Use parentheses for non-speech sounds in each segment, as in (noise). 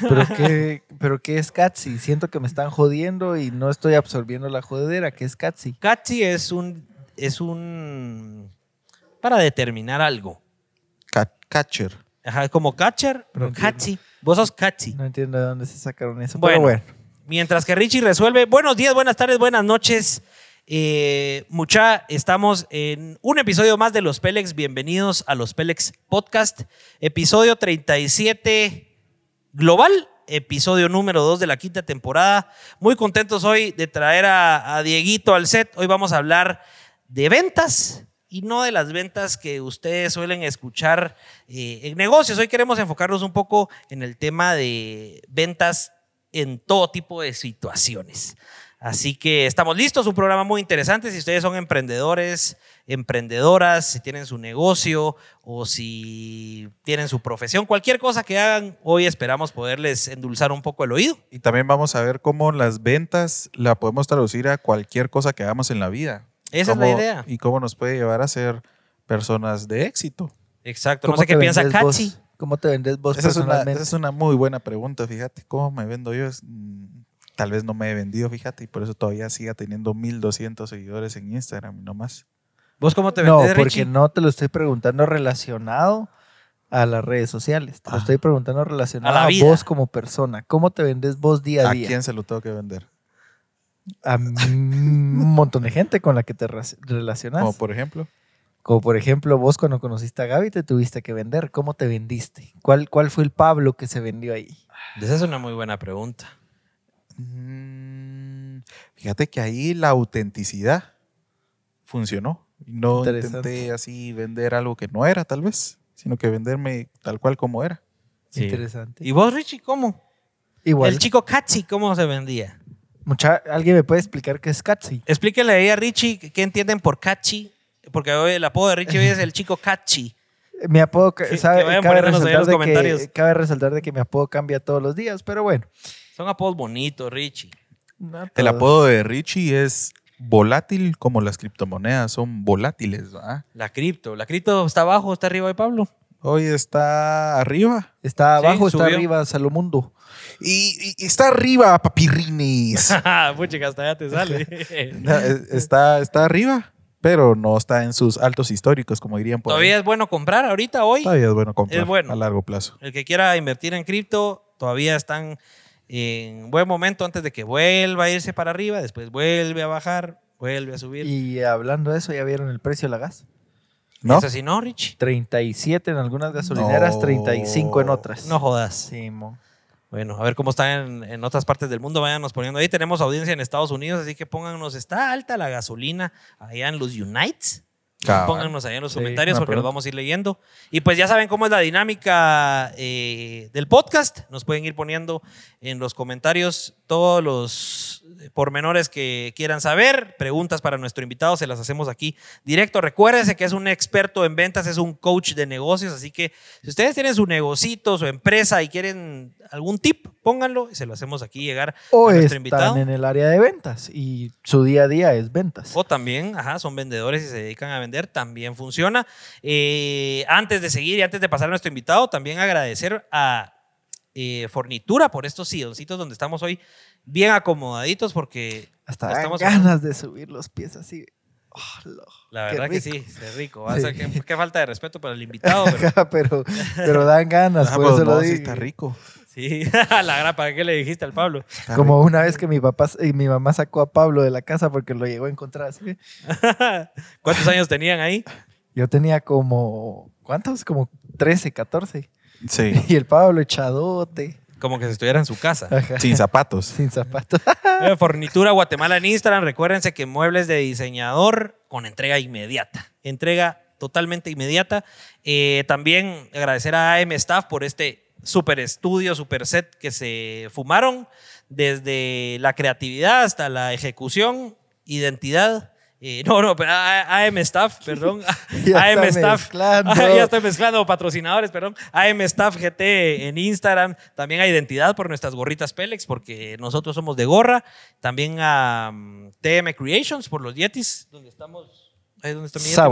¿Pero qué, ¿Pero qué es Catsi? Siento que me están jodiendo y no estoy absorbiendo la jodedera. ¿Qué es Catsi? Catchy es un, es un, para determinar algo. Ca- catcher. Ajá, como catcher, pero No. Vos sos catchy. No entiendo de dónde se sacaron eso. Bueno. Pero bueno. Mientras que Richie resuelve, buenos días, buenas tardes, buenas noches. Eh, mucha, estamos en un episodio más de Los Pélex. Bienvenidos a Los Pélex Podcast, episodio 37 global, episodio número 2 de la quinta temporada. Muy contentos hoy de traer a, a Dieguito al set. Hoy vamos a hablar de ventas y no de las ventas que ustedes suelen escuchar eh, en negocios. Hoy queremos enfocarnos un poco en el tema de ventas en todo tipo de situaciones. Así que estamos listos, un programa muy interesante. Si ustedes son emprendedores, emprendedoras, si tienen su negocio o si tienen su profesión, cualquier cosa que hagan, hoy esperamos poderles endulzar un poco el oído. Y también vamos a ver cómo las ventas la podemos traducir a cualquier cosa que hagamos en la vida. Esa es la idea. Y cómo nos puede llevar a ser personas de éxito. Exacto. No ¿Cómo sé qué piensa? Katsi. ¿Cómo te vendes vos Esa es, una, personalmente? esa es una muy buena pregunta, fíjate. ¿Cómo me vendo yo? Es, mm, tal vez no me he vendido, fíjate, y por eso todavía siga teniendo 1200 seguidores en Instagram y no más. ¿Vos cómo te no, vendes, porque Richie? no te lo estoy preguntando relacionado a las redes sociales. Te lo Ah. estoy preguntando relacionado A la a, vida. vos como persona. ¿Cómo te vendes vos día a ¿A día? quién se lo tengo que vender? A un montón de gente con la que te re- relacionas. Como por ejemplo. Como por ejemplo, vos cuando conociste a Gaby te tuviste que vender. ¿Cómo te vendiste? ¿Cuál, cuál fue el Pablo que se vendió ahí? Esa es una muy buena pregunta. Mm, Fíjate que ahí la autenticidad funcionó. No intenté así vender algo que no era, tal vez, sino que venderme tal cual como era. Sí. Interesante. ¿Y vos, Richie, cómo? Igual. El chico Katsi, ¿cómo se vendía? Mucha, ¿Alguien me puede explicar qué es Catsi? Explíquele ahí a Richie qué entienden por Katsi, porque hoy el apodo de Richie hoy es el chico Katsi. (laughs) Mi apodo, Que- sabe- cabe, resaltar de que, cabe resaltar de que mi apodo cambia todos los días, pero bueno. Son apodos bonitos, Richie. no El apodo de Richie es volátil como las criptomonedas son volátiles. ¿verdad? La cripto. ¿La cripto está abajo o está arriba de Pablo? Hoy está arriba. Está Sí, abajo, está arriba, Salomundo. Y, y- está arriba, papirrines. (laughs) Pucha, hasta ya te sale. (laughs) Está, está arriba, pero no está en sus altos históricos, como dirían por Todavía ahí. es bueno comprar ahorita, hoy. Todavía es bueno comprar Es bueno. a largo plazo. El que quiera invertir en cripto, todavía están en buen momento antes de que vuelva a irse para arriba, después vuelve a bajar, vuelve a subir. Y hablando de eso, ¿ya vieron el precio de la gas? ¿No? ¿Es así, no, Rich? 37 en algunas gasolineras, No. 35 en otras. No jodas. Sí, mo. Bueno, a ver cómo está en, en otras partes del mundo. Váyanos poniendo ahí. Tenemos audiencia en Estados Unidos, así que pónganos. ¿Está alta la gasolina allá en los Unites? Cabal. Pónganos allá en los Sí, comentarios porque los vamos a ir leyendo. Y pues ya saben cómo es la dinámica eh, del podcast. Nos pueden ir poniendo en los comentarios todos los pormenores que quieran saber. Preguntas para nuestro invitado se las hacemos aquí directo. Recuérdense que es un experto en ventas, es un coach de negocios. Así que si ustedes tienen su negocito, su empresa y quieren algún tip, pónganlo y se lo hacemos aquí llegar O a nuestro están invitado. en el área de ventas y su día a día es ventas. O también, ajá, son vendedores y se dedican a vender, también funciona. Eh, antes de seguir y antes de pasar a nuestro invitado, también agradecer a eh, Fornitura por estos silloncitos donde estamos hoy bien acomodaditos porque Hasta estamos ganas de subir los pies así. Oh, lo- La verdad que sí, es rico. Qué falta de respeto para el invitado, pero (laughs) pero, pero dan ganas, Ah, por pues eso no, lo sí digo. está rico. sí, (laughs) la gran, ¿para qué le dijiste al Pablo? Está Como rico. una vez que mi papá y mi mamá sacó a Pablo de la casa porque lo llegó a encontrar así. (laughs) ¿Cuántos años tenían ahí? Yo tenía como, ¿cuántos? Como 13, 14. Sí, (laughs) Y el Pablo echadote. Como que si estuviera en su casa. Ajá, sin zapatos. (laughs) Sin zapatos. Eh, Fornitura Guatemala en Instagram. Recuérdense que muebles de diseñador con entrega inmediata. Entrega totalmente inmediata. Eh, también agradecer a AM Staff por este super estudio, super set que se fumaron. Desde la creatividad hasta la ejecución, identidad. Eh, (laughs) no, no, AM Staff, (laughs) perdón. Ya AM Staff. mezclando. (laughs) Ya estoy mezclando patrocinadores, perdón. AM Staff GT en Instagram. También a Identidad por nuestras gorritas Pélex, porque nosotros somos de gorra. También a mm, TM Creations por los Yetis, donde estamos está.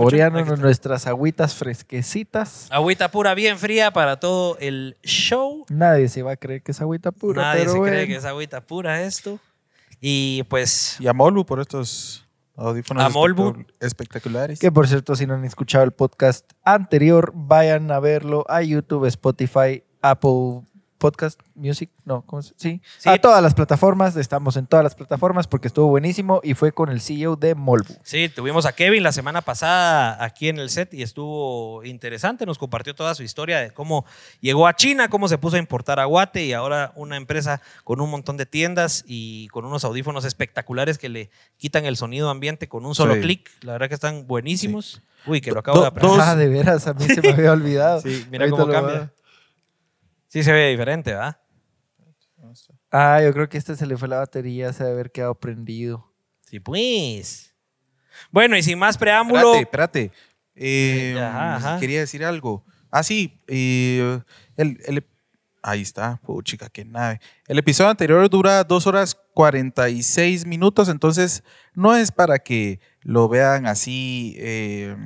nuestras agüitas fresquecitas. Agüita pura bien fría para todo el show. Nadie se va a creer que es agüita pura. Nadie pero se cree que es agüita pura esto. Y pues Y a Molbu por estos audífonos A Molbu. espectac- espectaculares. Que por cierto, si no han escuchado el podcast anterior, vayan a verlo a YouTube, Spotify, Apple Podcast Music, no, ¿cómo se? Sí, Sí. a todas las plataformas, estamos en todas las plataformas porque estuvo buenísimo y fue con el CEO de Molbu. sí, tuvimos a Kevin la semana pasada aquí en el set y estuvo interesante. Nos compartió toda su historia de cómo llegó a China, cómo se puso a importar aguate y ahora una empresa con un montón de tiendas y con unos audífonos espectaculares que le quitan el sonido ambiente con un solo Sí. clic. La verdad que están buenísimos. Uy, que lo Do- acabo de aprender. dos- Ah, de veras, a mí se me había olvidado. (laughs) Sí, mira Ahorita cómo lo cambia. Sí se ve diferente, ¿verdad? Ah, yo creo que este se le fue la batería, se debe haber quedado prendido. Sí, pues. Bueno, y sin más preámbulo. Espérate, espérate. Eh, Ajá, ajá. Quería decir algo. Ah, sí. eh, el, el- ahí está. Puchica, qué nave. El episodio anterior dura dos horas 46 minutos, entonces no es para que lo vean así eh,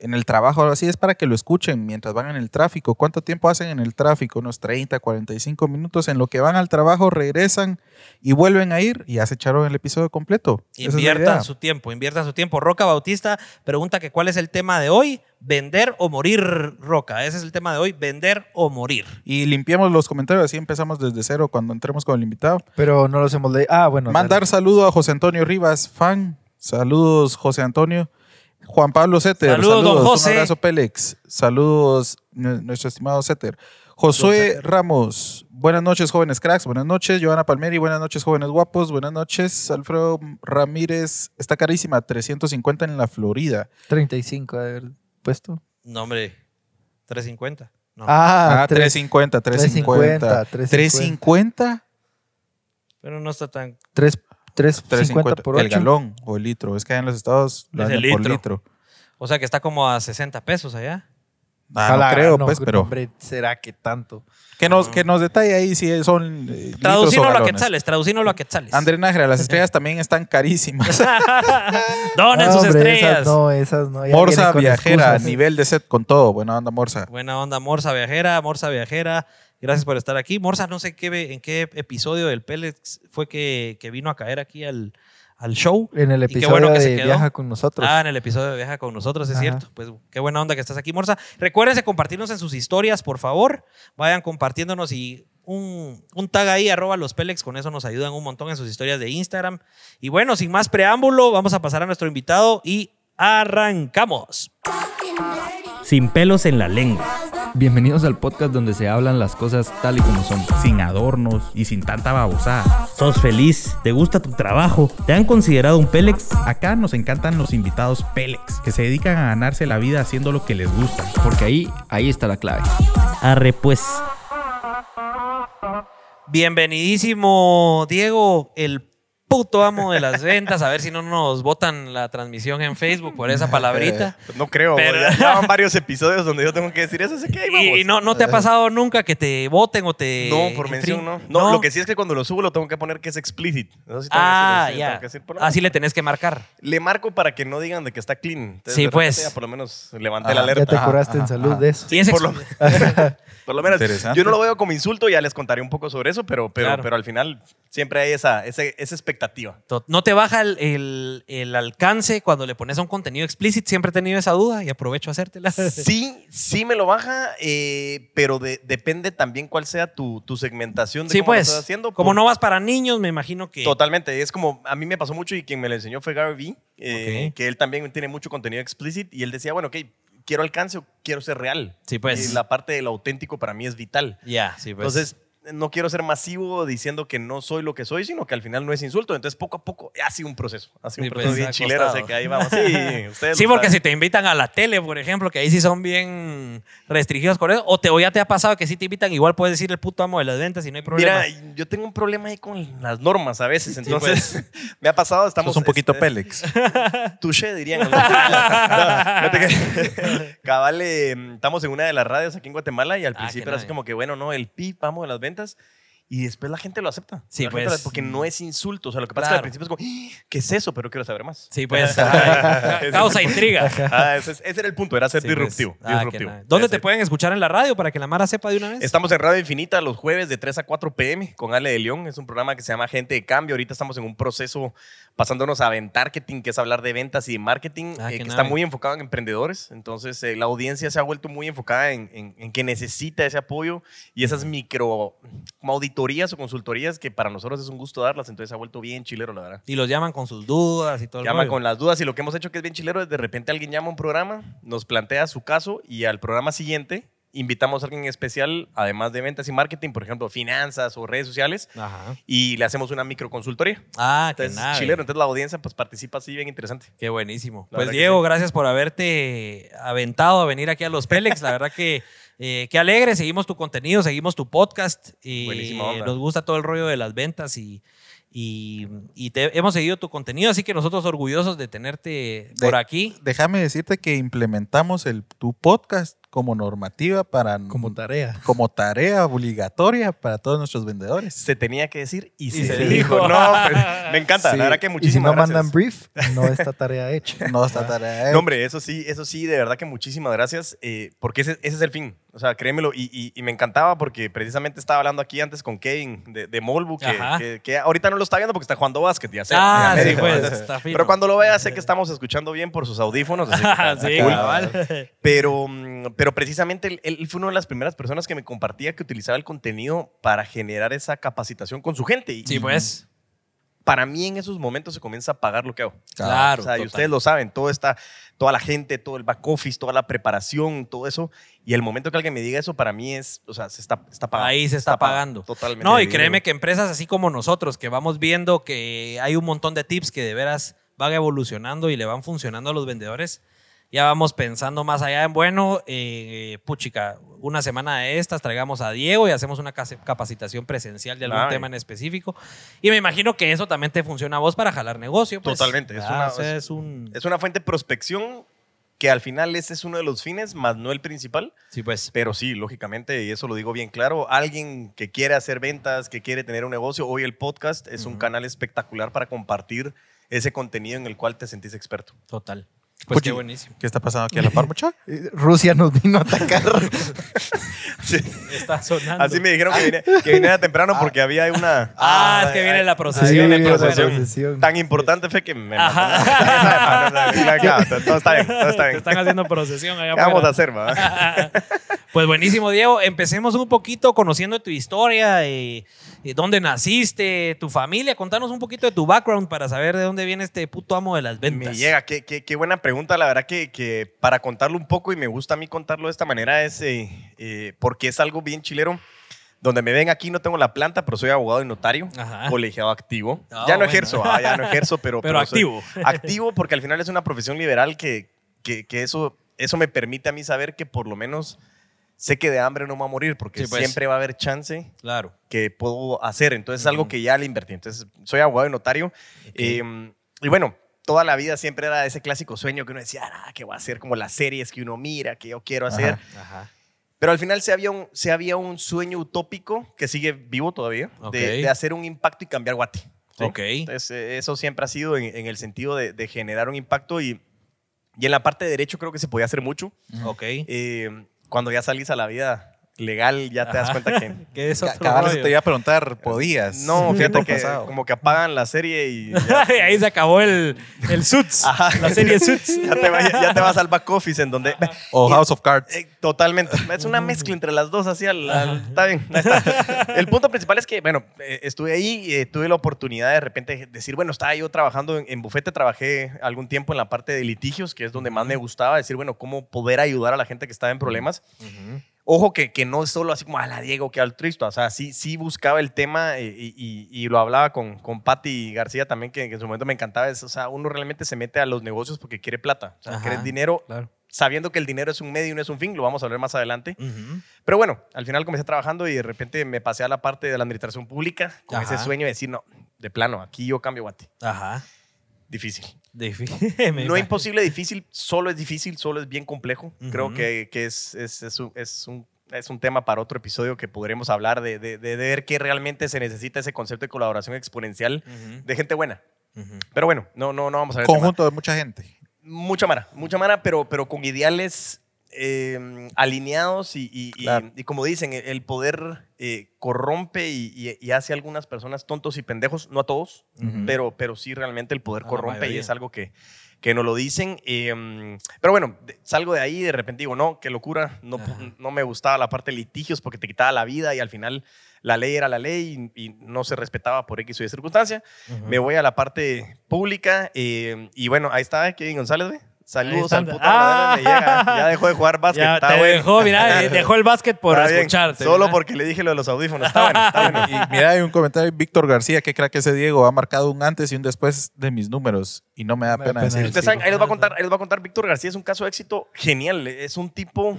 en el trabajo o algo así, es para que lo escuchen mientras van en el tráfico. ¿Cuánto tiempo hacen en el tráfico? Unos 30, 45 minutos. En lo que van al trabajo, regresan y vuelven a ir y ya se echaron el episodio completo. Inviertan su tiempo, inviertan su tiempo. Roca Bautista pregunta que cuál es el tema de hoy. Vender o morir, Roca. Ese es el tema de hoy, vender o morir. Y limpiemos los comentarios, así empezamos desde cero cuando entremos con el invitado. Pero no los hemos leído. Ah, bueno. Mandar dale. saludo a José Antonio Rivas, fan. Saludos, José Antonio. Juan Pablo Seter. Saludos, don José. Un abrazo, Pélex. Saludos, nuestro estimado Seter. Josué Ramos. Buenas noches, jóvenes cracks. Buenas noches, Joana Palmeri. Buenas noches, jóvenes guapos. Buenas noches, Alfredo Ramírez. Está carísima, 350 en la Florida. 35 de haber puesto. No, hombre, 350. No. Ah, Ah, tres- 350, 350. 350. 350. Pero no está tan. tres- 350 350 por 8. el galón o el litro. Es que allá en los estados lo Es venden el por litro. litro. O sea que está como a 60 pesos allá. Ah, no creo, pues, pero Hombre, ¿será que tanto? que nos, que nos detalle ahí si son eh, litros o Traducínoslo a quetzales, traducínoslo a quetzales. André Nájera, las (laughs) estrellas también están carísimas. (laughs) Donen Ah, sus hombre, estrellas. Esas no, esas no. ya Morsa viajera, excusas. nivel de set con todo. Buena onda, Morsa. Buena onda, Morsa Viajera, Morsa Viajera. Gracias por estar aquí. Morsa, no sé qué, en qué episodio del Pélex fue que, que vino a caer aquí al, al show. En el Y qué episodio bueno que se de quedó. Viaja con nosotros. Ah, en el episodio de Viaja con nosotros, es Ajá. cierto. Pues qué buena onda que estás aquí, Morsa. Recuérdense compartirnos en sus historias, por favor. Vayan compartiéndonos y un, un tag ahí, arroba los Pélex, con eso nos ayudan un montón en sus historias de Instagram. Y bueno, sin más preámbulo, vamos a pasar a nuestro invitado y arrancamos. Sin pelos en la lengua. Bienvenidos al podcast donde se hablan las cosas tal y como son. Sin adornos y sin tanta babosada. ¿Sos feliz? ¿Te gusta tu trabajo? ¿Te han considerado un Pélex? Acá nos encantan los invitados Pélex, que se dedican a ganarse la vida haciendo lo que les gusta. Porque ahí, ahí está la clave. Arre pues. Bienvenidísimo, Diego, el puto amo de las ventas. A ver si no nos botan la transmisión en Facebook por esa palabrita. No creo, Pero- ya, ya van (laughs) varios episodios donde yo tengo que decir eso, así que ahí vamos. Y, no, no te ha pasado nunca que te voten o te. No, por mención no. no. lo que sí es que cuando lo subo lo tengo que poner que es explicit. Eso sí Ah, ya. tengo que decir por lo Así le tenés que marcar. Le marco para que no digan de que está clean. Entonces, Sí, pues. Ya por lo menos levanté Ah, la Ya alerta. te Ajá, curaste en salud ajá. de eso. Sí, es por, lo, (laughs) por lo menos. Yo no lo veo como insulto, ya les contaré un poco sobre eso, pero, pero, Claro. pero al final siempre hay esa, ese- esa expectativa. No te baja el, el- el alcance cuando le pones a un contenido explícito. Siempre he tenido esa duda y aprovecho a hacértela. (laughs) Sí, sí me lo baja, eh, pero de- depende también cuál sea tu, tu segmentación de Sí, cómo lo pues. estás haciendo. Como por- no vas para niños, me imagino que. Totalmente, es como, a mí me pasó mucho y quien me lo enseñó fue Gary Vee, eh, que él también tiene mucho contenido explícito y él decía, bueno, ok, quiero alcance o quiero ser real. Sí, pues. Y la parte de lo auténtico para mí es vital. Ya, sí, pues. Entonces, no quiero ser masivo diciendo que no soy lo que soy, sino que al final no es insulto. Entonces, poco a poco, ha sido un proceso. Ha sido Sí, un pues, proceso bien ha chilero, costado. así que ahí vamos. (laughs) Sí, Sí, porque saben. si te invitan a la tele, por ejemplo, que ahí sí son bien restringidos con eso, o, te, o ya te ha pasado que si te invitan, igual puedes decir el puto amo de las ventas y no hay problema. Mira, yo tengo un problema ahí con las normas a veces, pues. entonces (laughs) me ha pasado, estamos... Sos un poquito este, Pélex. (laughs) Touché, dirían. No, Cabal, eh, estamos en una de las radios aquí en Guatemala y al Ah, principio era así como que, bueno, no, el PIB, vamos de las ventas noventas y después la gente lo acepta. Sí, La gente pues. lo- porque no es insulto. O sea, lo que pasa es que al Claro. principio es como, "Ah, ¿qué es eso? Pero quiero saber más. Sí, pues. (laughs) causa intriga. Ah, ese, es- ese era el punto, era ser Sí, pues. disruptivo. Ah, qué disruptivo. ¿Dónde te pueden escuchar en la radio para que la Mara sepa de una vez? Estamos en Radio Infinita los jueves de 3 a 4 pm con Ale de León. Es un programa que se llama Gente de Cambio. Ahorita estamos en un proceso pasándonos a Ventarketing, que es hablar de ventas y de marketing, Ah, eh, que está muy enfocado en emprendedores. Entonces, eh, la audiencia se ha vuelto muy enfocada en, en- en que necesita ese apoyo y esas micro como auditorías o consultorías que para nosotros es un gusto darlas. Entonces, ha vuelto bien chilero, la verdad. Y los llaman con sus dudas y todo el Llama rollo. con las dudas y lo que hemos hecho que es bien chilero es de repente alguien llama a un programa, nos plantea su caso y al programa siguiente invitamos a alguien especial, además de ventas y marketing, por ejemplo, finanzas o redes sociales, Ajá. y le hacemos una microconsultoría. Ah, qué Entonces, nice. chilero, entonces la audiencia pues participa así bien interesante. Qué buenísimo. La Pues Diego, sí. gracias por haberte aventado a venir aquí a los Pélex. La verdad que (laughs) eh, qué alegre. Seguimos tu contenido, seguimos tu podcast. Y nos gusta todo el rollo de las ventas y, y, y te- hemos seguido tu contenido. Así que nosotros orgullosos de tenerte por aquí. Déjame decirte que implementamos el, tu podcast como normativa para Como tarea. como tarea obligatoria para todos nuestros vendedores. Se tenía que decir y, se, se dijo. dijo. No, pues, (laughs) me encanta, Sí. la verdad que Y si muchísimas no gracias. mandan brief, no está tarea (laughs) hecha. No está tarea. No, hombre, eso sí, eso sí, de verdad que muchísimas gracias, eh, porque ese, ese es el fin. O sea, créemelo, y, y- y me encantaba porque precisamente estaba hablando aquí antes con Kevin de, de Molbu, que, que- que ahorita no lo está viendo porque está jugando básquet, ya sé. Ah, ya sí, pues. Está fino. Pero cuando lo vea, sé que estamos escuchando bien por sus audífonos. así que (laughs) sí, cool. Pero, mm, pero precisamente él, él fue una de las primeras personas que me compartía que utilizaba el contenido para generar esa capacitación con su gente. Y, Sí, pues. para mí en esos momentos se comienza a pagar lo que hago. Claro. O sea, y ustedes lo saben, todo está, toda la gente, todo el back office, toda la preparación, todo eso. Y el momento que alguien me diga eso, para mí es, o sea, se está, está pagando. Ahí se está pagado, pagando. Totalmente. No, y créeme que empresas así como nosotros, que vamos viendo que hay un montón de tips que de veras van evolucionando y le van funcionando a los vendedores, ya vamos pensando más allá en, bueno, eh, puchica, una semana de estas traigamos a Diego y hacemos una capacitación presencial de algún tema en específico. Y me imagino que eso también te funciona a vos para jalar negocio. pues. Totalmente, es Ah, una- o sea, es un... Es una fuente de prospección que al final ese es uno de los fines, más no el principal. Sí, pues. Pero sí, lógicamente, y eso lo digo bien claro, alguien que quiere hacer ventas, que quiere tener un negocio, hoy el podcast es un canal espectacular para compartir ese contenido en el cual te sentís experto. Total. Pues Puchi, qué buenísimo. ¿Qué está pasando aquí a la par, mucha? (laughs) Eh, Rusia nos vino a atacar. (laughs) Está sonando. Así me dijeron que viniera, que viniera temprano porque había una... Ah, es que viene la procesión. viene viene la la procesión. procesión. Tan importante fue que me Ajá. Todo está bien, todo está Te bien. están haciendo procesión allá ¿Qué vamos a hacer, va? (laughs) Pues buenísimo, Diego. Empecemos un poquito conociendo tu historia, eh, eh, dónde naciste, tu familia. Contanos un poquito de tu background para saber de dónde viene este puto amo de las ventas. Me llega, qué, qué- qué buena pregunta. La verdad que, que para contarlo un poco, y me gusta a mí contarlo de esta manera, es eh, eh, porque es algo bien chilero. Donde me ven aquí no tengo la planta, pero soy abogado y notario, Ajá. colegiado activo. Ah, ya no bueno. ejerzo, ah, ya no ejerzo, (laughs) pero... Pero soy activo. (laughs) activo porque al final es una profesión liberal que, que, que eso, eso me permite a mí saber que por lo menos sé que de hambre no me voy a morir porque Sí, pues. siempre va a haber chance Claro. que puedo hacer. Entonces es algo que ya le invertí. Entonces soy abogado y notario. Eh, y bueno, toda la vida siempre era ese clásico sueño que uno decía, ah, que va a ser como las series que uno mira, que yo quiero hacer. Ajá. Pero al final se había, un, se había un sueño utópico que sigue vivo todavía, Ok. de, de hacer un impacto y cambiar Guate. ¿sí? Ok. Entonces eh, eso siempre ha sido en, en el sentido de, de generar un impacto y, y en la parte de derecho creo que se podía hacer mucho. Ok. Eh, cuando ya salís a la vida legal ya te das cuenta que... (laughs) ¿Qué es Ca- otro Cabal, eso rollo? te iba a preguntar, ¿podías? No, fíjate que pasado. como que apagan la serie y (laughs) ya, Ahí se acabó el, el Suits. Ajá. La serie Suits. (laughs) ya te, va- ya te vas al back office en donde... O House of Cards. Eh, totalmente. Es una mezcla entre las dos, así al, al- está bien. ahí está. El punto principal es que, bueno, eh, estuve ahí y eh, tuve la oportunidad de repente decir, bueno, estaba yo trabajando en, en bufete, trabajé algún tiempo en la parte de litigios, que es donde más me gustaba, decir, bueno, cómo poder ayudar a la gente que estaba en problemas. Ojo que, que no es solo así como a la Diego que altruista, o sea, sí, sí buscaba el tema y, y- y lo hablaba con, con Patti García también, que, que en su momento me encantaba, es, o sea, uno realmente se mete a los negocios porque quiere plata, o sea, Ajá, quiere dinero, claro. sabiendo que el dinero es un medio y no es un fin, lo vamos a hablar más adelante. Pero bueno, al final comencé trabajando y de repente me pasé a la parte de la administración pública con Ajá. ese sueño de decir, no, de plano, aquí yo cambio guate. Ajá. Difícil. Difícil. No (laughs) imag- imposible, difícil, solo es difícil, solo es bien complejo. Creo que, que es, es, es un, es un- es un tema para otro episodio que podremos hablar de, de, de ver qué realmente se necesita ese concepto de colaboración exponencial de gente buena. Pero bueno, no, no, no vamos a ver. Conjunto de mucha gente. Mucha mara, mucha mara, pero, pero con ideales eh, alineados y, y- y- Claro. y como dicen, el- el poder eh, corrompe y, y- y hace a algunas personas tontos y pendejos, no a todos, pero, pero sí realmente el poder corrompe y es algo que, que nos lo dicen. eh, pero bueno, salgo de ahí y de repente digo, no, qué locura, no, Ajá. no me gustaba la parte de litigios porque te quitaba la vida y al final la ley era la ley y, y no se respetaba por X o Y circunstancia. Me voy a la parte pública eh, y bueno, ahí está Kevin González, güey. Saludos al puto llega. Ya dejó de jugar (laughs) básquet. Ya está te bueno. dejó, mira, (laughs) dejó el básquet por Está bien. escucharte. Solo ¿verdad? porque le dije lo de los audífonos. Está bueno, está bueno. (laughs) Y mira, hay un comentario de Víctor García, que crack ese Diego, ha marcado un antes y un después de mis números. Y no me da Me pena pena decir. Ustedes saben, ahí les va a contar, ahí les va a contar Víctor García, es un caso de éxito genial. Es un tipo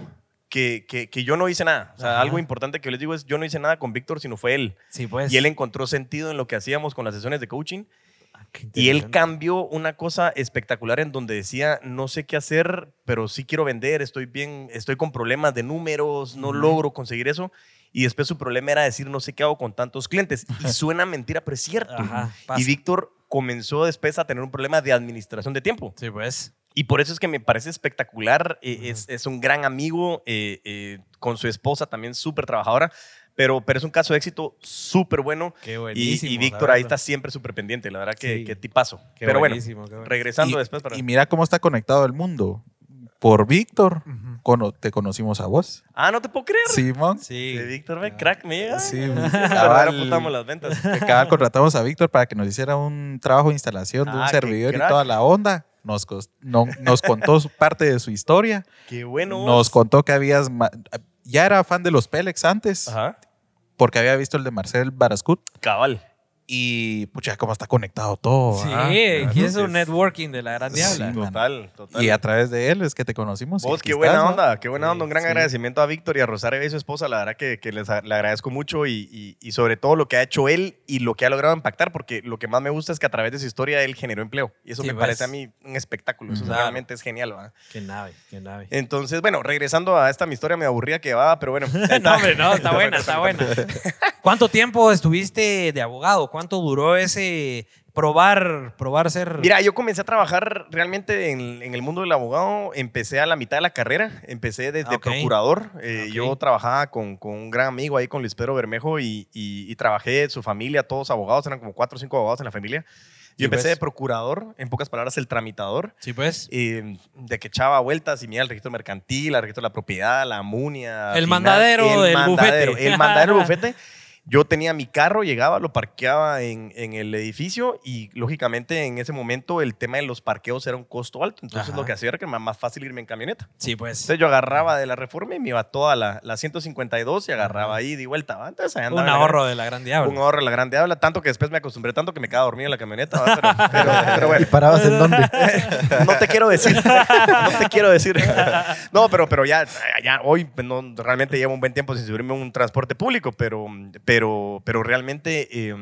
que, que, que yo no hice nada. O sea, Ajá. algo importante que les digo es, yo no hice nada con Víctor, sino fue él. Sí, pues. Y él encontró sentido en lo que hacíamos con las sesiones de coaching. Y él cambió una cosa espectacular en donde decía, no sé qué hacer, pero sí quiero vender, estoy bien, estoy con problemas de números, no logro conseguir eso. Y después su problema era decir, no sé qué hago con tantos clientes. Y (laughs) suena mentira, pero es cierto. Ajá, y Víctor comenzó después a tener un problema de administración de tiempo. Sí, pues. Y por eso es que me parece espectacular. eh, es, es un gran amigo eh, eh, con su esposa, también súper trabajadora. Pero, pero es un caso de éxito súper bueno. Qué Y, buenísimo. y Víctor ahí está siempre súper pendiente. La verdad que, Sí. que tipazo. Qué pero bueno, regresando Y- después para... Y mira cómo está conectado el mundo. Por Víctor, cono- te conocimos a vos. Ah, no te puedo creer. Simón. Sí. De Víctor, ve, crack, me llega. Sí, (laughs) ahora putamos las ventas. (laughs) Cabal, contratamos a Víctor para que nos hiciera un trabajo de instalación de Ah, un qué servidor y toda la onda. Nos, no- nos contó parte de su historia. Qué bueno. Nos contó que habías. Ya era fan de los Pelex antes, Ajá. Porque había visto el de Marcel Barascut. Cabal. Y pucha, cómo está conectado todo. Sí, ¿ah? aquí es Sí, un networking de la gran Sí, diabla. man. Total, total. Y a través de él es que te conocimos. Vos, qué buena estás, ¿no? onda, qué buena Sí, onda. Un gran sí. agradecimiento a Víctor y a Rosario y su esposa. La verdad que, que les a- le agradezco mucho y, y- y sobre todo lo que ha hecho él y lo que ha logrado impactar, porque lo que más me gusta es que a través de su historia él generó empleo. Y eso Sí, me pues. parece a mí un espectáculo. Eso Claro. realmente es genial. ¿va? Qué nave, qué nave. Entonces, bueno, regresando a esta mi historia, me aburría que va, pero bueno. (laughs) no, hombre, no, está buena, está buena. (laughs) ¿Cuánto tiempo estuviste de abogado? ¿Cuánto duró ese probar, probar ser... Mira, yo comencé a trabajar realmente en, en el mundo del abogado. Empecé a la mitad de la carrera. Empecé desde Ah, procurador. Eh, Ok. Yo trabajaba con, con un gran amigo ahí, con Luis Pedro Bermejo, y, y- y trabajé su familia, todos abogados, eran como cuatro o cinco abogados en la familia. Sí, Yo empecé pues. de procurador, en pocas palabras, el tramitador. Sí, pues. eh, de que echaba vueltas y mira el registro mercantil, el registro de la propiedad, la munia. El final, mandadero el del mandadero, bufete. El mandadero del bufete. (laughs) Yo tenía mi carro, llegaba, lo parqueaba en, en el edificio y lógicamente en ese momento el tema de los parqueos era un costo alto. Entonces Ajá. lo que hacía era que me era más fácil irme en camioneta. Sí, pues. Entonces yo agarraba de la reforma y me iba toda la, la 152 y agarraba ahí de vuelta. ¿va? Entonces ahí andaba Un ahorro de la gran diabla. un ahorro en la grande habla, tanto que después me acostumbré tanto que me quedaba dormido en la camioneta, pero, (laughs) pero- pero bueno. ¿Y parabas en dónde? (laughs) No te quiero decir, no te quiero decir. (laughs) No, pero, pero ya, ya hoy pues, no, realmente llevo un buen tiempo sin subirme a un transporte público, pero, pero, pero realmente eh,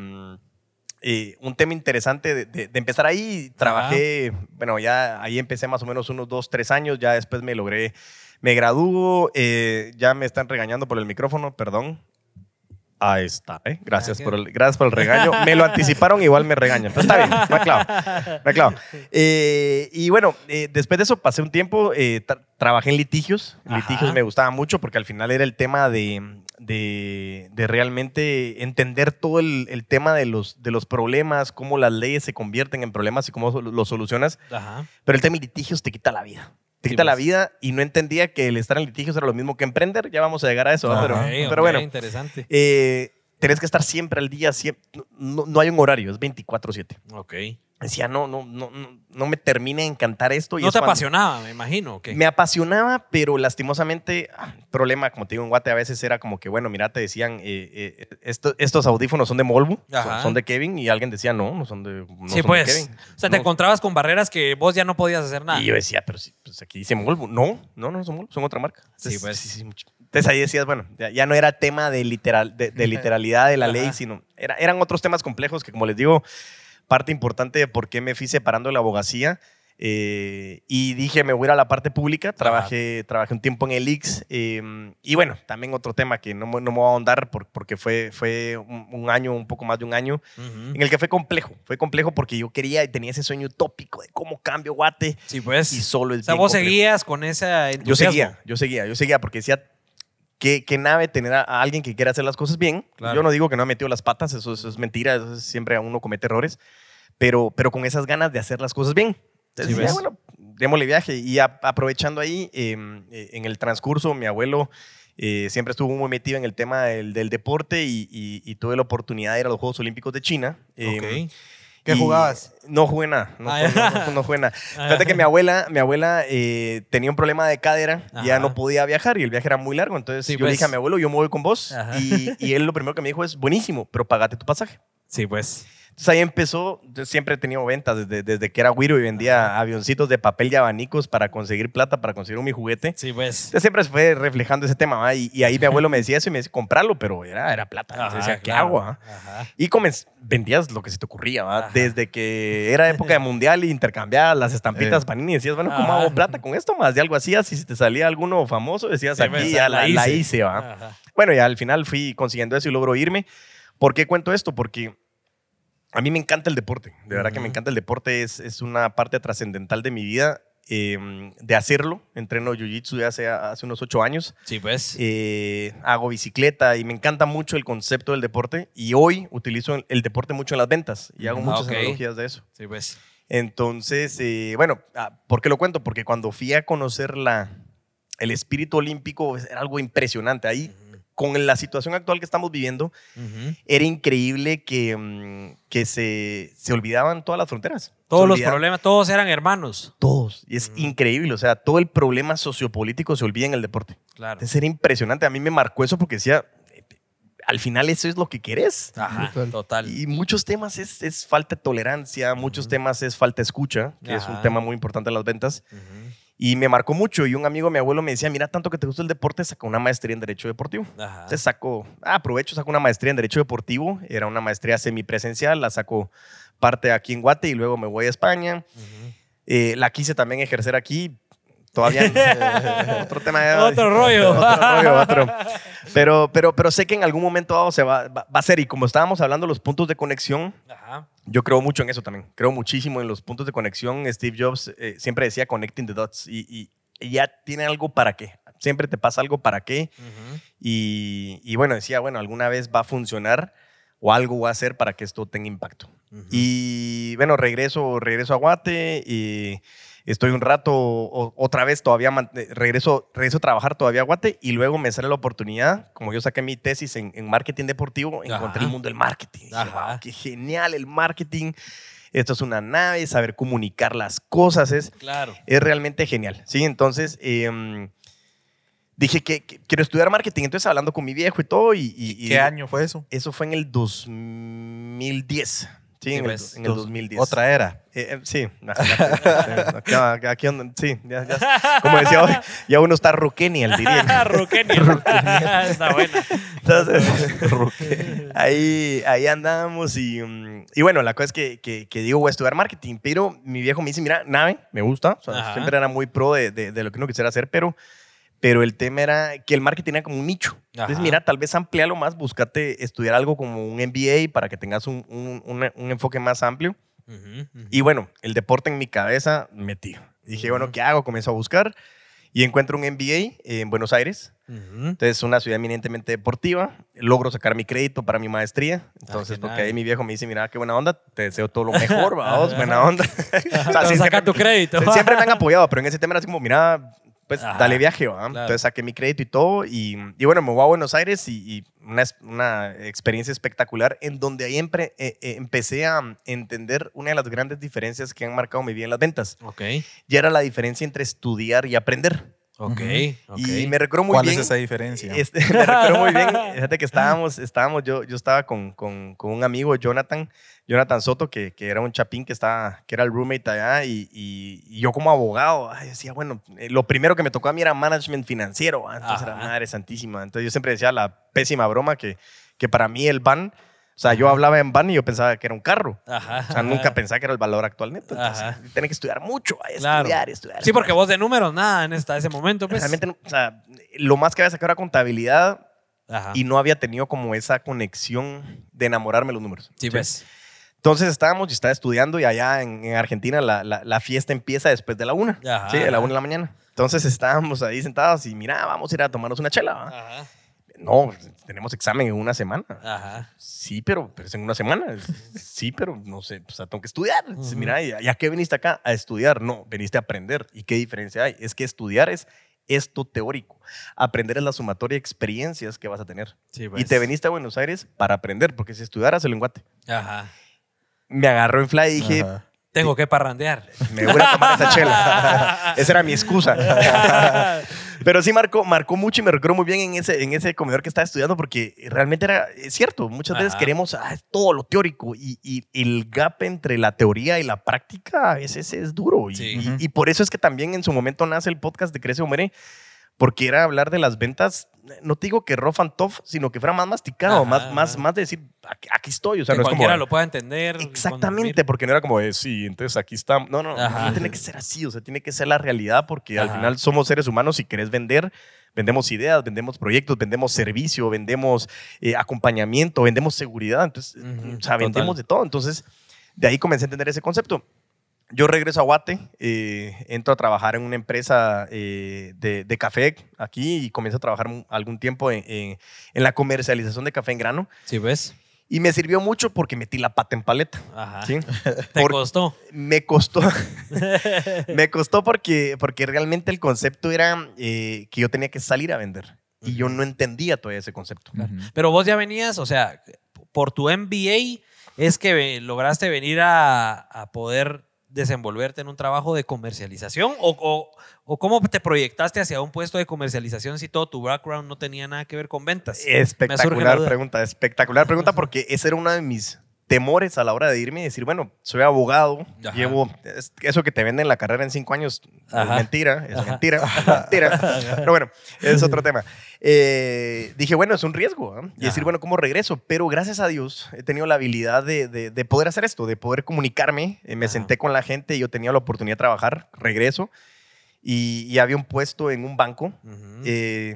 eh, un tema interesante de, de- de empezar ahí, trabajé, bueno, ya ahí empecé más o menos unos dos, tres años, ya después me logré, me graduó, eh, ya me están regañando por el micrófono, perdón. Ahí está, ¿eh? Gracias, por el, gracias por el regaño. Me lo anticiparon, igual me regañan. Pero está bien, hay clavo. Hay clavo. Eh, y bueno, eh, después de eso pasé un tiempo, eh, tra- trabajé en litigios. Ajá. Litigios me gustaba mucho porque al final era el tema de, de, de realmente entender todo el, el tema de los, de los problemas, cómo las leyes se convierten en problemas y cómo los solucionas. Ajá. Pero el tema de litigios te quita la vida. Te Sí, quita la pues. vida y no entendía que el estar en litigios era lo mismo que emprender. Ya vamos a llegar a eso, pero, bueno. interesante. Eh, tenés que estar siempre al día, siempre, no, no hay un horario, es 24/7. Ok. Decía, no, no, no, no, me termina de encantar esto. y No te apasionaba, me imagino. Me apasionaba, pero lastimosamente, ah, problema, como te digo, en Guate a veces era como que, bueno, mira, te decían, eh, eh, esto- estos audífonos son de Molbu, son, son de Kevin, y alguien decía, no, no son de, no sí, son de pues. Kevin. O sea, te encontrabas con barreras que vos ya no podías hacer nada. Y yo decía, pero sí, pues aquí dice Molbu. No, no, no son Molbu, son otra marca. Sí, pues. sí, sí, mucho. Entonces ahí decías, bueno, ya, ya no era tema de, literal, de, de (laughs) literalidad de la Ajá. ley, sino era- eran otros temas complejos que, como les digo, parte importante de por qué me fui separando de la abogacía Eh, y dije, me voy a ir a la parte pública. Trabajé, trabajé un tiempo en el IX. eh, y bueno, también otro tema que no, no me voy a ahondar por- porque fue, fue un, un año, un poco más de un año, en el que fue complejo. Fue complejo porque yo quería y tenía ese sueño utópico de cómo cambio Guate. Sí, pues. Y solo es o sea, vos complejo. seguías con esa Yo seguía, yo seguía, yo seguía porque decía, qué, qué nave tener a, a alguien que quiera hacer las cosas bien. Claro. Yo no digo que no ha metido las patas, eso, eso es mentira, eso es- siempre uno comete errores, pero, pero con esas ganas de hacer las cosas bien. Entonces, bueno, démosle viaje. Y a- aprovechando ahí, eh, eh, en el transcurso, mi abuelo eh, siempre estuvo muy metido en el tema del, del deporte y, y- y tuve la oportunidad de ir a los Juegos Olímpicos de China. eh, Ok. ¿Qué jugabas? No jugué nada. No, Ah, no, no- no jugué nada. (laughs) Fíjate que mi abuela, mi abuela eh, tenía un problema de cadera, y ya no podía viajar y el viaje era muy largo. Entonces Sí, yo pues. le dije a mi abuelo, yo me voy con vos. Y, y él lo primero que me dijo es, buenísimo, pero pagate tu pasaje. Sí, pues. Entonces ahí empezó, yo siempre he tenido ventas desde, desde que era güiro y vendía avioncitos de papel y abanicos para conseguir plata, para conseguir mi juguete. Sí, pues. Entonces siempre se fue reflejando ese tema. Y, y ahí mi (laughs) abuelo me decía eso y me decía, comprarlo, pero era, era plata. Entonces Ajá, decía, ¿qué hago? ah? Ajá. Y vendías lo que se te ocurría. Desde que era época de (laughs) mundial y intercambiabas las estampitas Eh. Panini y decías, bueno, ¿cómo hago plata con esto? Más de algo así, así si te salía alguno famoso, decías, Sí, aquí pues, ya la, la hice, ¿va? Bueno, ya al final fui consiguiendo eso y logro irme. ¿Por qué cuento esto? Porque a mí me encanta el deporte. De verdad que me encanta el deporte. Es, es una parte trascendental de mi vida. eh, de hacerlo. Entreno jiu-jitsu hace, hace unos ocho años. Sí, pues. Eh, hago bicicleta y me encanta mucho el concepto del deporte. Y hoy utilizo el, el deporte mucho en las ventas y hago Ah, muchas ok. analogías de eso. Sí, pues. Entonces, eh, bueno, ah, ¿por qué lo cuento? Porque cuando fui a conocer la, el espíritu olímpico, pues, era algo impresionante. Ahí, con la situación actual que estamos viviendo, era increíble que, mm, que se, se olvidaban todas las fronteras. Todos los problemas, todos eran hermanos. Todos. Y es increíble. O sea, todo el problema sociopolítico se olvida en el deporte. Claro. Entonces era impresionante. A mí me marcó eso porque decía, al final eso es lo que querés. Ajá, Total. total. Y muchos temas es, es falta de tolerancia, muchos temas es falta de escucha, que es un tema muy importante en las ventas. Y me marcó mucho. Y un amigo, mi abuelo, me decía, mira, tanto que te gusta el deporte, saca una maestría en Derecho Deportivo. Ajá. Entonces saco, ah, aprovecho, saco una maestría en Derecho Deportivo. Era una maestría semipresencial, la saco parte aquí en Guate y luego me voy a España. Eh, la quise también ejercer aquí. Todavía (laughs) otro tema. de- Otro rollo. otro rollo, otro. (laughs) Pero, pero, pero sé que en algún momento dado se va, va, va a ser. Y como estábamos hablando de los puntos de conexión, Ajá. yo creo mucho en eso también. Creo muchísimo en los puntos de conexión. Steve Jobs eh, siempre decía connecting the dots. Y, y- y ya tiene algo para qué. Siempre te pasa algo para qué. Ujú. Y, y bueno, decía, bueno, alguna vez va a funcionar o algo va a hacer para que esto tenga impacto. Ujú. Y bueno, regreso, regreso a Guate y estoy un rato, o- otra vez todavía, eh, regreso, regreso a trabajar todavía a Guate y luego me sale la oportunidad, como yo saqué mi tesis en, en marketing deportivo, encontré el mundo del marketing. Dije. "Wow, qué genial el marketing. Esto es una nave, saber comunicar las cosas es, Claro. es realmente genial. ¿sí? Entonces, em, dije que, que quiero estudiar marketing. Entonces, hablando con mi viejo y todo, y, y- y- ¿Qué año fue eso? eso fue en el 2010. Sí, en, pues, el, en el Dos- 2010. Otra era. Eh, eh, sí, aquí, aquí sí, ya- ya- como decía hoy, ya uno está roquenial, diría. (laughs) Ruquenial. Está buena. Entonces, (laughs) ahí, ahí andábamos y, mm, y bueno, la cosa es que, que, que digo voy a estudiar marketing, pero mi viejo me dice, mira, nave, me gusta, o sea, siempre era muy pro de, de, de lo que uno quisiera hacer, pero, pero el tema era que el marketing era como un nicho. Entonces, Ajá. mira, tal vez ampliarlo más, búscate estudiar algo como un MBA para que tengas un, un, un- un enfoque más amplio. Ujú, ujú. Y bueno, el deporte en mi cabeza metido. Dije, bueno, ¿qué hago? Comienzo a buscar y encuentro un MBA en Buenos Aires. Entonces, una ciudad eminentemente deportiva. Logro sacar mi crédito para mi maestría. Entonces, qué porque ahí mi viejo me dice, mira, qué buena onda, te deseo todo lo mejor, (laughs) vamos, buena onda. (laughs) o sea, siempre, tu crédito. siempre me han apoyado, pero en ese tema era así como, mira, pues Ajá, dale viaje, ¿va? claro. Entonces saqué mi crédito y todo. Y, y bueno, me voy a Buenos Aires y, y una, una experiencia espectacular en donde ahí empre- eh, eh, empecé a entender una de las grandes diferencias que han marcado mi vida en las ventas. Ok. Y era la diferencia entre estudiar y aprender. Ok. ok. Y me recuerdo muy ¿Cuál bien. es esa diferencia? Este, (laughs) me recuerdo muy bien. (laughs) Fíjate que estábamos, estábamos yo, yo estaba con, con, con un amigo, Jonathan, Jonathan Soto, que, que era un chapín que, estaba, que era el roommate allá. Y, y- y yo, como abogado, ay, decía, bueno, eh, lo primero que me tocó a mí era management financiero. ah, Entonces Ajá. era madre santísima. Entonces yo siempre decía la pésima broma que, que para mí el ban O sea, yo hablaba en van y yo pensaba que era un carro. Ajá. O sea, nunca pensaba que era el valor actual neto. Entonces, tenés que estudiar mucho, Claro. estudiar, estudiar. Sí, porque vos de números, nada en esta, ese momento, pues. Realmente, o sea, lo más que había sacado era contabilidad Ajá. y no había tenido como esa conexión de enamorarme de los números. Sí, pues. Entonces estábamos, yo estaba estudiando y allá en, en Argentina la, la- la fiesta empieza después de la una. Ajá, sí, de la una de la mañana. Entonces estábamos ahí sentados y mira, vamos a ir a tomarnos una chela. ¿va? Ajá. No, tenemos examen en una semana. Ajá. Sí, pero, pero es en una semana. (laughs) Sí, pero no sé, o sea, tengo que estudiar. Ujú. Mira, ¿y a qué viniste acá? A estudiar. No, viniste a aprender. ¿Y qué diferencia hay? Es que estudiar es esto teórico. Aprender es la sumatoria de experiencias que vas a tener. Sí, pues. Y te veniste a Buenos Aires para aprender, porque si estudiaras el lenguate. Ajá. Me agarró en fly y dije, Ajá. Tengo que parrandear. me voy a tomar esa (laughs) chela. esa era mi excusa. (laughs) Pero sí marcó, marcó mucho y me recuerdo muy bien en ese, en ese comedor que estaba estudiando porque realmente era es cierto. Muchas veces queremos ah, todo lo teórico y, y el gap entre la teoría y la práctica a veces es duro. Y, Sí. y- y por eso es que también en su momento nace el podcast de Crece o Muere porque era hablar de las ventas, no te digo que rough and tough, sino que fuera más masticado, Ajá, más, más, más de decir, aquí, estoy. O sea, que no es como, cualquiera lo pueda entender. Exactamente, porque no era como de, sí, entonces aquí está. No, no, Ajá. no tiene que ser así, o sea, tiene que ser la realidad porque al Ajá. final somos seres humanos y querés vender, vendemos ideas, vendemos proyectos, vendemos servicio, vendemos eh, acompañamiento, vendemos seguridad, entonces, Ujú, o sea, vendemos total. de todo. Entonces, de ahí comencé a entender ese concepto. Yo regreso a Guate, eh, entro a trabajar en una empresa eh, de, de café aquí y comienzo a trabajar algún tiempo en, en- en la comercialización de café en grano. Sí, ves. Y me sirvió mucho porque metí la pata en paleta. Ajá. ¿sí? (laughs) Te Por- costó. me costó. (laughs) (laughs) me costó porque, porque realmente el concepto era eh, que yo tenía que salir a vender. Y yo no entendía todavía ese concepto. Pero vos ya venías, o sea, por tu MBA es que lograste venir a, a poder desenvolverte en un trabajo de comercialización o, o- o cómo te proyectaste hacia un puesto de comercialización si todo tu background no tenía nada que ver con ventas. Espectacular pregunta, espectacular pregunta (laughs) porque ese era uno de mis temores a la hora de irme y decir, bueno, soy abogado, Ajá. llevo es- eso que te venden la carrera en cinco años, es Ajá. mentira, es Ajá. mentira, es mentira. Pero bueno, es otro tema. Eh, dije, bueno, es un riesgo. ¿ah? Y decir, bueno, ¿cómo regreso? Pero gracias a Dios he tenido la habilidad de, de- de poder hacer esto, de poder comunicarme. Eh, me senté con la gente y yo tenía la oportunidad de trabajar, regreso. Y, y había un puesto en un banco. Eh,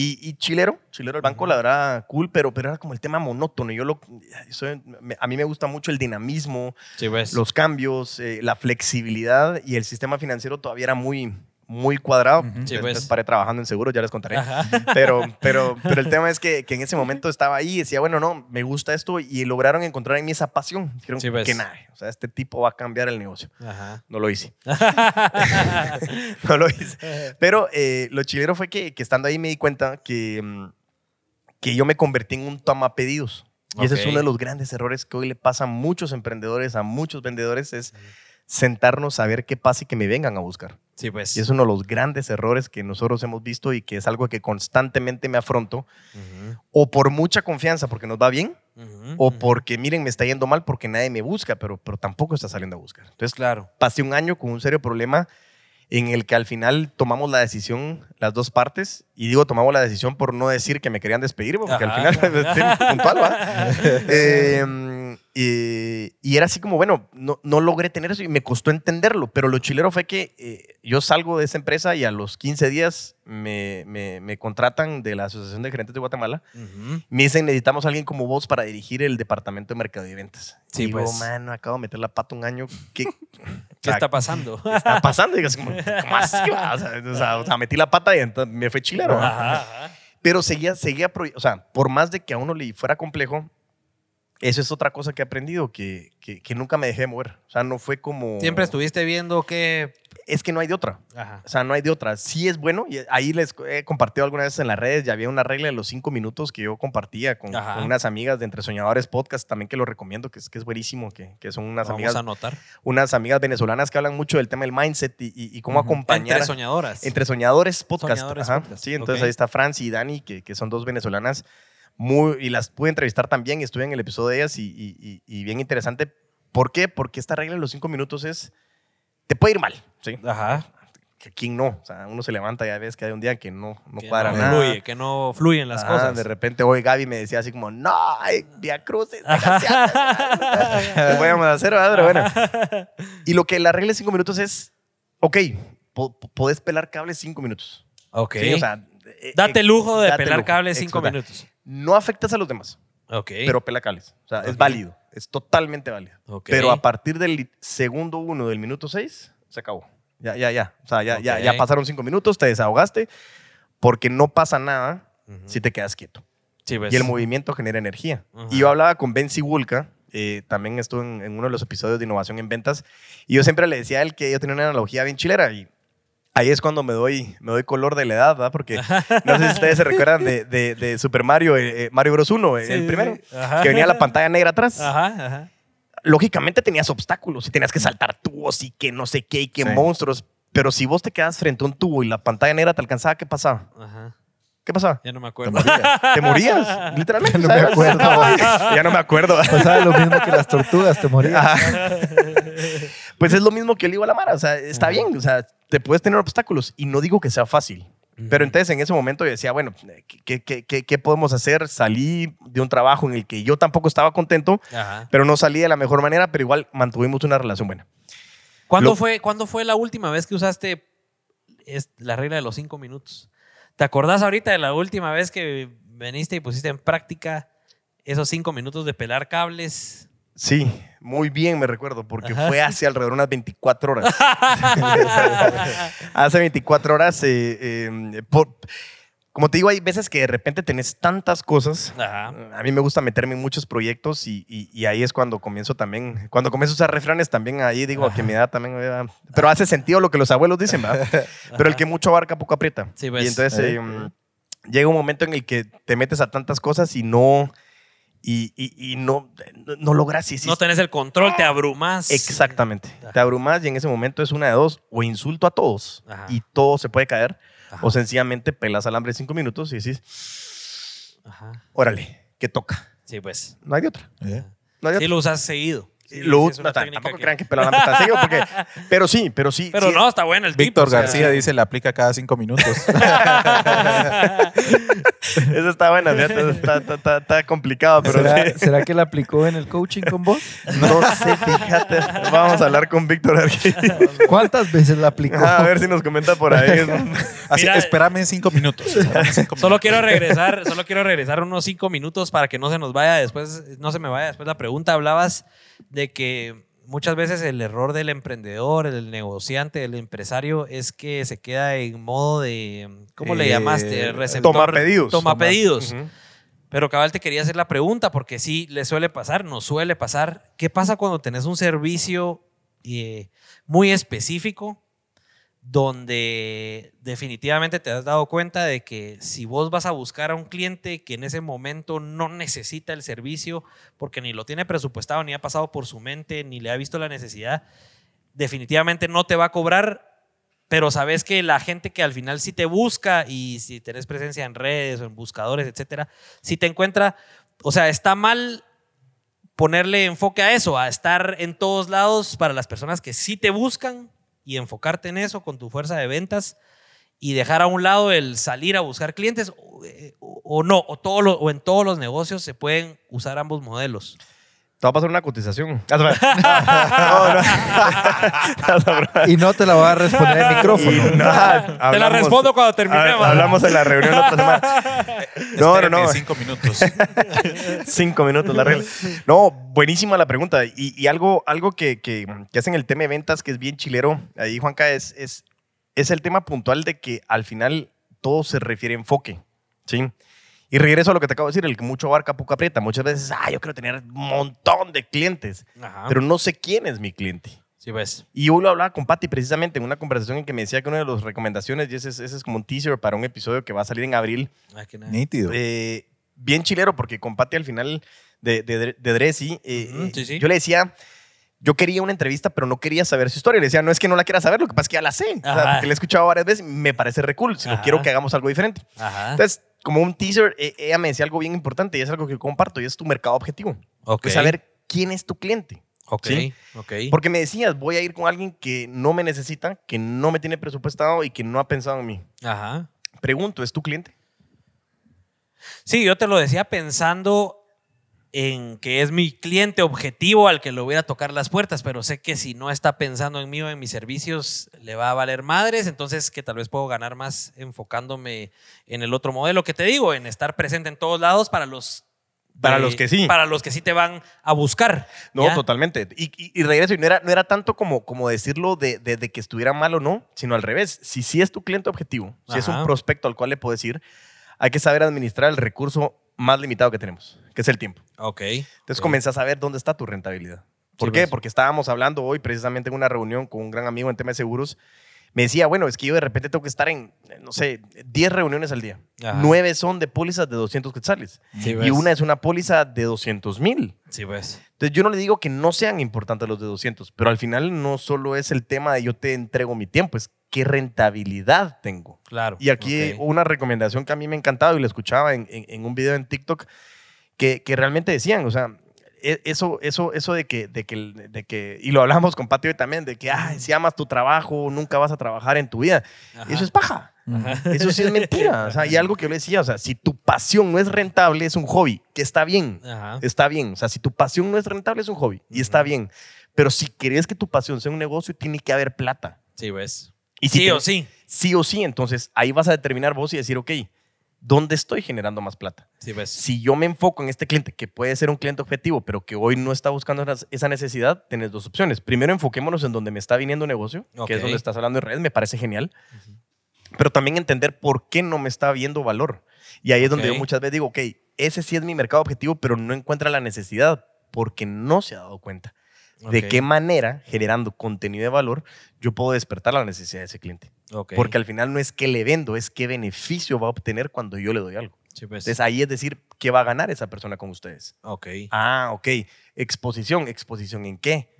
y, y chilero, chilero el banco, la verdad, cool, pero, pero era como el tema monótono. Yo lo, soy- me- a mí me gusta mucho el dinamismo, Sí, los cambios, eh, la flexibilidad y el sistema financiero todavía era muy, muy cuadrado. Sí, Después pues. paré trabajando en seguros, ya les contaré. Ajá. (laughs) Pero, pero, pero el tema es que, que en ese momento estaba ahí y decía, bueno, no, me gusta esto y lograron encontrar en mí esa pasión. Dijeron Sí, pues. que nada, o sea, este tipo va a cambiar el negocio. Ajá. No lo hice. (laughs) (laughs) no lo hice. Pero eh, lo chilero fue que, que estando ahí me di cuenta que, mm, que yo me convertí en un toma pedidos. Y ese es uno de los grandes errores que hoy le pasa a muchos emprendedores, a muchos vendedores, es sentarnos a ver qué pasa y que me vengan a buscar. Sí, pues. Y es uno de los grandes errores que nosotros hemos visto y que es algo que constantemente me afronto, o por mucha confianza porque nos va bien, o porque miren, me está yendo mal porque nadie me busca, pero, pero tampoco está saliendo a buscar. Entonces, Claro. pasé un año con un serio problema en el que al final tomamos la decisión, las dos partes, y digo tomamos la decisión por no decir que me querían despedir, porque Ajá. al final, (laughs) puntual, ¿va? (laughs) Eh, y, y era así como, bueno, no, no logré tener eso y me costó entenderlo, pero lo chilero fue que eh, yo salgo de esa empresa y a los 15 días me, me- me contratan de la Asociación de Gerentes de Guatemala. Ujú. Me dicen, necesitamos a alguien como vos para dirigir el departamento de mercado y ventas. Sí, Digo, pues. mano, acabo de meter la pata un año. ¿Qué, (laughs) ¿Qué está pasando? (laughs) está pasando? Y digo, como, ¿cómo así? O sea, o sea, o sea, metí la pata y entonces me fue chilero. Ajá, ajá. Pero seguía, seguía, o sea, por más de que a uno le fuera complejo, eso es otra cosa que he aprendido, que, que, que nunca me dejé mover. O sea, no fue como... Siempre estuviste viendo que. Es que no hay de otra. Ajá. O sea, no hay de otra. Sí es bueno. Y ahí les he compartido alguna vez en las redes. Ya había una regla de los cinco minutos que yo compartía con, unas amigas de Entre Soñadores Podcast, también que lo recomiendo, que es, que es buenísimo, que, que son unas Vamos amigas, a anotar. unas amigas venezolanas que hablan mucho del tema del mindset y, y- y cómo acompañar. Entre soñadoras. Entre Soñadores Podcast. Soñadores ajá. Podcast, Sí, entonces ahí está Franci y Dani, que, que son dos venezolanas. Muy, y las pude entrevistar también. Estuve en el episodio de ellas y, y- y- y bien interesante. ¿Por qué? Porque esta regla de los cinco minutos es. Te puede ir mal. ¿sí? Ajá. que quién no. O sea, uno se levanta y ya ves que hay un día que no, no Que cuadra no nada. fluye, que no fluyen las Ajá, cosas. De repente hoy Gaby me decía así como, no, hay Via Cruces, (laughs) ¿Qué podíamos hacer? Pero bueno. Y lo que la regla de cinco minutos es, ok, po- po- podés pelar cables cinco minutos. Ok. Sí, o sea, Date eh, el lujo de date pelar lujo. cables cinco minutos. No afectas a los demás, Ok. pero pela cables. O sea, es Ok. válido, es totalmente válido. Ok. Pero a partir del segundo uno del minuto seis, se acabó. Ya, ya, ya. O sea, ya, ya, ya pasaron cinco minutos, te desahogaste, porque no pasa nada Ujú. si te quedas quieto. Sí, pues. Y el movimiento genera energía. Ajá. Y yo hablaba con Ben Sibulka, eh, también estuvo en, en uno de los episodios de innovación en ventas, y yo siempre le decía a él que yo tenía una analogía bien chilera, y ahí es cuando me doy, me doy color de la edad, ¿verdad? Porque (laughs) no sé si ustedes se recuerdan de, de- de Super Mario, eh, eh, Mario Bros. 1, Sí, el primero, sí. Ajá. que venía la pantalla negra atrás. Ajá, ajá. Lógicamente tenías obstáculos y tenías que saltar tubos y que no sé qué y que Sí. monstruos, pero si vos te quedas frente a un tubo y la pantalla negra te alcanzaba, ¿qué pasaba? Ajá. ¿Qué pasaba? Ya no me acuerdo. Te morías, (laughs) literalmente. (laughs) No me acuerdo. ya no me acuerdo. Pasaba lo mismo que las tortugas, te morías. Ajá. Pues es lo mismo que le digo a la Mara. O sea, está bien. O sea, te puedes tener obstáculos y no digo que sea fácil. Pero entonces en ese momento yo decía, bueno, ¿qué, qué, qué, qué podemos hacer? Salí de un trabajo en el que yo tampoco estaba contento, Ajá. pero no salí de la mejor manera, pero igual mantuvimos una relación buena. ¿Cuándo, Lo- fue, ¿Cuándo fue la última vez que usaste la regla de los cinco minutos? ¿Te acordás ahorita de la última vez que veniste y pusiste en práctica esos cinco minutos de pelar cables? Sí, muy bien me recuerdo, porque Ajá. fue hace alrededor de unas 24 horas. (laughs) hace 24 horas, eh, eh, por- como te digo, hay veces que de repente tenés tantas cosas. Ajá. A mí me gusta meterme en muchos proyectos y, y- y ahí es cuando comienzo también, cuando comienzo a usar refranes también ahí digo que me da también, ¿verdad? pero hace sentido lo que los abuelos dicen, ¿verdad? (laughs) Pero el que mucho abarca poco aprieta. Sí, pues. Y entonces eh, llega un momento en el que te metes a tantas cosas y no, y, y- y no, no, no logras. Y, No tenés el control, te abrumas. Exactamente. Te abrumas y en ese momento es una de dos. O insulto a todos Ajá. y todo se puede caer. Ajá. O sencillamente pelas alambre cinco minutos y decís, Ajá. órale, que toca. Sí, pues. No hay de otra. ¿Eh? No hay de Sí, otra. lo usas seguido. Sí, Lo- no, tampoco que- crean que alambre tan seguido, porque, (laughs) pero sí, pero sí. Pero sí. no, está bueno el Víctor o sea, García dice le aplica cada cinco minutos. (laughs) (laughs) Eso está bueno, fíjate, está, está- está- está complicado, pero ¿Será, sí. será que la aplicó en el coaching con vos? No sé, fíjate. Vamos a hablar con Víctor aquí. ¿Cuántas veces la aplicó? A ver si nos comenta por ahí. Así, Mira- espérame en cinco minutos. espérame cinco Solo minutos. quiero regresar, solo quiero regresar unos cinco minutos para que no se nos vaya después, no se me vaya después la pregunta. Hablabas de que muchas veces el error del emprendedor, del negociante, del empresario es que se queda en modo de, ¿cómo le Eh, llamaste? Receptor, toma pedidos. Toma Toma- pedidos. Pero cabal te quería hacer la pregunta porque sí le suele pasar, nos suele pasar. ¿Qué pasa cuando tenés un servicio eh, muy específico donde definitivamente te has dado cuenta de que si vos vas a buscar a un cliente que en ese momento no necesita el servicio porque ni lo tiene presupuestado, ni ha pasado por su mente, ni le ha visto la necesidad, definitivamente no te va a cobrar pero sabes que la gente que al final sí te busca y si tenés presencia en redes o en buscadores, etcétera, si te encuentra, o sea, está mal ponerle enfoque a eso, a estar en todos lados para las personas que sí te buscan y enfocarte en eso con tu fuerza de ventas y dejar a un lado el salir a buscar clientes o, eh, no, o, todo lo- o en todos los negocios se pueden usar ambos modelos. Te va a pasar una cotización. (laughs) No, no. Y no te la va a responder el micrófono. Te la respondo cuando terminemos. ha- Hablamos en la reunión la otra semana. (laughs) No, no, no. cinco minutos. (laughs) Cinco minutos la regla. No, buenísima la pregunta. Y, y algo, algo que, que, que hacen el tema de ventas que es bien chilero, ahí Juanca, es, es, es el tema puntual de que al final todo se refiere a enfoque. ¿sí? Y regreso a lo que te acabo de decir, el que mucho abarca, poco aprieta. Muchas veces, ah, yo quiero tener un montón de clientes, Ajá. pero no sé quién es mi cliente. sí, ves. Y yo lo hablaba con Patty precisamente en una conversación en que me decía que una de las recomendaciones, y ese es, ese es como un teaser para un episodio que va a salir en abril, Ah, nada. Nítido. eh, bien chilero, porque con Patty al final de, de, de Dressy, eh, Ujú, sí, sí. yo le decía, yo quería una entrevista, pero no quería saber su historia. Le decía, no es que no la quiera saber, lo que pasa es que ya la sé. O sea, porque la he escuchado varias veces, me parece re cool, sino Ajá. quiero que hagamos algo diferente. Ajá. Entonces, como un teaser, eh, ella me decía algo bien importante y es algo que comparto y es tu mercado objetivo. Ok. Es saber quién es tu cliente. Ok, Sí. ok. Porque me decías, voy a ir con alguien que no me necesita, que no me tiene presupuestado y que no ha pensado en mí. Ajá. Pregunto, ¿es tu cliente? Sí, yo te lo decía pensando en que es mi cliente objetivo al que le voy a tocar las puertas, pero sé que si no está pensando en mí o en mis servicios, le va a valer madres, entonces que tal vez puedo ganar más enfocándome en el otro modelo que te digo, en estar presente en todos lados para los... Para los que sí. Para los que sí te van a buscar. No, ¿ya? totalmente. Y, y- y regreso, y no era, no era tanto como, como decirlo de, de- de que estuviera mal o no, sino al revés. Si sí es tu cliente objetivo, si es un prospecto al cual le puedes ir, hay que saber administrar el recurso más limitado que tenemos, que es el tiempo. Ok. Entonces comenzás a ver dónde está tu rentabilidad. ¿Por Sí, qué? pues. Porque estábamos hablando hoy precisamente en una reunión con un gran amigo en tema de seguros. Me decía, bueno, es que yo de repente tengo que estar en, no sé, 10 reuniones al día. Ajá. 9 son de pólizas de 200 quetzales. Sí, y ves. una es una póliza de 200 mil. Sí, pues. Entonces yo no le digo que no sean importantes los de 200, pero al final no solo es el tema de yo te entrego mi tiempo, es qué rentabilidad tengo. Claro. Y aquí ok. una recomendación que a mí me ha encantado y la escuchaba en, en- en un video en TikTok que, que realmente decían, o sea, e- eso, eso, eso de que, de que, de que, y lo hablamos con Patio también, de que ay, si amas tu trabajo, nunca vas a trabajar en tu vida. Ajá. Eso es paja. Eso sí es (laughs) mentira. O sea, y algo que yo le decía, o sea, si tu pasión no es rentable, es un hobby, que está bien. Ajá. Está bien. O sea, si tu pasión no es rentable, es un hobby. Y está bien. Pero si querés que tu pasión sea un negocio, tiene que haber plata. Sí, ves. Y si sí te- o sí. Sí o sí, entonces ahí vas a determinar vos y decir, ok, ¿dónde estoy generando más plata? Sí. Si yo me enfoco en este cliente, que puede ser un cliente objetivo, pero que hoy no está buscando esa- necesidad, tienes dos opciones. Primero, enfoquémonos en donde me está viniendo negocio, Ok. que es donde estás hablando en redes, me parece genial. Pero también entender por qué no me está viendo valor. Y ahí es donde yo muchas veces digo, ok, ese sí es mi mercado objetivo, pero no encuentra la necesidad porque no se ha dado cuenta de qué manera, generando contenido de valor, yo puedo despertar la necesidad de ese cliente. Porque al final no es qué le vendo, es qué beneficio va a obtener cuando yo le doy algo. Sí, pues. Entonces ahí es decir, ¿qué va a ganar esa persona con ustedes? Ok. Ah, ok. Exposición. ¿Exposición en qué?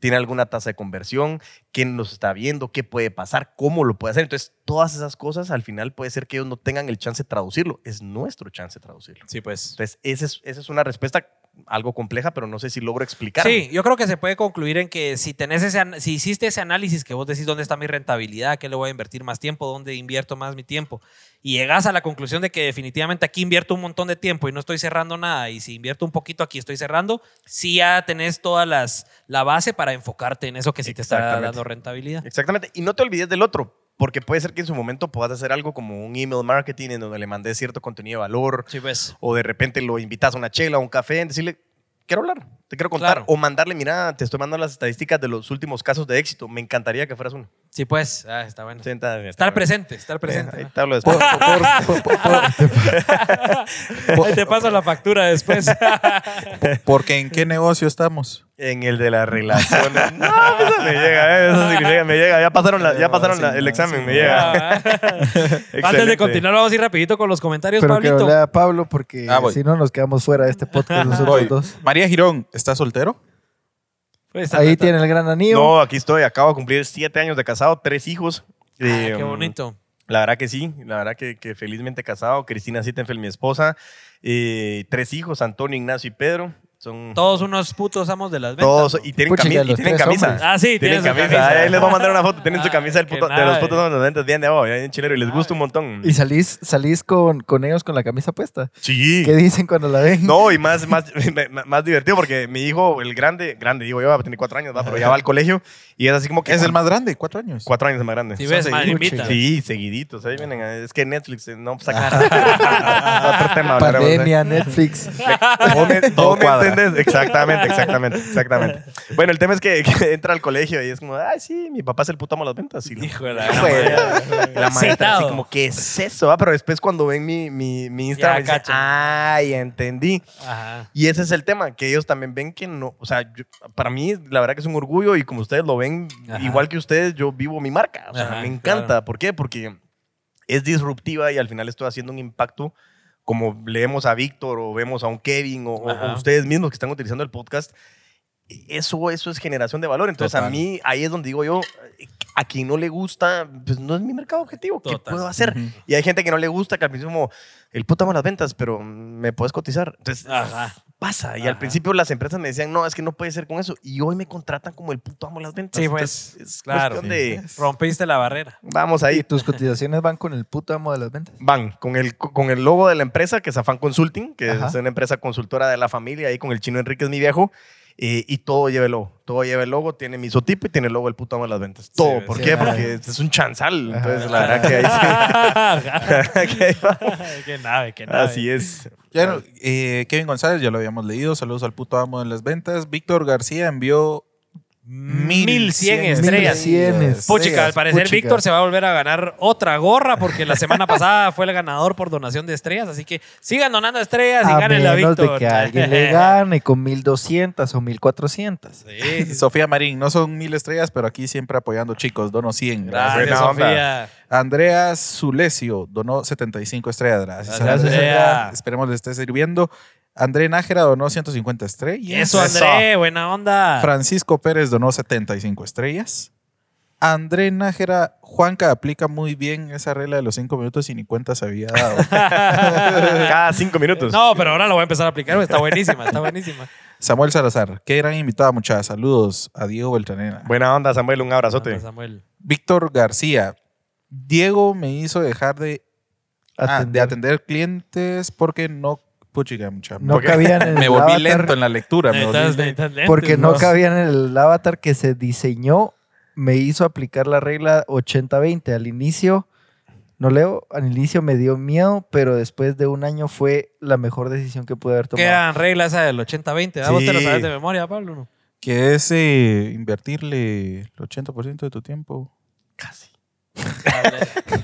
¿Tiene alguna tasa de conversión? ¿Quién nos está viendo? ¿Qué puede pasar? ¿Cómo lo puede hacer? Entonces, todas esas cosas al final puede ser que ellos no tengan el chance de traducirlo. Es nuestro chance de traducirlo. Sí, pues. Entonces, esa es, esa es una respuesta algo compleja, pero no sé si logro explicar. Sí, yo creo que se puede concluir en que si tenés ese, si hiciste ese análisis que vos decís dónde está mi rentabilidad, qué le voy a invertir más tiempo, dónde invierto más mi tiempo, y llegas a la conclusión de que definitivamente aquí invierto un montón de tiempo y no estoy cerrando nada, y si invierto un poquito aquí estoy cerrando, sí ya tenés todas las la base para enfocarte en eso que sí te está dando rentabilidad. Exactamente. Y no te olvides del otro, porque puede ser que en su momento puedas hacer algo como un email marketing en donde le mandes cierto contenido de valor, Sí, pues. o de repente lo invitas a una chela, a un café, en decirle, quiero hablar, te quiero contar, Claro. o mandarle, mira, te estoy mandando las estadísticas de los últimos casos de éxito, me encantaría que fueras uno. Sí, pues. Ah, está bueno. Sí, está- está Estar presente, estar presente. ahí te hablo después. por- por- por- (laughs) Ahí te paso la factura después. (laughs) Porque en qué negocio estamos. En el de las relaciones. No, eso me llega, eh, eso sí me llega, me llega. Ya pasaron, la- ya pasaron la- el examen, me llega. (laughs) Antes de continuar, vamos a ir rapidito con los comentarios, Pero que Pablito. lea a Pablo porque Ah, si no nos quedamos fuera de este podcast nosotros Voy. dos. María Girón, ¿está soltero? Pues, Ahí tiene el gran anillo. No, aquí estoy, acabo de cumplir siete años de casado, tres hijos. Ah, Eh, qué um, bonito. La verdad que sí, la verdad que, que felizmente casado. Cristina Sittenfeld, mi esposa. Eh, tres hijos, Antonio, Ignacio y Pedro. Son Todos unos putos amos de las ventas. todos. Y tienen, Puchica, camisa, y tienen camisa. hombres. Ah, sí, Tienen su camisa. camisa. Ahí les voy a mandar una foto. Tienen su Ah, camisa del puto- de los putos de los ventas bien de abajo, bien chilero. Y les gusta un montón. Y salís, salís con, con ellos con la camisa puesta. Sí. ¿Qué dicen cuando la ven? No, y más, más, (laughs) más divertido porque mi hijo, el grande, grande, digo yo, va a tener cuatro años, va, pero ya va al colegio y es así como que Es el más grande, cuatro años. cuatro años más grande. Si ves, invita. Sí, seguiditos. Ahí vienen. Es que Netflix eh, no saca (laughs) (laughs) otro tema. ¿eh? Pandemia, Netflix. ¿Vos me, Todo cuadra. Entendés? Exactamente, exactamente, (laughs) exactamente. Bueno, el tema es que, (laughs) que entra al colegio y es como, ay, sí, mi papá es el puto amo las ventas. Y Hijo de la (laughs) la, la maestra así como, ¿qué es eso? ah? Pero después cuando ven mi, mi, mi Instagram, Ya dicen, ay, entendí. Ajá. Y ese es el tema, que ellos también ven que no, o sea, yo- para mí la verdad que es un orgullo y como ustedes lo ven, Ajá. igual que ustedes, yo vivo mi marca. O sea, Ajá, me encanta. claro. ¿Por qué? Porque es disruptiva y al final estoy haciendo un impacto como leemos a Víctor o vemos a un Kevin o, o- ustedes mismos que están utilizando el podcast. Eso, eso es generación de valor. Entonces, a Total. mí, ahí es donde digo yo, a quien no le gusta, pues no es mi mercado objetivo. ¿Qué Total. puedo hacer? Y hay gente que no le gusta, que al principio como, el puto amo las ventas, pero me puedes cotizar. Entonces, Ajá. Pasa. Y Ajá. al principio las empresas me decían, no, es que no puede ser con eso. Y hoy me contratan como el puto amo de las ventas. Sí, pues, Entonces, es claro. de, Rompiste la barrera. vamos Y ahí. tus cotizaciones van con el puto amo de las ventas. Van con el, con el logo de la empresa, que es Afan Consulting, que Ajá. es una empresa consultora de la familia, ahí con el chino Enrique es mi viejo. Eh, y todo lleva el logo. Todo lleva el logo, tiene mi isotipo y tiene el logo del puto amo de las ventas. Todo. Sí, ¿Por sí. qué? Ajá. Porque es un chanzal. Entonces, Ajá. la verdad que ahí sí. (laughs) qué nave, qué nave. Así es. No, eh, Kevin González, ya lo habíamos leído. Saludos al puto amo de las ventas. Víctor García envió Mil cien estrellas. cienes. Puchica, al parecer Puchica. Víctor se va a volver a ganar otra gorra porque la semana pasada (laughs) fue el ganador por donación de estrellas. Así que sigan donando estrellas y A ganen a menos Víctor. de que alguien le (laughs) gane con 1200 o 1400. Sí. Sofía Marín, no son mil estrellas, pero aquí siempre apoyando chicos. Dono 100. Gracias. Gracias. Sofía. Andrea Zulesio donó 75 estrellas. Gracias. Gracias, Andrea. Esperemos le esté sirviendo. André Nájera donó 150 estrellas. Eso, André, buena onda. Francisco Pérez donó 75 estrellas. André Nájera, Juanca aplica muy bien esa regla de los 5 minutos y ni cuenta se había dado. (laughs) Cada cinco minutos. No, pero ahora lo voy a empezar a aplicar. Está buenísima, está buenísima. Samuel Salazar, qué gran invitado, muchachas. Saludos a Diego Beltranena. Buena onda, Samuel. Un abrazote. Samuel. Víctor García, Diego me hizo dejar de, ah, de Atender. atender clientes porque no. Puchica, mucha. No cabían en (laughs) Me el volví avatar lento en la lectura. Me volví lento. lentes, porque no cabían en el avatar que se diseñó. Me hizo aplicar la regla 80-20. Al inicio, no leo, al inicio me dio miedo, pero después de un año fue la mejor decisión que pude haber tomado. Quedan reglas esa del 80-20. ¿verdad? ¿Vos te lo Sí. sabes de memoria, Pablo? no? Que es eh, invertirle el 80% de tu tiempo.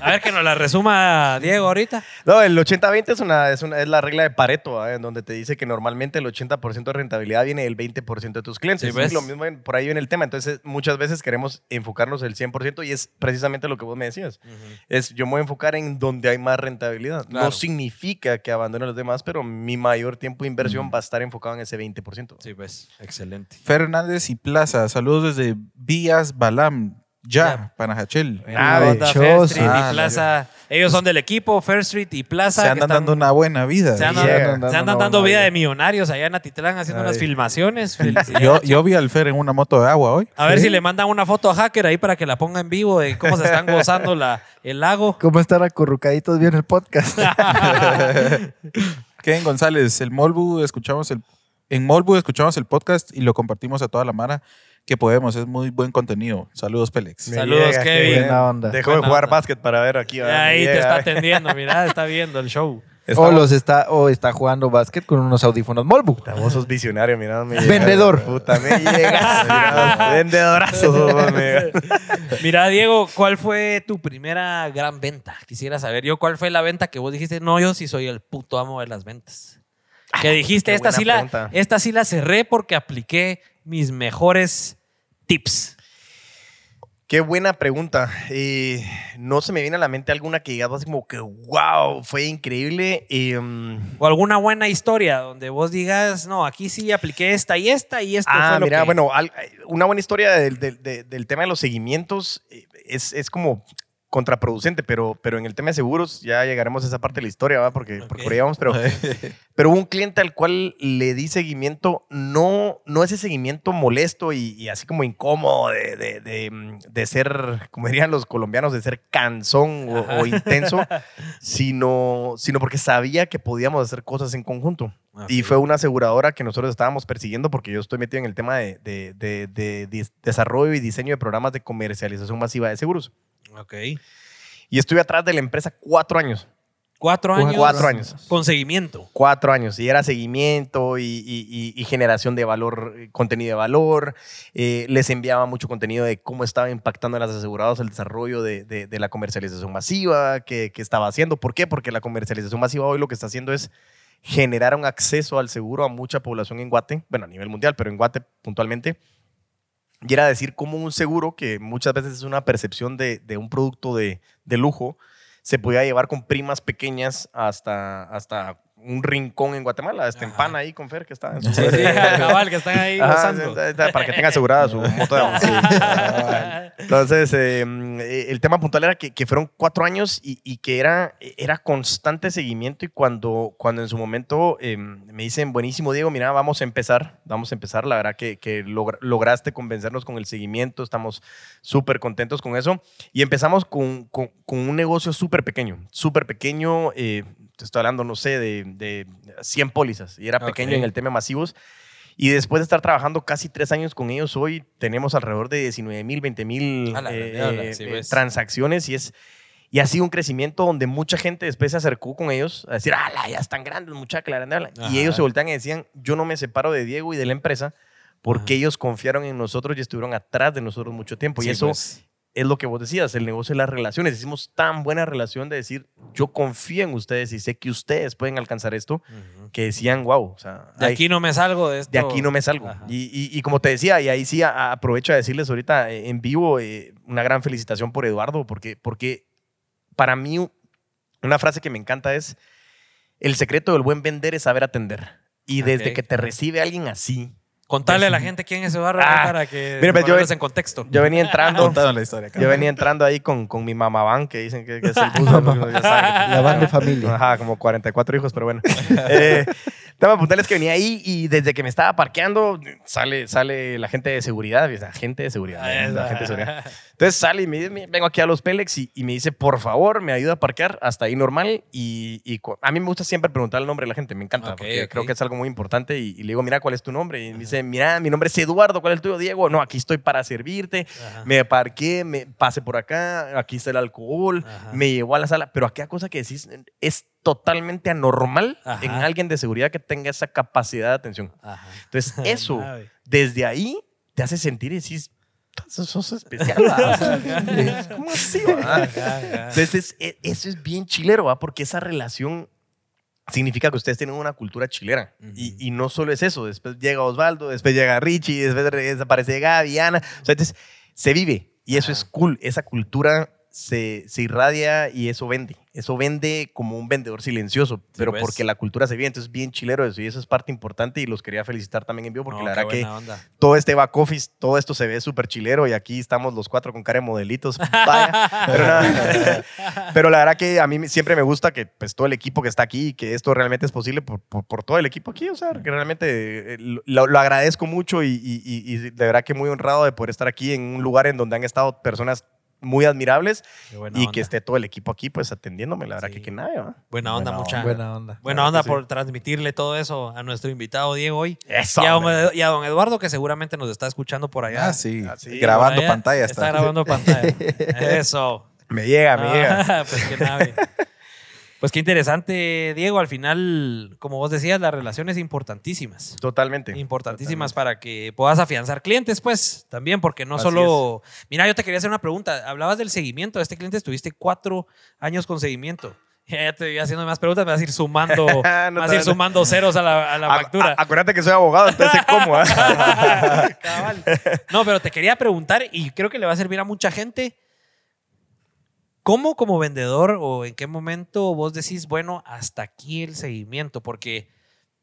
A ver que nos la resuma Diego ahorita. No, el 80-20 es, una, es, una, es la regla de Pareto, ¿eh? en donde te dice que normalmente el 80% de rentabilidad viene del 20% de tus clientes. Sí, ¿ves? Y lo mismo en- por ahí viene el tema. Entonces, muchas veces queremos enfocarnos el 100% y es precisamente lo que vos me decías. Es yo me voy a enfocar en donde hay más rentabilidad. Claro. No significa que abandone a los demás, pero mi mayor tiempo de inversión va a estar enfocado en ese 20%. Sí, pues, excelente. Fernández y Plaza, saludos desde Vías Balam, ya, Panajachel. Ah. Fair Street Ah, y Plaza. Ellos son del equipo, Fair Street y Plaza. Se andan están- dando una buena vida. Se andan, Yeah. se Andan andan dando vida vida. de millonarios allá en Atitlán haciendo Ay. unas filmaciones. (laughs) Yo vi al Fer en una moto de agua hoy. A ver si le mandan una foto a Hacker ahí para que la ponga en vivo de cómo se están gozando la, el lago. (laughs) ¿Cómo están acurrucaditos bien el podcast? (laughs) Kevin González, el Molbu, escuchamos el, en Molbu escuchamos el podcast y lo compartimos a toda la mara que podemos. Es muy buen contenido. Saludos, Pélex. Me Saludos, llega, Kevin. Buena onda. Dejó de jugar onda. básquet para ver aquí. Ahí te está atendiendo, mira, está viendo el show. (laughs) O, los está, o está jugando básquet con unos audífonos Molbu. Puta, Vos sos visionario, mira. me llegas. Vendedor. Puta, me llegas. (laughs) (laughs) Vendedorazo. Mira, Diego, ¿cuál fue tu primera gran venta? Quisiera saber yo cuál fue la venta que vos dijiste, no, yo sí soy el puto amo de las ventas. Que dijiste, qué esta sí, la, esta sí la cerré porque apliqué mis mejores tips. Qué buena pregunta. Eh, no se me viene a la mente alguna que digas así como que, wow, fue increíble. Eh, mm, O alguna buena historia donde vos digas, no, aquí sí apliqué esta y esta y esto ah, fue lo mira, que... bueno, al- una buena historia del, del- de- del tema de los seguimientos eh, es, es como contraproducente, pero, pero en el tema de seguros ya llegaremos a esa parte de la historia, ¿va? Porque, porque por ahí vamos, pero, (laughs) pero un cliente al cual le di seguimiento, no, no ese seguimiento molesto y, y así como incómodo de, de- de, de ser, como dirían los colombianos, de ser cansón o, o intenso, (laughs) sino, sino porque sabía que podíamos hacer cosas en conjunto. Y fue una aseguradora que nosotros estábamos persiguiendo porque yo estoy metido en el tema de, de- desarrollo y diseño de programas de comercialización masiva de seguros. Ok. Y estuve atrás de la empresa cuatro años. Cuatro años. Cuatro años. Con seguimiento. Cuatro años. Y era seguimiento y, y- y- generación de valor, eh, contenido de valor. Eh, les enviaba mucho contenido de cómo estaba impactando a las aseguradoras el desarrollo de, de- de la comercialización masiva, qué estaba haciendo. ¿Por qué? Porque la comercialización masiva hoy lo que está haciendo es generar un acceso al seguro a mucha población en Guate, bueno, a nivel mundial, pero en Guate puntualmente. Y era decir cómo un seguro, que muchas veces es una percepción de, de un producto de, de lujo, se podía llevar con primas pequeñas hasta, hasta un rincón en Guatemala, este. Pana ahí con Fer que está. en su- Sí, sí, cabal, que están ahí (laughs) Ajá, sí, para que tenga asegurada su (laughs) moto de avance. Entonces, eh, eh, el tema puntual era que, que fueron cuatro años y, y que era, era constante seguimiento. Y cuando, cuando en su momento eh, me dicen, buenísimo, Diego, mira, vamos a empezar, vamos a empezar. La verdad que, que logra- lograste convencernos con el seguimiento, estamos súper contentos con eso. Y empezamos con, con- con un negocio súper pequeño, súper pequeño. eh, te estoy hablando, no sé, de, de 100 pólizas. Y era pequeño en el tema masivos. Y después de estar trabajando casi tres años con ellos, hoy tenemos alrededor de 19 mil, 20 mil eh, sí, eh, transacciones y es y ha sido un crecimiento donde mucha gente después se acercó con ellos a decir, ah, ya están grandes, mucha clarandela. Ajá. Y ellos se voltean y decían, yo no me separo de Diego y de la empresa porque Ajá. ellos confiaron en nosotros y estuvieron atrás de nosotros mucho tiempo. y Sí, eso pues. Es lo que vos decías, el negocio de las relaciones. Hicimos tan buena relación de decir, yo confío en ustedes y sé que ustedes pueden alcanzar esto, que decían, wow, o sea, De hay- aquí no me salgo de esto. de aquí no me salgo. Y, y- y como te decía, y ahí sí a- aprovecho a decirles ahorita eh, en vivo eh, una gran felicitación por Eduardo, porque, porque para mí una frase que me encanta es, el secreto del buen vender es saber atender. Y desde que te recibe alguien así, Contarle a la gente quién es Eduardo Ah, para que mira, pues, yo- en contexto. yo venía entrando... La historia. Yo venía entrando ahí con, con mi mamá van, que dicen que, que es el (laughs) bus. que- La van de familia. Ajá, como 44 hijos, pero bueno. (laughs) Eh, tema puntual es que venía ahí y desde que me estaba parqueando, sale, sale la gente de seguridad, la gente de seguridad, la gente de seguridad. Entonces sale y me dice, vengo aquí a los Pélex y, y me dice, por favor, me ayuda a parquear hasta ahí normal. Y, a mí me gusta siempre preguntar el nombre de la gente, me encanta, porque creo que es algo muy importante. Y, y le digo, mira, ¿cuál es tu nombre? Y me dice, mira, mi nombre es Eduardo, ¿cuál es el tuyo, Diego? No, aquí estoy para servirte. Ajá. Me parqué, me pasé por acá, aquí está el alcohol, Ajá. me llevó a la sala. Pero aquella cosa que decís es totalmente anormal Ajá. en alguien de seguridad que tenga esa capacidad de atención. Entonces, (laughs) eso, desde ahí, te hace sentir y decís, sos, sos especial. ¿va? O sea, (laughs) ¿Cómo así? ajá. Entonces, e- eso es bien chilero, ¿va? porque esa relación significa que ustedes tienen una cultura chilera. y, y no solo es eso, después llega Osvaldo, después llega Richie, después desaparece Gaby, Ana. O sea, entonces, se vive y eso es cool. Esa cultura se, se irradia y eso vende. Eso vende como un vendedor silencioso, pero pues. porque la cultura se vive. Entonces, bien chilero eso y eso es parte importante y los quería felicitar también en vivo porque No, la verdad que onda. todo este back office, todo esto se ve súper chilero y aquí estamos los cuatro con cara de modelitos. Vaya. (laughs) Pero, nada. (laughs) Pero la verdad que a mí siempre me gusta que pues, todo el equipo que está aquí y que esto realmente es posible por, por- por todo el equipo aquí. O sea, que realmente eh, lo, lo agradezco mucho y- y- y de verdad que muy honrado de poder estar aquí en un lugar en donde han estado personas muy admirables y onda. que esté todo el equipo aquí pues atendiéndome. La verdad Sí. que, que nada, ¿va? Buena onda, Buena mucha. Buena onda. Buena onda que sí. por transmitirle todo eso a nuestro invitado Diego hoy. Eso. Y a, don, y a don Eduardo, que seguramente nos está escuchando por allá. Ah, sí. Ah, sí. Grabando allá. pantalla. Está grabando pantalla. (laughs) Eso. Me llega, me llega. Ah, pues qué nave. (laughs) Pues qué interesante, Diego. Al final, como vos decías, las relaciones importantísimas. Totalmente. Importantísimas para que puedas afianzar clientes, pues también, porque no Así solo. Mira, yo te quería hacer una pregunta. Hablabas del seguimiento de este cliente, estuviste cuatro años con seguimiento. (laughs) Ya te voy haciendo más preguntas, me vas a ir sumando, (laughs) No, vas a ir sumando ceros a la, a la A- factura. a- acuérdate que soy abogado, entonces cómo. (laughs) Cabal. No, pero te quería preguntar, y creo que le va a servir a mucha gente. ¿Cómo como vendedor o en qué momento vos decís, bueno, hasta aquí el seguimiento? Porque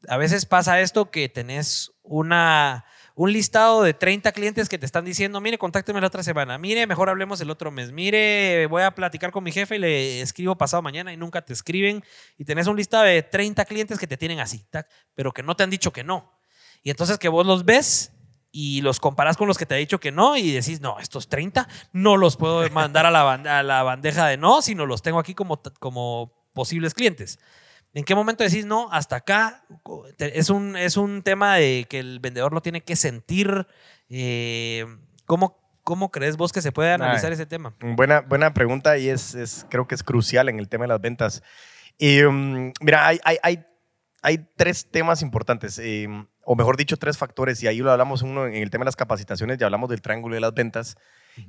a veces pasa esto que tenés una, un listado de 30 clientes que te están diciendo, mire, contácteme la otra semana, mire, mejor hablemos el otro mes, mire, voy a platicar con mi jefe y le escribo pasado mañana y nunca te escriben. Y tenés un listado de 30 clientes que te tienen así, pero que no te han dicho que no. Y entonces que vos los ves y los comparas con los que te ha dicho que no y decís, no, estos 30 no los puedo (laughs) mandar a la, a la bandeja de no, sino los tengo aquí como, como posibles clientes. ¿En qué momento decís no? Hasta acá es un, es un tema de que el vendedor lo tiene que sentir. eh, ¿cómo, ¿Cómo crees vos que se puede analizar Ay. ese tema? Buena, buena pregunta y es, es- creo que es crucial en el tema de las ventas. Um, mira, hay, hay, hay, hay tres temas importantes, eh, o mejor dicho, tres factores, y ahí lo hablamos uno en el tema de las capacitaciones, ya hablamos del triángulo de las ventas.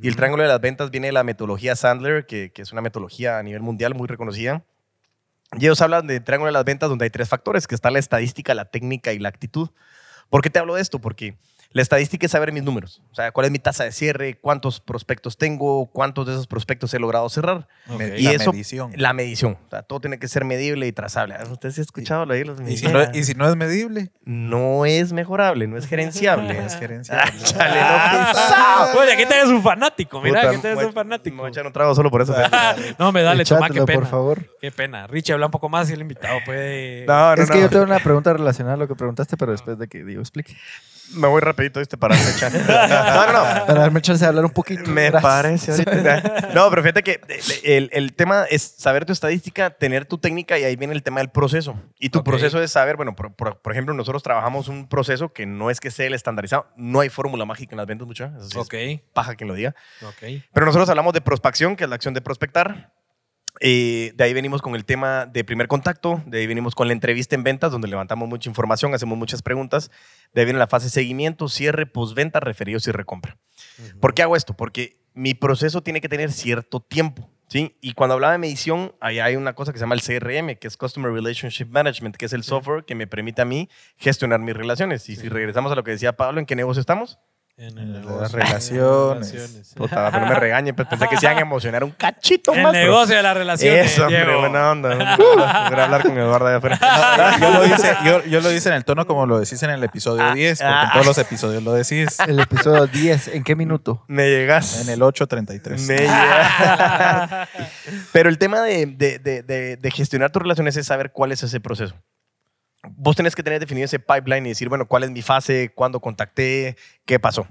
Y el triángulo de las ventas viene de la metodología Sandler, que, que es una metodología a nivel mundial muy reconocida. Y ellos hablan de triángulo de las ventas donde hay tres factores, que está la estadística, la técnica y la actitud. ¿Por qué te hablo de esto? Porque La estadística es saber mis números. O sea, cuál es mi tasa de cierre, cuántos prospectos tengo, cuántos de esos prospectos he logrado cerrar. Y la eso- medición. La medición. O sea, todo tiene que ser medible y trazable. Ah, ¿Usted sí ha escuchado lo de los Y si, no, y si no es medible, No es mejorable, no es gerenciable. es (laughs) gerenciable. Ah, chale, no pensaba. Oye, aquí tenés un fanático, mira, aquí tenés un fanático. Me voy a echar un trago solo por eso. (laughs) No, me dale, toma, qué pena. por favor. Qué pena. Richie, habla un poco más y el invitado puede... No, no, es que no. yo tengo una pregunta relacionada a lo que preguntaste, pero después de que Diego explique. Me voy rapidito, ¿viste? Para echar. (laughs) No, no, no. Para darme chance de hablar un poquito. Me Gracias. parece ahorita. (laughs) No, pero fíjate que el, el tema es saber tu estadística, tener tu técnica y ahí viene el tema del proceso. Y tu proceso es saber, bueno, por, por- por ejemplo, nosotros trabajamos un proceso que no es que sea el estandarizado, no hay fórmula mágica en las ventas, muchachos. Eso sí es Ok, paja quien lo diga. ok. Pero nosotros hablamos de prospección, que es la acción de prospectar. Eh, de ahí venimos con el tema de primer contacto, de ahí venimos con la entrevista en ventas, donde levantamos mucha información, hacemos muchas preguntas. De ahí viene la fase de seguimiento, cierre, postventa, referidos y recompra. ¿Por qué hago esto? Porque mi proceso tiene que tener cierto tiempo. ¿sí? Y cuando hablaba de medición, ahí hay una cosa que se llama el CRM, que es Customer Relationship Management, que es el software que me permite a mí gestionar mis relaciones. Y si regresamos a lo que decía Pablo, ¿en qué negocio estamos? En En el las relaciones. Relaciones. Puta, pero no me regañen, pues pensé que se iban a emocionar un cachito El más. pero- negocio de las relaciones, Eso, hombre, Diego. buena onda. Voy a (laughs) hablar con Eduardo allá afuera. (laughs) yo, lo hice, yo, yo lo hice en el tono como lo decís en el episodio 10, porque en todos los episodios lo decís. El episodio 10, ¿en qué minuto? Me llegas. En el 833. Me llegas. (laughs) Pero el tema de, de- de- de- de gestionar tus relaciones es saber cuál es ese proceso. Vos tenés que tener definido ese pipeline y decir, bueno, cuál es mi fase, cuándo contacté, qué pasó.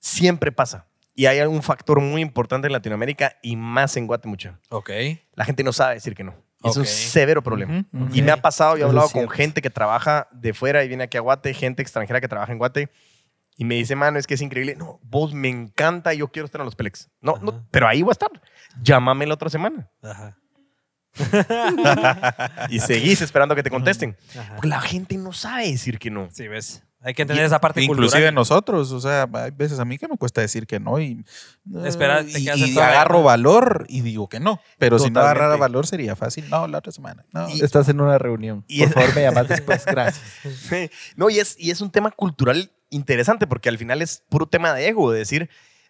Siempre pasa. Y hay un factor muy importante en Latinoamérica y más en Guatemala. Ok. La gente no sabe decir que no. Es un severo problema. Y me ha pasado, yo he hablado con gente que trabaja de fuera y viene aquí a Guate, gente extranjera que trabaja en Guate, y me dice, mano, es que es increíble. No, vos me encanta y yo quiero estar en los Pelex. No, Ajá. no, pero ahí voy a estar. Llámame la otra semana. Ajá. (laughs) Y seguís esperando que te contesten. Ajá. Porque la gente no sabe decir que no. Sí, ves. Hay que entender esa parte Inclusive cultural. nosotros, o sea, hay veces a mí que me cuesta decir que no y, Espera, y, agarro valor y digo que no. Pero si no Totalmente. agarrara valor sería fácil. No, la otra semana. No. Y- Estás en una reunión. Y Por es- favor, me llamas (laughs) después. Gracias. Sí. No, y es, y es un tema cultural interesante porque al final es puro tema de ego, de decir,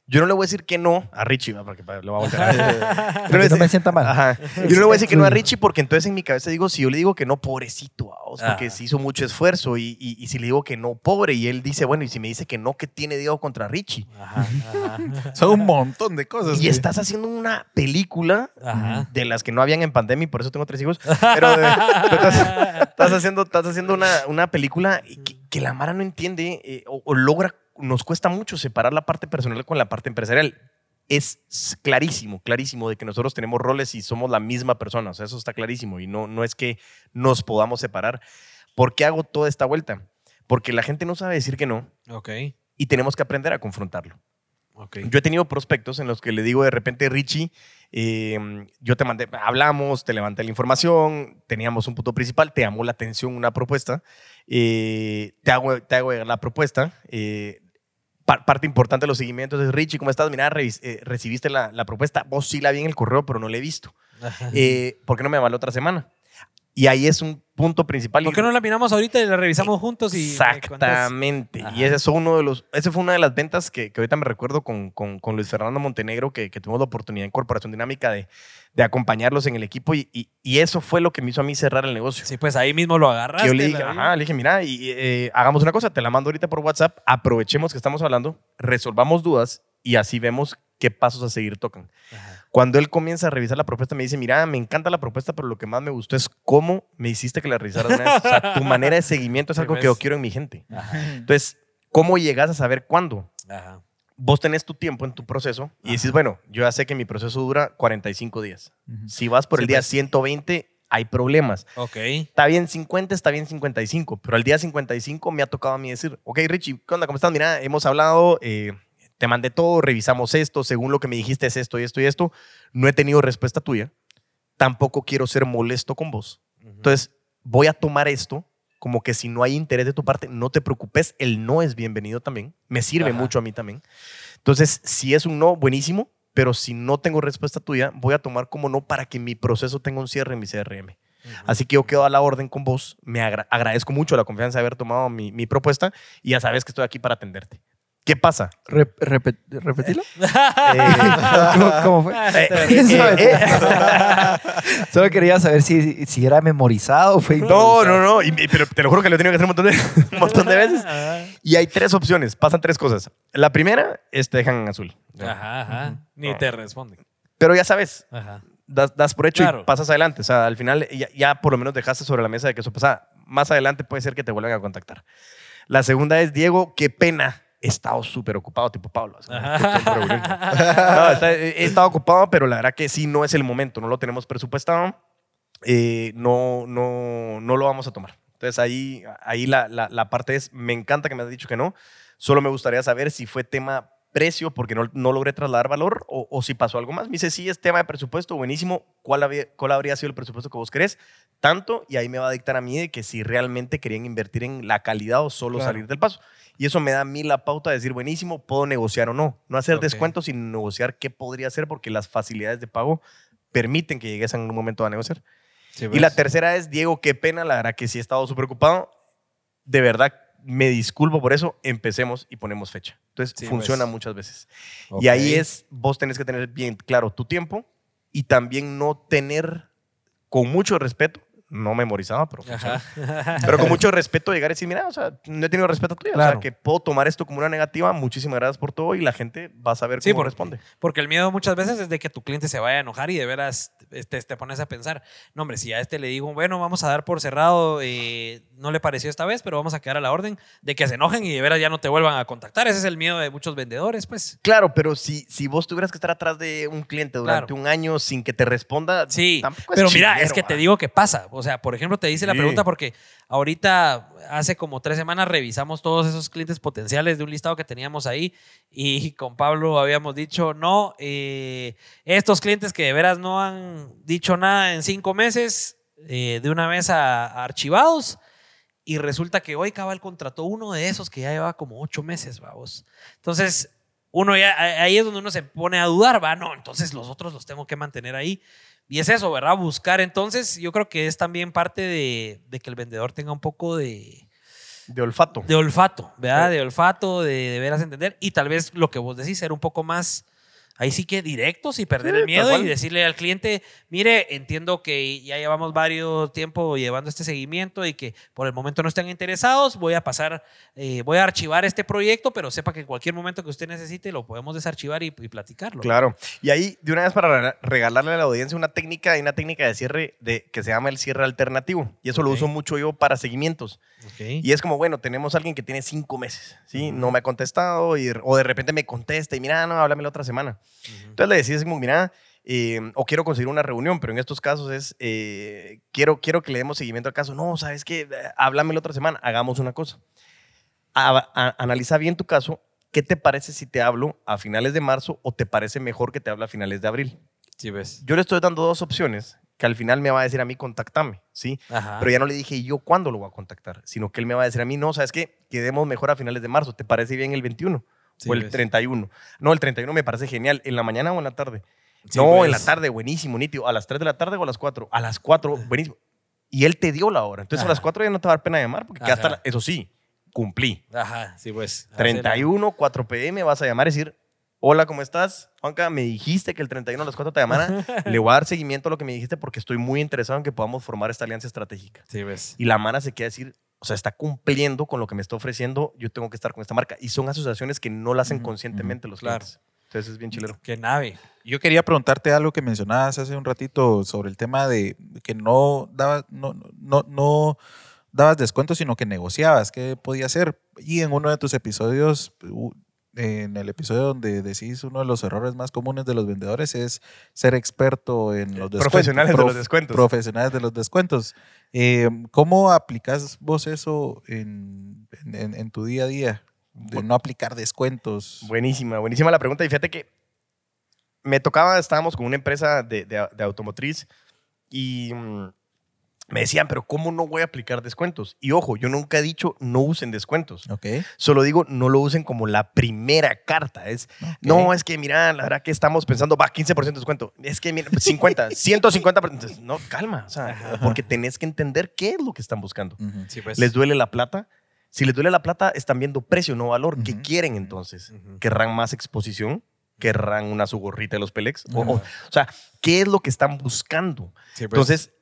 yo no le voy a decir que no a Richie, porque lo va a voltear. (laughs) No me sienta mal. Ajá. (laughs) Yo no le voy a decir que no a Richie porque entonces en mi cabeza digo, si yo le digo que no, pobrecito, vamos, porque Ah. se hizo mucho esfuerzo y, y- y si le digo que no, pobre, y él dice, bueno, y si me dice que no, ¿qué tiene Diego contra Richie? Ajá, ajá. (laughs) Son un montón de cosas. Y estás haciendo una película Ajá. de las que no habían en pandemia y por eso tengo tres hijos, pero, de- pero estás, estás haciendo, estás haciendo una, una película que, que la Mara no entiende eh, o, o logra, nos cuesta mucho separar la parte personal con la parte empresarial. Es clarísimo, clarísimo de que nosotros tenemos roles y somos la misma persona, o sea, eso está clarísimo y no, no es que nos podamos separar. ¿Por qué hago toda esta vuelta? Porque la gente no sabe decir que no Ok. y tenemos que aprender a confrontarlo. Ok. Yo he tenido prospectos en los que le digo de repente, Richie, eh, yo te mandé, hablamos, te levanté la información, teníamos un punto principal, te llamó la atención una propuesta, eh, te, hago, te hago llegar la propuesta. eh, parte importante de los seguimientos es, Richie, ¿cómo estás? Mira, eh, recibiste la, la propuesta, vos sí la vi en el correo, pero no la he visto. Eh, ¿Por qué no me llamó la otra semana? Y ahí es un punto principal. ¿Por qué no la miramos ahorita y la revisamos juntos? y? Exactamente. Y ese fue uno de los, ese fue una de las ventas que, que ahorita me recuerdo con, con, con Luis Fernando Montenegro, que, que tuvimos la oportunidad en Corporación Dinámica de, de acompañarlos en el equipo. Y, y- y eso fue lo que me hizo a mí cerrar el negocio. Sí, pues ahí mismo lo Que agarraste. yo le dije, ajá, le dije, mira, y, eh, hagamos una cosa, te la mando ahorita por WhatsApp, aprovechemos que estamos hablando, resolvamos dudas y así vemos qué pasos a seguir tocan. Ajá. Cuando él comienza a revisar la propuesta, me dice, mira, me encanta la propuesta, pero lo que más me gustó es cómo me hiciste que la revisaras una vez. O sea, tu manera de seguimiento es (laughs) algo que yo quiero en mi gente. Ajá. Entonces, ¿cómo llegas a saber cuándo? Ajá. Vos tenés tu tiempo en tu proceso y decís, bueno, yo ya sé que mi proceso dura 45 días. Si vas por Sí, el día pues. 120, hay problemas. Ok. Está bien 50, está bien 55, pero al día 55 me ha tocado a mí decir, ok, Richie, ¿qué onda? ¿Cómo estás? Mira, hemos hablado, eh, te mandé todo, revisamos esto, según lo que me dijiste es esto y esto y esto. No he tenido respuesta tuya. Tampoco quiero ser molesto con vos. Entonces, voy a tomar esto como que si no hay interés de tu parte, no te preocupes, el no es bienvenido también. Me sirve Ajá. mucho a mí también. Entonces, si es un no, buenísimo, pero si no tengo respuesta tuya, voy a tomar como no para que mi proceso tenga un cierre en mi CRM. Así que yo quedo a la orden con vos. Me agra- agradezco mucho la confianza de haber tomado mi, mi propuesta y ya sabes que estoy aquí para atenderte. ¿Qué pasa? Re- repet- ¿Repetilo? (laughs) Eh, ¿Cómo, cómo fue? eh, eh, eh, (laughs) Solo quería saber si, si era memorizado o fue No, no, no. y- pero te lo juro que lo he tenido que hacer un montón de, (laughs) un montón de veces. Y hay tres opciones. Pasan tres cosas. La primera es te dejan en azul. Ajá, ajá. Ni te responden. Pero ya sabes, Ajá. das, das por hecho Claro. y pasas adelante. O sea, al final ya, ya por lo menos dejaste sobre la mesa de que eso pasa. Más adelante puede ser que te vuelvan a contactar. La segunda es, Diego, qué pena. He estado súper ocupado, tipo Pablo. (laughs) (laughs) No, está- he estado ocupado, pero la verdad que sí, no es el momento. No lo tenemos presupuestado. eh, no, no, no lo vamos a tomar. Entonces ahí, ahí la, la, la parte es, me encanta que me has dicho que no. Solo me gustaría saber si fue tema precio porque no, no logré trasladar valor o, o si pasó algo más. Me dice, sí, es tema de presupuesto, buenísimo. ¿Cuál, había- ¿Cuál habría sido el presupuesto que vos querés? Tanto, y ahí me va a dictar a mí de que si realmente querían invertir en la calidad o solo Claro. salir del paso. Y eso me da a mí la pauta de decir, buenísimo, puedo negociar o no. No hacer Ok. descuentos, sino negociar qué podría hacer porque las facilidades de pago permiten que llegues en un momento a negociar. Y la tercera es, Diego, qué pena, la verdad que sí he estado súper ocupado. De verdad, me disculpo por eso. Empecemos y ponemos fecha. Entonces, Sí, funciona muchas veces. Y ahí es, vos tenés que tener bien claro tu tiempo y también no tener, con mucho respeto, no memorizado, pero. (laughs) Pero con mucho respeto llegar y decir, mira, o sea, no he tenido respeto a tuyo. O Claro. sea, que puedo tomar esto como una negativa. Muchísimas gracias por todo y la gente va a saber Sí, cómo porque- responde. Porque el miedo muchas veces es de que tu cliente se vaya a enojar y de veras este, te pones a pensar, no hombre, si a este le digo, bueno, vamos a dar por cerrado, eh, no le pareció esta vez, pero vamos a quedar a la orden de que se enojen y de veras ya no te vuelvan a contactar. Ese es el miedo de muchos vendedores, pues. Claro, pero si, si vos tuvieras que estar atrás de un cliente durante Claro. un año sin que te responda, Sí, tampoco es pero mira, es que te digo que pasa. O sea, por ejemplo, te hice la pregunta porque ahorita, hace como tres semanas, revisamos todos esos clientes potenciales de un listado que teníamos ahí y (laughs) con Pablo habíamos dicho, no, eh, estos clientes que de veras no han dicho nada en cinco meses, eh, de una vez a, a archivados. Y resulta que hoy Cabal contrató uno de esos que ya lleva como ocho meses, vamos. Entonces, uno ya, ahí es donde uno se pone a dudar, va, no, entonces los otros los tengo que mantener ahí. Y es eso, ¿verdad? Buscar. Entonces, yo creo que es también parte de, de que el vendedor tenga un poco de, De olfato. de olfato, ¿verdad? De olfato, de, de veras entender. Y tal vez lo que vos decís, ser un poco más, ahí sí que directos y perder Sí, el miedo y decirle al cliente, mire, entiendo que ya llevamos varios tiempo llevando este seguimiento y que por el momento no están interesados, voy a pasar, eh, voy a archivar este proyecto, pero sepa que en cualquier momento que usted necesite lo podemos desarchivar y, y platicarlo. Claro. Y ahí, de una vez para rega- regalarle a la audiencia una técnica, hay una técnica de cierre de, que se llama el cierre alternativo. Y eso lo uso mucho yo para seguimientos. Ok. Y es como, bueno, tenemos a alguien que tiene cinco meses, ¿sí? No me ha contestado y, o de repente me contesta y mira, no, háblame la otra semana. Entonces le decís como, mira, eh, o quiero conseguir una reunión, pero en estos casos es, eh, quiero, quiero que le demos seguimiento al caso. No, ¿sabes qué? Háblame la otra semana, hagamos una cosa. A- a- analiza bien tu caso. ¿Qué te parece si te hablo a finales de marzo o te parece mejor que te hable a finales de abril? Sí, ves. Yo le estoy dando dos opciones que al final me va a decir a mí, contactame, ¿sí? Ajá. Pero ya no le dije yo cuándo lo voy a contactar, sino que él me va a decir a mí, no, ¿sabes qué? Quedemos mejor a finales de marzo, ¿te parece bien el 21? Sí, o el ves. 31. No, el 31 me parece genial. ¿En la mañana o en la tarde? Sí, no, pues. en la tarde, buenísimo, nítido. ¿A las 3 de la tarde o a las 4? A las 4, buenísimo. Y él te dio la hora. Entonces a las Ajá. 4 ya no te va a dar pena llamar porque quedaste a Ajá. la- eso sí, cumplí. Ajá, sí, pues. 31, 4 pm, vas a llamar y decir, hola, ¿cómo estás? Juanca, me dijiste que el 31 a las 4 te llamara. (laughs) Le voy a dar seguimiento a lo que me dijiste porque estoy muy interesado en que podamos formar esta alianza estratégica. Sí, ves. Y la Mara se queda decir, o sea, está cumpliendo con lo que me está ofreciendo, yo tengo que estar con esta marca. Y son asociaciones que no la hacen conscientemente los claro. clientes. Entonces es bien chilero. Qué nave. Yo quería preguntarte algo que mencionabas hace un ratito sobre el tema de que no dabas, no, no, no dabas descuentos, sino que negociabas qué podía hacer. Y en uno de tus episodios, en el episodio donde decís uno de los errores más comunes de los vendedores es ser experto en los descuentos. Profesionales de los descuentos. Profesionales de los descuentos. Eh, ¿Cómo aplicas vos eso en, en- en- tu día a día? De no aplicar descuentos. Buenísima, buenísima la pregunta. Y fíjate que me tocaba, estábamos con una empresa de, de- de automotriz y mm, me decían, pero ¿cómo no voy a aplicar descuentos? Y ojo, yo nunca he dicho no usen descuentos. Ok. Solo digo, no lo usen como la primera carta. Es, no, es que mira, la verdad que estamos pensando, va, 15% de descuento. Es que mira, 50, 150%. (laughs) Entonces, no, calma. O sea, porque tenés que entender qué es lo que están buscando. Sí, pues. ¿Les duele la plata? Si les duele la plata, están viendo precio, no valor. ¿Qué Ujú. quieren entonces? ¿Querrán más exposición? ¿Querrán una su gorrita de los Pelex? O- Ujú. o, o sea, ¿qué es lo que están buscando? Sí, pues. Entonces,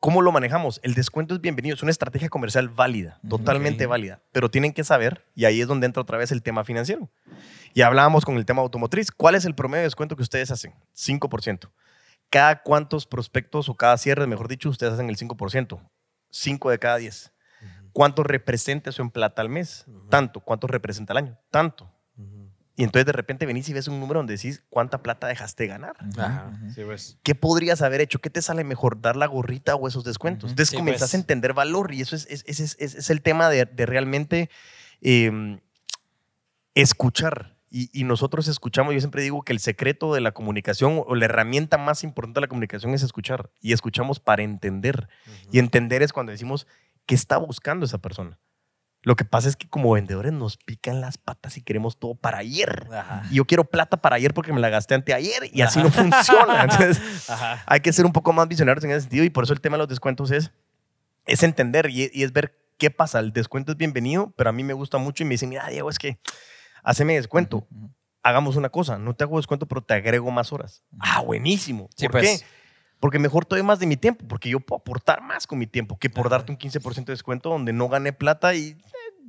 ¿cómo lo manejamos? El descuento es bienvenido, es una estrategia comercial válida, totalmente válida, pero tienen que saber, y ahí es donde entra otra vez el tema financiero. Y hablábamos con el tema automotriz, ¿cuál es el promedio de descuento que ustedes hacen? 5%. ¿Cada cuántos prospectos o cada cierre, mejor dicho, ustedes hacen el 5%? 5 de cada 10. ¿Cuánto representa eso en plata al mes? Tanto. ¿Cuánto representa al año? Tanto. Y entonces de repente venís y ves un número donde decís, ¿cuánta plata dejaste ganar? Ajá. Sí, pues. ¿Qué podrías haber hecho? ¿Qué te sale mejor? ¿Dar la gorrita o esos descuentos? Entonces Sí, comenzás pues. a entender valor y eso es, es, es- es- es el tema de, de realmente eh, escuchar. Y, y nosotros escuchamos, yo siempre digo que el secreto de la comunicación o la herramienta más importante de la comunicación es escuchar. Y escuchamos para entender. Y entender es cuando decimos, ¿qué está buscando esa persona? Lo que pasa es que como vendedores nos pican las patas y queremos todo para ayer. Ajá. Y yo quiero plata para ayer porque me la gasté anteayer y así no (laughs) funciona. Entonces, Ajá. hay que ser un poco más visionarios en ese sentido y por eso el tema de los descuentos es, es entender y, y es ver qué pasa. El descuento es bienvenido, pero a mí me gusta mucho y me dicen, mira, Diego, es que haceme descuento. Hagamos una cosa, no te hago descuento, pero te agrego más horas. Ah, buenísimo. Sí, ¿Por pues. qué? Porque mejor te doy más de mi tiempo, porque yo puedo aportar más con mi tiempo que por darte un 15% de descuento donde no gané plata y eh,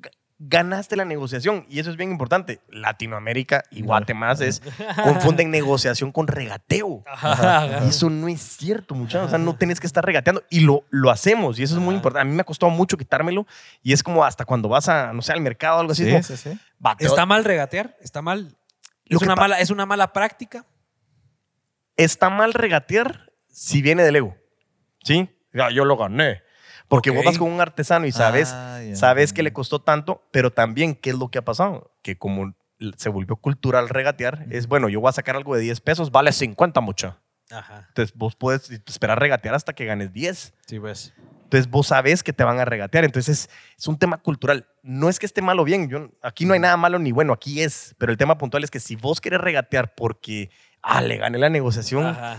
ga- ganaste la negociación. Y eso es bien importante. Latinoamérica y Guatemala es, (laughs) confunden negociación con regateo. Ajá. Y eso no es cierto, muchachos. O sea, no tienes que estar regateando. Y lo, lo hacemos. Y eso es muy importante. A mí me ha costado mucho quitármelo. Y es como hasta cuando vas a, no sé, al mercado o algo así. como, Sí, sí, sí. ¿Está mal regatear? ¿Está mal? ¿Es una, mala, ¿Es una mala práctica? está mal regatear si viene del ego. ¿Sí? Ya, yo lo gané. Porque Ok. vos vas con un artesano y sabes, Ah, sabes que le costó tanto, pero también, ¿qué es lo que ha pasado? Que como se volvió cultural regatear, es bueno, yo voy a sacar algo de 10 pesos, vale 50 mucha. Ajá. Entonces vos puedes esperar regatear hasta que ganes 10. Sí, pues. Entonces vos sabes que te van a regatear. Entonces es, es un tema cultural. No es que esté malo o bien. Yo, aquí no hay nada malo ni bueno. Aquí es. Pero el tema puntual es que si vos querés regatear porque, ah, le gané la negociación, Ajá.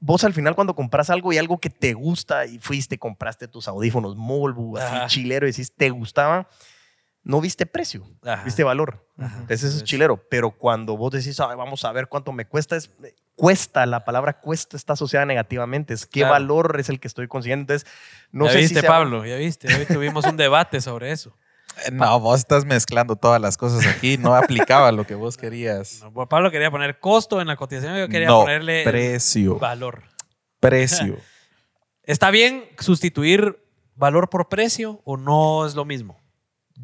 Vos al final cuando compras algo y algo que te gusta y fuiste, compraste tus audífonos Molbu, así Ajá. chilero, y decís, te gustaba, no viste precio, Ajá. viste valor. Ajá. Entonces eso es chilero. Pero cuando vos decís, "Ay, vamos a ver cuánto me cuesta, es, cuesta, la palabra cuesta está asociada negativamente. Es qué Claro. valor es el que estoy consiguiendo. Entonces, no ya sé viste, si sea- Pablo, ya viste. Hoy tuvimos un debate sobre eso. Eh, No, vos estás mezclando todas las cosas aquí. No aplicaba lo que vos querías. (laughs) No, Pablo quería poner costo en la cotización, yo quería no, ponerle precio. valor. Precio. (laughs) ¿Está bien sustituir valor por precio o no es lo mismo?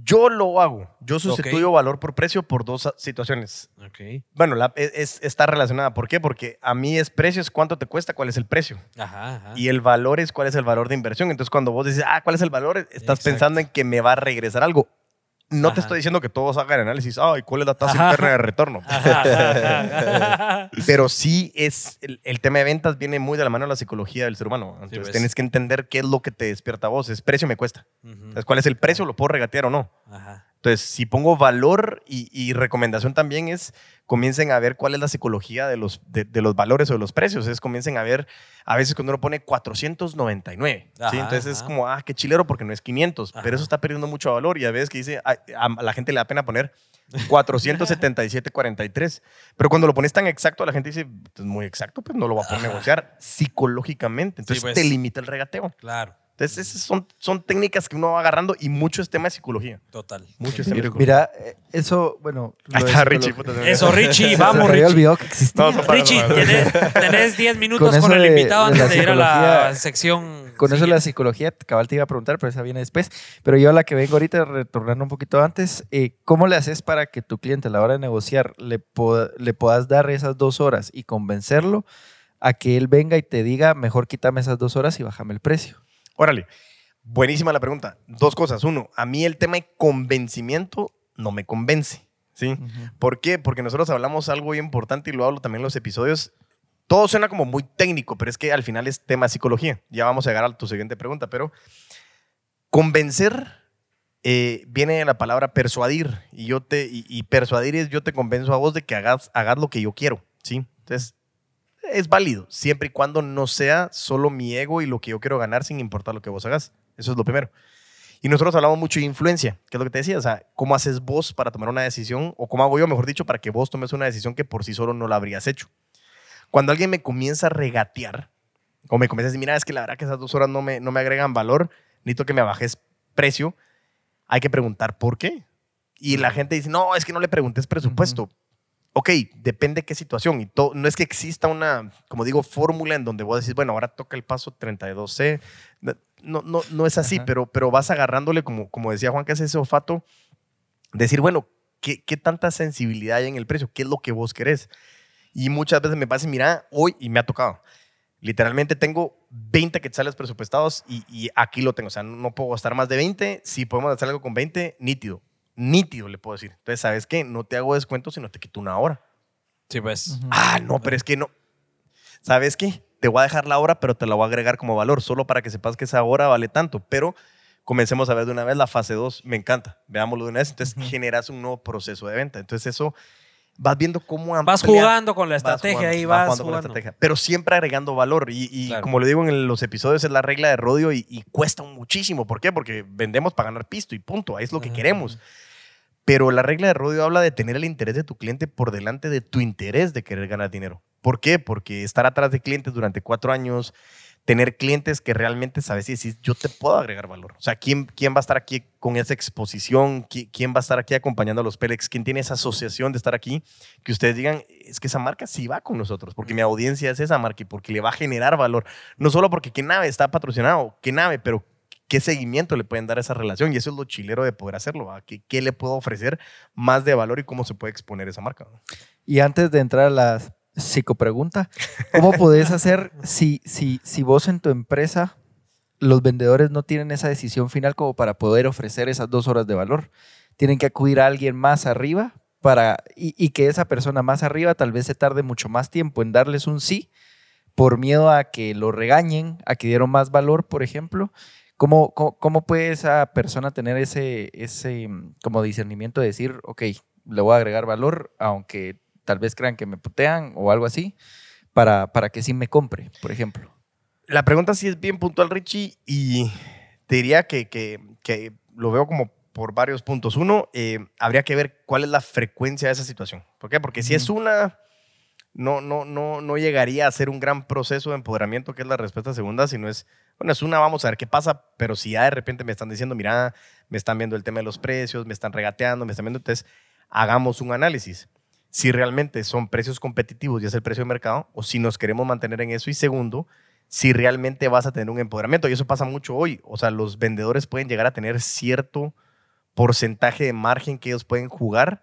Yo lo hago. Yo sustituyo valor por precio por dos situaciones. Ok. Bueno, la- es, es- está relacionada. ¿Por qué? Porque a mí es precio, es cuánto te cuesta, cuál es el precio. Ajá, ajá. Y el valor es cuál es el valor de inversión. Entonces, cuando vos dices, ah, ¿cuál es el valor? Estás Exacto. pensando en que me va a regresar algo. No Ajá. te estoy diciendo que todos hagan análisis, ay, ¿cuál es la tasa interna de retorno? Ajá, ajá, ajá. (laughs) Pero sí es, el, el tema de ventas viene muy de la mano de la psicología del ser humano. Entonces, pues. tienes que entender qué es lo que te despierta a vos. Es precio me cuesta. Entonces, ¿cuál es el precio? ¿Lo puedo regatear o no? Entonces, si pongo valor y, y recomendación también es, comiencen a ver cuál es la psicología de los, de, de los valores o de los precios. Es, comiencen a ver, a veces cuando uno pone 499, ¿sí? Ajá, Entonces es como, ah, qué chilero porque no es 500, Ajá. pero eso está perdiendo mucho valor y a veces que dice, a, a la gente le da pena poner 477.43, pero cuando lo pones tan exacto, la gente dice, es muy exacto, pues no lo va a poder negociar psicológicamente. Entonces pues. te limita el regateo. Claro, Entonces, esas son, son técnicas que uno va agarrando y mucho es tema de psicología. total. Mucho es tema de psicología. Mira, eh, eso, bueno. Ahí está Richie. puta, Eso, Richie, (laughs) vamos, Richie. olvidado que existía. No, son para- Richie, tenés, tenés (laughs) 10 minutos Con el de- invitado antes de ir a la sección. Con eso la siguiente. psicología, cabal te iba a preguntar, pero esa viene después. Pero yo a la que vengo ahorita, retornando un poquito antes, eh, ¿cómo le haces para que tu cliente a la hora de negociar le, po- le puedas dar esas dos horas y convencerlo a que él venga y te diga, mejor quítame esas dos horas y bájame el precio? Órale, buenísima la pregunta. Dos cosas. Uno, a mí el tema de convencimiento no me convence. ¿sí? ¿Por qué? Porque nosotros hablamos algo muy importante y lo hablo también en los episodios. todo suena como muy técnico, pero es que al final es tema de psicología. Ya vamos a llegar a tu siguiente pregunta, pero convencer eh, viene de la palabra persuadir. Y, yo te, y, y persuadir es yo te convenzo a vos de que hagas, hagas lo que yo quiero. ¿sí? Entonces, es válido, siempre y cuando no sea solo mi ego y lo que yo quiero ganar sin importar lo que vos hagas. Eso es lo primero. Y nosotros hablamos mucho de influencia, que es lo que te decía, o sea, cómo haces vos para tomar una decisión, o cómo hago yo, mejor dicho, para que vos tomes una decisión que por sí solo no la habrías hecho. Cuando alguien me comienza a regatear, o me comienza a decir, mira, es que la verdad que esas dos horas no me, no me agregan valor, necesito que me bajes precio, hay que preguntar por qué. Y la gente dice, no, es que no le preguntes presupuesto. Ok, depende qué situación. Y no es que exista una, como digo, fórmula en donde vos decís, bueno, ahora toca el paso 32C. No, no, no es así, Ajá. pero, pero vas agarrándole, como, como decía Juan, que es ese olfato, decir, bueno, ¿qué, ¿qué tanta sensibilidad hay en el precio? ¿Qué es lo que vos querés? Y muchas veces me pasa, mira, hoy, y me ha tocado, literalmente tengo 20 quetzales presupuestados y, y aquí lo tengo. O sea, no, no puedo gastar más de 20. Si podemos hacer algo con 20, nítido. Nítido, le puedo decir. Entonces, ¿sabes qué? No te hago descuento, sino te quito una hora. Sí, pues. Ah, no, pero es que no. ¿Sabes qué? Te voy a dejar la hora, pero te la voy a agregar como valor, solo para que sepas que esa hora vale tanto. Pero comencemos a ver de una vez la fase 2. Me encanta. Veámoslo de una vez. Entonces, generas un nuevo proceso de venta. Entonces, eso vas viendo cómo Vas ampliar- jugando con la vas estrategia jugando, ahí, vas vas jugando con la jugando. estrategia. Pero siempre agregando valor. Y, y Claro. como lo digo en los episodios, es la regla de Rodio y, y cuesta muchísimo. ¿Por qué? Porque vendemos para ganar pisto y punto. Ahí es lo que Ajá. queremos. Pero la regla de Rodio habla de tener el interés de tu cliente por delante de tu interés de querer ganar dinero. ¿Por qué? Porque estar atrás de clientes durante cuatro años, tener clientes que realmente sabes y decís, yo te puedo agregar valor. O sea, ¿quién, quién va a estar aquí con esa exposición? ¿Qui- ¿Quién va a estar aquí acompañando a los Pélex? ¿Quién tiene esa asociación de estar aquí? Que ustedes digan, es que esa marca sí va con nosotros, porque mi audiencia es esa marca y porque le va a generar valor. No solo porque qué nave está patrocinado, qué nave, pero qué seguimiento le pueden dar a esa relación. Y eso es lo chilero de poder hacerlo. ¿Qué, ¿Qué le puedo ofrecer más de valor y cómo se puede exponer esa marca? Y antes de entrar a la psicopregunta, ¿cómo podés (laughs) hacer si, si, si vos en tu empresa los vendedores no tienen esa decisión final como para poder ofrecer esas dos horas de valor? Tienen que acudir a alguien más arriba para, y, y que esa persona más arriba tal vez se tarde mucho más tiempo en darles un sí por miedo a que lo regañen, a que dieron más valor, por ejemplo. ¿Cómo, cómo, cómo puede esa persona tener ese, ese mm, como discernimiento de decir, ok, le voy a agregar valor, aunque tal vez crean que me putean o algo así, para, para que sí me compre, por ejemplo? La pregunta sí es bien puntual, Richie, y te diría que, que, que lo veo como por varios puntos. Uno, eh, habría que ver cuál es la frecuencia de esa situación. ¿Por qué? Porque si es una, no, no, no, no llegaría a ser un gran proceso de empoderamiento, que es la respuesta segunda, sino es, bueno, es una, vamos a ver qué pasa, pero si ya de repente me están diciendo, mira, me están viendo el tema de los precios, me están regateando, me están viendo, entonces hagamos un análisis. Si realmente son precios competitivos y es el precio de mercado, o si nos queremos mantener en eso. Y segundo, si realmente vas a tener un empoderamiento. Y eso pasa mucho hoy. O sea, los vendedores pueden llegar a tener cierto porcentaje de margen que ellos pueden jugar,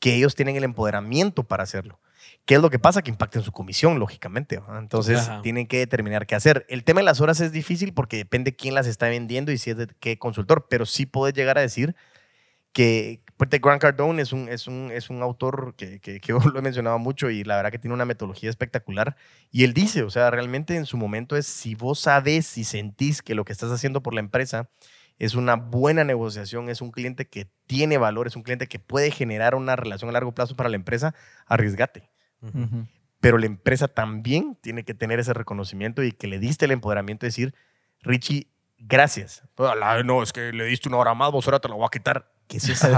que ellos tienen el empoderamiento para hacerlo. ¿Qué es lo que pasa? Que impacta en su comisión, lógicamente. Entonces, Ajá. tienen que determinar qué hacer. El tema de las horas es difícil porque depende quién las está vendiendo y si es de qué consultor, pero sí puedes llegar a decir que pues, Grant Cardone es un, es un, es un autor que, que, que (laughs) yo lo he mencionado mucho y la verdad que tiene una metodología espectacular. Y él dice, o sea, realmente en su momento es si vos sabes y sentís que lo que estás haciendo por la empresa es una buena negociación, es un cliente que tiene valor, es un cliente que puede generar una relación a largo plazo para la empresa, arriesgate. Ujú. Pero la empresa también tiene que tener ese reconocimiento y que le diste el empoderamiento de decir, Richie, gracias. "Ala, No, es que le diste una hora más, vos ahora te la voy a quitar. ¿Qué es eso?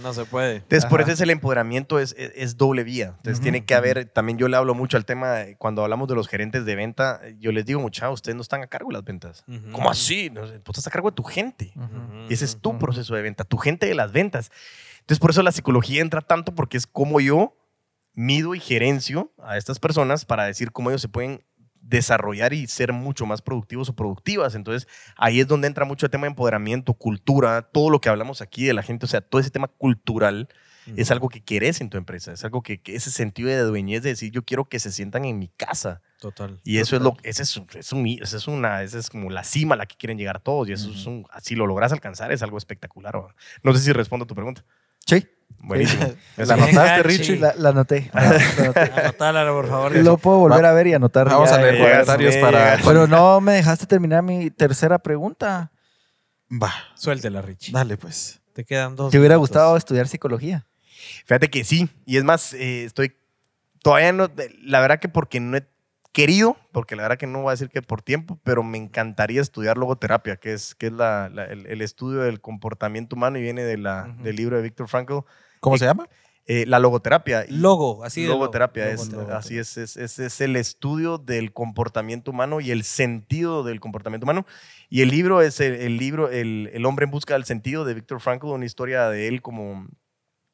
No se puede. Entonces, por eso es el empoderamiento es, es, es doble vía. Entonces, tiene que haber, también yo le hablo mucho al tema, de- cuando hablamos de los gerentes de venta, yo les digo, muchachos, ustedes no están a cargo de las ventas. ¿Cómo así? No, Vos estás a cargo de tu gente. Y ese es tu proceso de venta, tu gente de las ventas. Entonces, por eso la psicología entra tanto porque es como yo mido y gerencio a estas personas para decir cómo ellos se pueden desarrollar y ser mucho más productivos o productivas. Entonces, ahí es donde entra mucho el tema de empoderamiento, cultura, todo lo que hablamos aquí de la gente, o sea, todo ese tema cultural es algo que querés en tu empresa, es algo que, que ese sentido de dueñez de decir, yo quiero que se sientan en mi casa. Total. Y eso es lo ese es, es un- ese es una esa es como la cima a la que quieren llegar todos y eso es un, si lo logras alcanzar es algo espectacular. ¿va? No sé si respondo a tu pregunta. Sí, Buenísimo. (laughs) ¿La anotaste. Richie? La, la anoté. la anoté. Anotala, (laughs) por favor. Lo puedo volver a ver y anotar. Vamos ya, a leer eh, comentarios para... Pero no me dejaste terminar mi tercera pregunta. Va, Suéltela, Richie. dale pues. Te quedan dos. ¿Te hubiera minutos. gustado estudiar psicología? Fíjate que sí. Y es más, eh, estoy todavía no. La verdad que porque no he querido, porque la verdad que no voy a decir que por tiempo, pero me encantaría estudiar logoterapia, que es, que es la- la- el, el estudio del comportamiento humano y viene de la, Ujú. del libro de Viktor Frankl. ¿Cómo Eh, se llama? Eh, la logoterapia. Logo, así de Logoterapia, logo. es, Logoterapia. así es, es, es, es el estudio del comportamiento humano y el sentido del comportamiento humano. Y el libro es el, el libro el, el hombre en busca del sentido de Viktor Frankl, una historia de él como,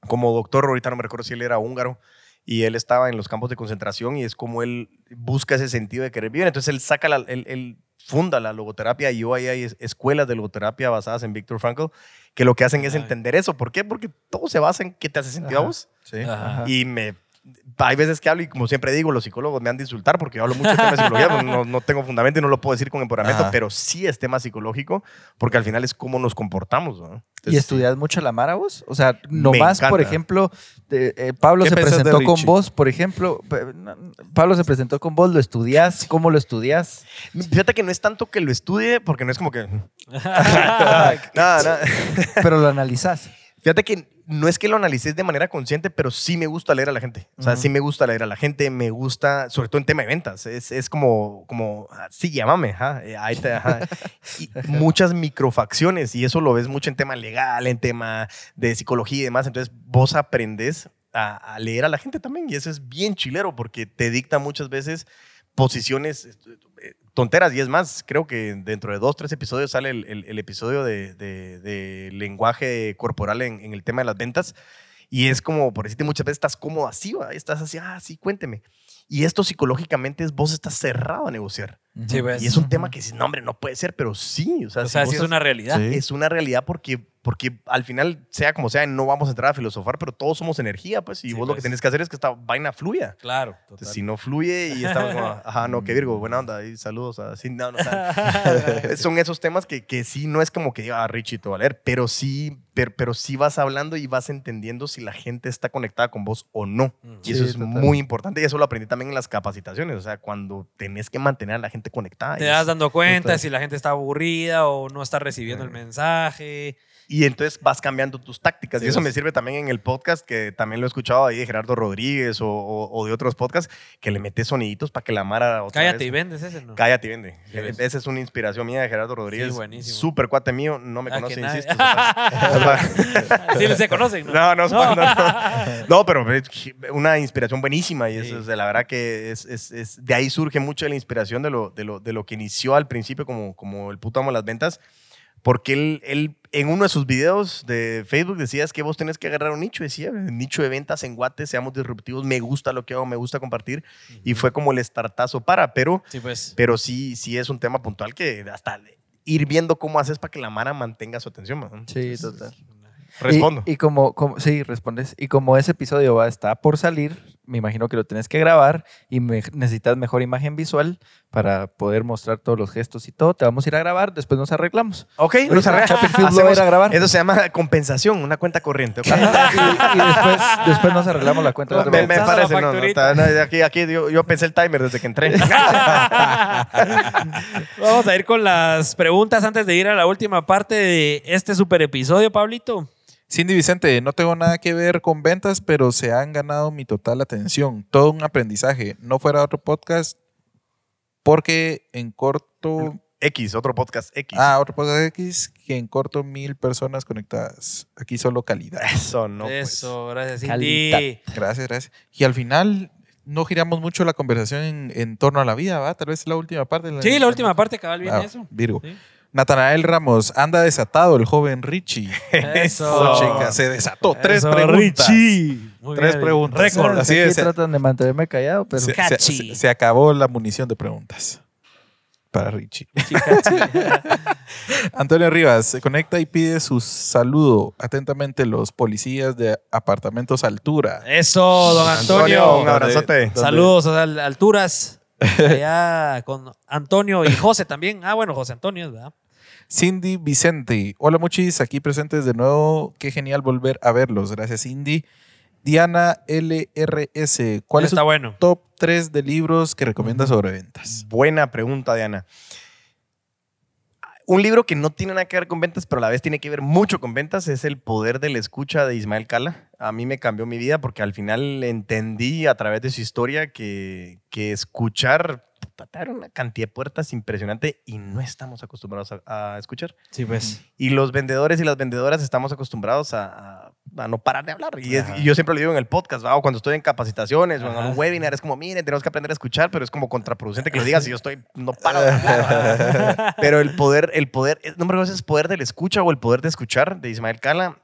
como doctor, ahorita no me recuerdo si él era húngaro, y él estaba en los campos de concentración y es como él busca ese sentido de querer vivir. Entonces él saca, la, él, él funda la logoterapia y hoy hay es- escuelas de logoterapia basadas en Viktor Frankl que lo que hacen es entender eso. ¿Por qué? Porque todo se basa en qué te hace sentido a vos. Sí. Ajá. Y me. Hay veces que hablo y como siempre digo, los psicólogos me han de insultar porque yo hablo mucho de temas de psicología, no, no- tengo fundamento y no lo puedo decir con empoderamiento, Ajá. pero sí es tema psicológico porque al final es cómo nos comportamos. ¿no? ¿Y Entonces, estudias mucho la Mara vos? O sea, nomás, por ejemplo, eh, Pablo ¿Qué se presentó con vos, por ejemplo. Pablo se presentó con vos, ¿lo estudias? ¿Cómo lo estudias? Fíjate que no es tanto que lo estudie porque no es como que. (laughs) (laughs) Nada, nada. Pero lo analizás. Fíjate que no es que lo analices de manera consciente, pero sí me gusta leer a la gente. O sea, sí me gusta leer a la gente, me gusta, sobre todo en tema de ventas. Es, es como, como, ah, sí, llámame, ajá, eh, ahí te, ajá. (laughs) Y muchas microfacciones, y eso lo ves mucho en tema legal, en tema de psicología y demás. Entonces, vos aprendes a, a leer a la gente también, y eso es bien chilero, porque te dicta muchas veces posiciones tonteras. Y es más, creo que dentro de dos, tres episodios sale el, el- el episodio de, de- de lenguaje corporal en, en el tema de las ventas. Y es como, por decirte, muchas veces estás cómodo así, ¿va? estás así, ah, sí, cuénteme. Y esto psicológicamente es vos estás cerrado a negociar. Sí, ves. Y es un tema que dices, no, hombre, no puede ser, pero sí. O sea, O si sea, vos sí es estás- una realidad. Es una realidad porque, porque al final, sea como sea, no vamos a entrar a filosofar, pero todos somos energía, pues, y Sí, vos lo pues. que tenés que hacer es que esta vaina fluya. Claro, Entonces, total. si no fluye y estamos como, (laughs) ajá, no, qué Virgo, buena onda, y saludos, así, no, (laughs) son esos temas que, que sí, no es como que, ah, Richie, te va a leer, pero sí, pero, pero sí vas hablando y vas entendiendo si la gente está conectada con vos o no. Y eso es total. muy importante y eso lo aprendí también en las capacitaciones, o sea, cuando tenés que mantener a la gente conectada. Te es- dando cuenta Total. si la gente está aburrida o no está recibiendo el mensaje. Y entonces vas cambiando tus tácticas. Sí, y eso me sirve también en el podcast, que también lo he escuchado ahí de Gerardo Rodríguez o, o- o de otros podcasts, que le metes soniditos para que la Mara. otra Cállate vez- y vendes ese, ¿no? Cállate y vende. Sí, ves. Esa es una inspiración mía de Gerardo Rodríguez. Sí, buenísimo. Súper cuate mío, no me Ah, conoce, insisto. (laughs) (laughs) sí, se conocen, ¿no? No, no, no, no. No, (laughs) pero una inspiración buenísima y eso Sí. es de la verdad que es, es- es- de ahí surge mucho de la inspiración de lo, de lo, de lo que inició al principio como, como el puto amo de las ventas, porque él, él en uno de sus videos de Facebook decía es que vos tenés que agarrar un nicho, decía, nicho de ventas en Guate, seamos disruptivos, me gusta lo que hago, me gusta compartir y fue como el startazo para, pero, Sí, pues. pero sí, sí es un tema puntual que hasta ir viendo cómo haces para que la Mara mantenga su atención. man. Sí, total. Respondo. Y, y como, como, sí, respondes. Y como ese episodio va, está por salir, me imagino que lo tienes que grabar y me- necesitas mejor imagen visual para poder mostrar todos los gestos y todo. Te vamos a ir a grabar, después nos arreglamos. Ok, Ahorita nos arregla- (laughs) Chapelfield lo va a hacemos- ir a grabar. Eso se llama compensación, una cuenta corriente. y, y después, después nos arreglamos la cuenta. me, me parece, no, no, facturita. está- no, aquí, aquí yo, yo pensé el timer desde que entré. (laughs) Vamos a ir con las preguntas antes de ir a la última parte de este super episodio, Pablito. Cindy Vicente, no tengo nada que ver con ventas, pero se han ganado mi total atención. Todo un aprendizaje. No fuera otro podcast porque en corto... X, otro podcast X. Ah, otro podcast X que en corto mil personas conectadas. Aquí solo calidad. Eso, no. pues. Eso, gracias, Cindy. Calidad. Gracias, gracias. Y al final no giramos mucho la conversación en, en torno a la vida, ¿va? Tal vez la última parte. de Sí, la última parte, cabal, viene Ah, eso. Virgo. Sí. Natanael Ramos, anda desatado el joven Richie. (laughs) Eso. Oh, chica, se desató. Tres Eso, preguntas. Richie. Muy Tres bien. preguntas. Récord. Así Aquí es. tratan de mantenerme callado, pero Se, se- acabó la munición de preguntas para Richie. (laughs) Antonio Rivas se conecta y pide su saludo. Atentamente los policías de apartamentos altura. Eso, don Antonio. Antonio, un abrazote. Saludos a las alturas. (laughs) Allá con Antonio y José también. Ah, bueno, José Antonio, ¿verdad? Cindy Vicente. Hola muchis, aquí presentes de nuevo. Qué genial volver a verlos. Gracias Cindy. Diana LRS. ¿Cuál es Está tu bueno. top 3 de libros que recomiendas sobre ventas? Buena pregunta, Diana. Un libro que no tiene nada que ver con ventas, pero a la vez tiene que ver mucho con ventas, es El poder de la escucha de Ismael Cala. A mí me cambió mi vida porque al final entendí a través de su historia que, que escuchar abre una cantidad de puertas impresionante y no estamos acostumbrados a, a escuchar. Sí, pues. Y los vendedores y las vendedoras estamos acostumbrados a, a- a no parar de hablar. Y, es- Ajá. y yo siempre lo digo en el podcast, ¿va? o cuando estoy en capacitaciones o en Ajá. algún webinar, es como, miren, tenemos que aprender a escuchar, pero es como contraproducente que lo digas y yo estoy, no paro de hablar. (laughs) pero el poder, el poder, no me si es poder de la escucha o el poder de escuchar de Ismael Cala.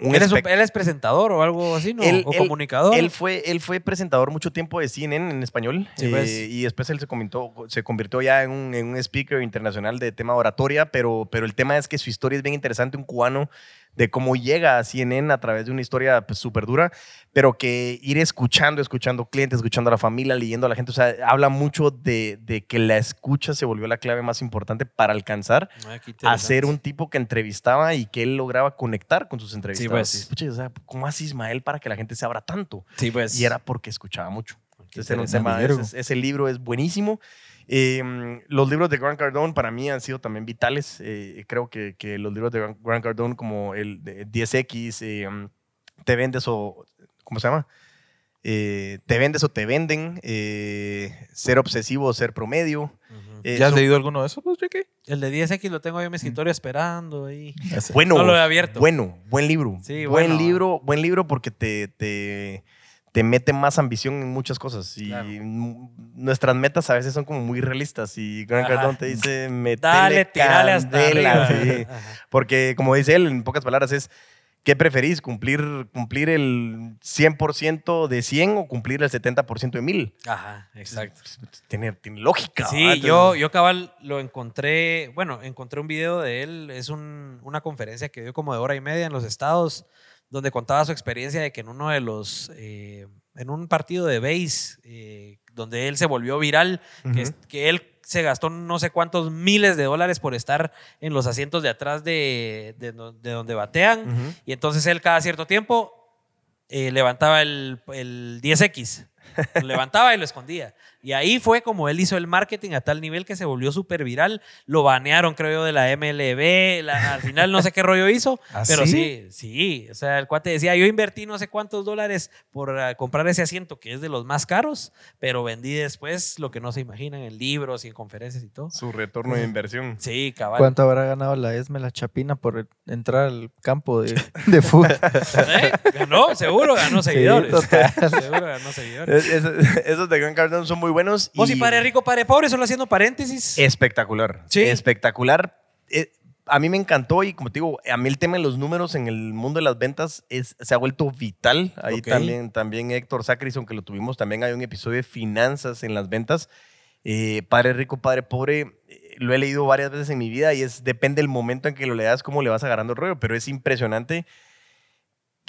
Un ¿Él es, él presentador o algo así, ¿no? Él- o él- comunicador. Él fue, él fue presentador mucho tiempo de CNN en español Sí, eh, pues. y después él se, comentó, se convirtió ya en un, en un speaker internacional de tema oratoria, pero, pero el tema es que su historia es bien interesante, un cubano de cómo llega a CNN a través de una historia pues, súper dura, pero que ir escuchando, escuchando clientes, escuchando a la familia, leyendo a la gente, o sea, habla mucho de, de que la escucha se volvió la clave más importante para alcanzar Ah, a ser un tipo que entrevistaba y que él lograba conectar con sus entrevistados. pues. Y, escucha, o sea, ¿cómo hace Ismael para que la gente se abra tanto? Sí, pues. Y era porque escuchaba mucho. Entonces, era un interesante. tema- ese, ese libro es buenísimo. Eh, los libros de Grant Cardone para mí han sido también vitales. Eh, creo que, que los libros de Grant- Cardone como el de 10X, eh, um, Te vendes o... ¿Cómo se llama? Eh, te vendes o te venden, eh, ser obsesivo o ser promedio. Eh, ¿Ya has son- leído alguno de esos, vos, Ricky? El de 10X lo tengo ahí en mi escritorio esperando ahí. Bueno, No lo he abierto. Bueno, buen libro. Sí, buen bueno. libro, buen libro porque te, te, te mete más ambición en muchas cosas. Y Claro. n- nuestras metas a veces son como muy realistas. Y Grant Ajá. Cardone te dice, metele Dale, tirale hasta candela", arriba. sí. (laughs) Porque como dice él, en pocas palabras, es ¿qué preferís? ¿Cumplir, cumplir el 100% de 100 o cumplir el 70% de 1000? Ajá, exacto. Tiene, tiene lógica. Sí, yo, yo cabal lo encontré, bueno, encontré un video de él, es un- una conferencia que dio como de hora y media en los estados, donde contaba su experiencia de que en uno de los, eh, en un partido de base, eh, donde él se volvió viral, que, él se gastó no sé cuántos miles de dólares por estar en los asientos de atrás de, de do- de donde batean, y entonces él cada cierto tiempo eh, levantaba el, el 10X. Lo levantaba y lo escondía. Y ahí fue como él hizo el marketing a tal nivel que se volvió súper viral. Lo banearon, creo yo, de la MLB. La- al final no sé qué rollo hizo. (laughs) ¿Ah, pero sí? sí, sí. O sea, el cuate decía, yo invertí no sé cuántos dólares por ah, comprar ese asiento que es de los más caros, pero vendí después lo que no se imaginan en libros y en conferencias y todo. Su retorno de inversión. Sí, cabal. ¿Cuánto habrá ganado la ESME, la Chapina, por entrar al campo de, de fútbol? (laughs) ¿Eh? Ganó, seguro ganó seguidores. total. (laughs) seguro ganó seguidores. Es- es- esos de Cardone son muy buenos. Vos y y- padre rico, padre pobre, solo haciendo paréntesis. Espectacular. Sí. Espectacular. Eh, a mí me encantó y como te digo, a mí el tema de los números en el mundo de las ventas es, se ha vuelto vital. Ahí Ok. también, también Héctor Sacrison, que lo tuvimos, también hay un episodio de finanzas en las ventas. Eh, padre rico, padre pobre, eh, lo he leído varias veces en mi vida y es depende del momento en que lo leas, cómo le vas agarrando el rollo, pero es impresionante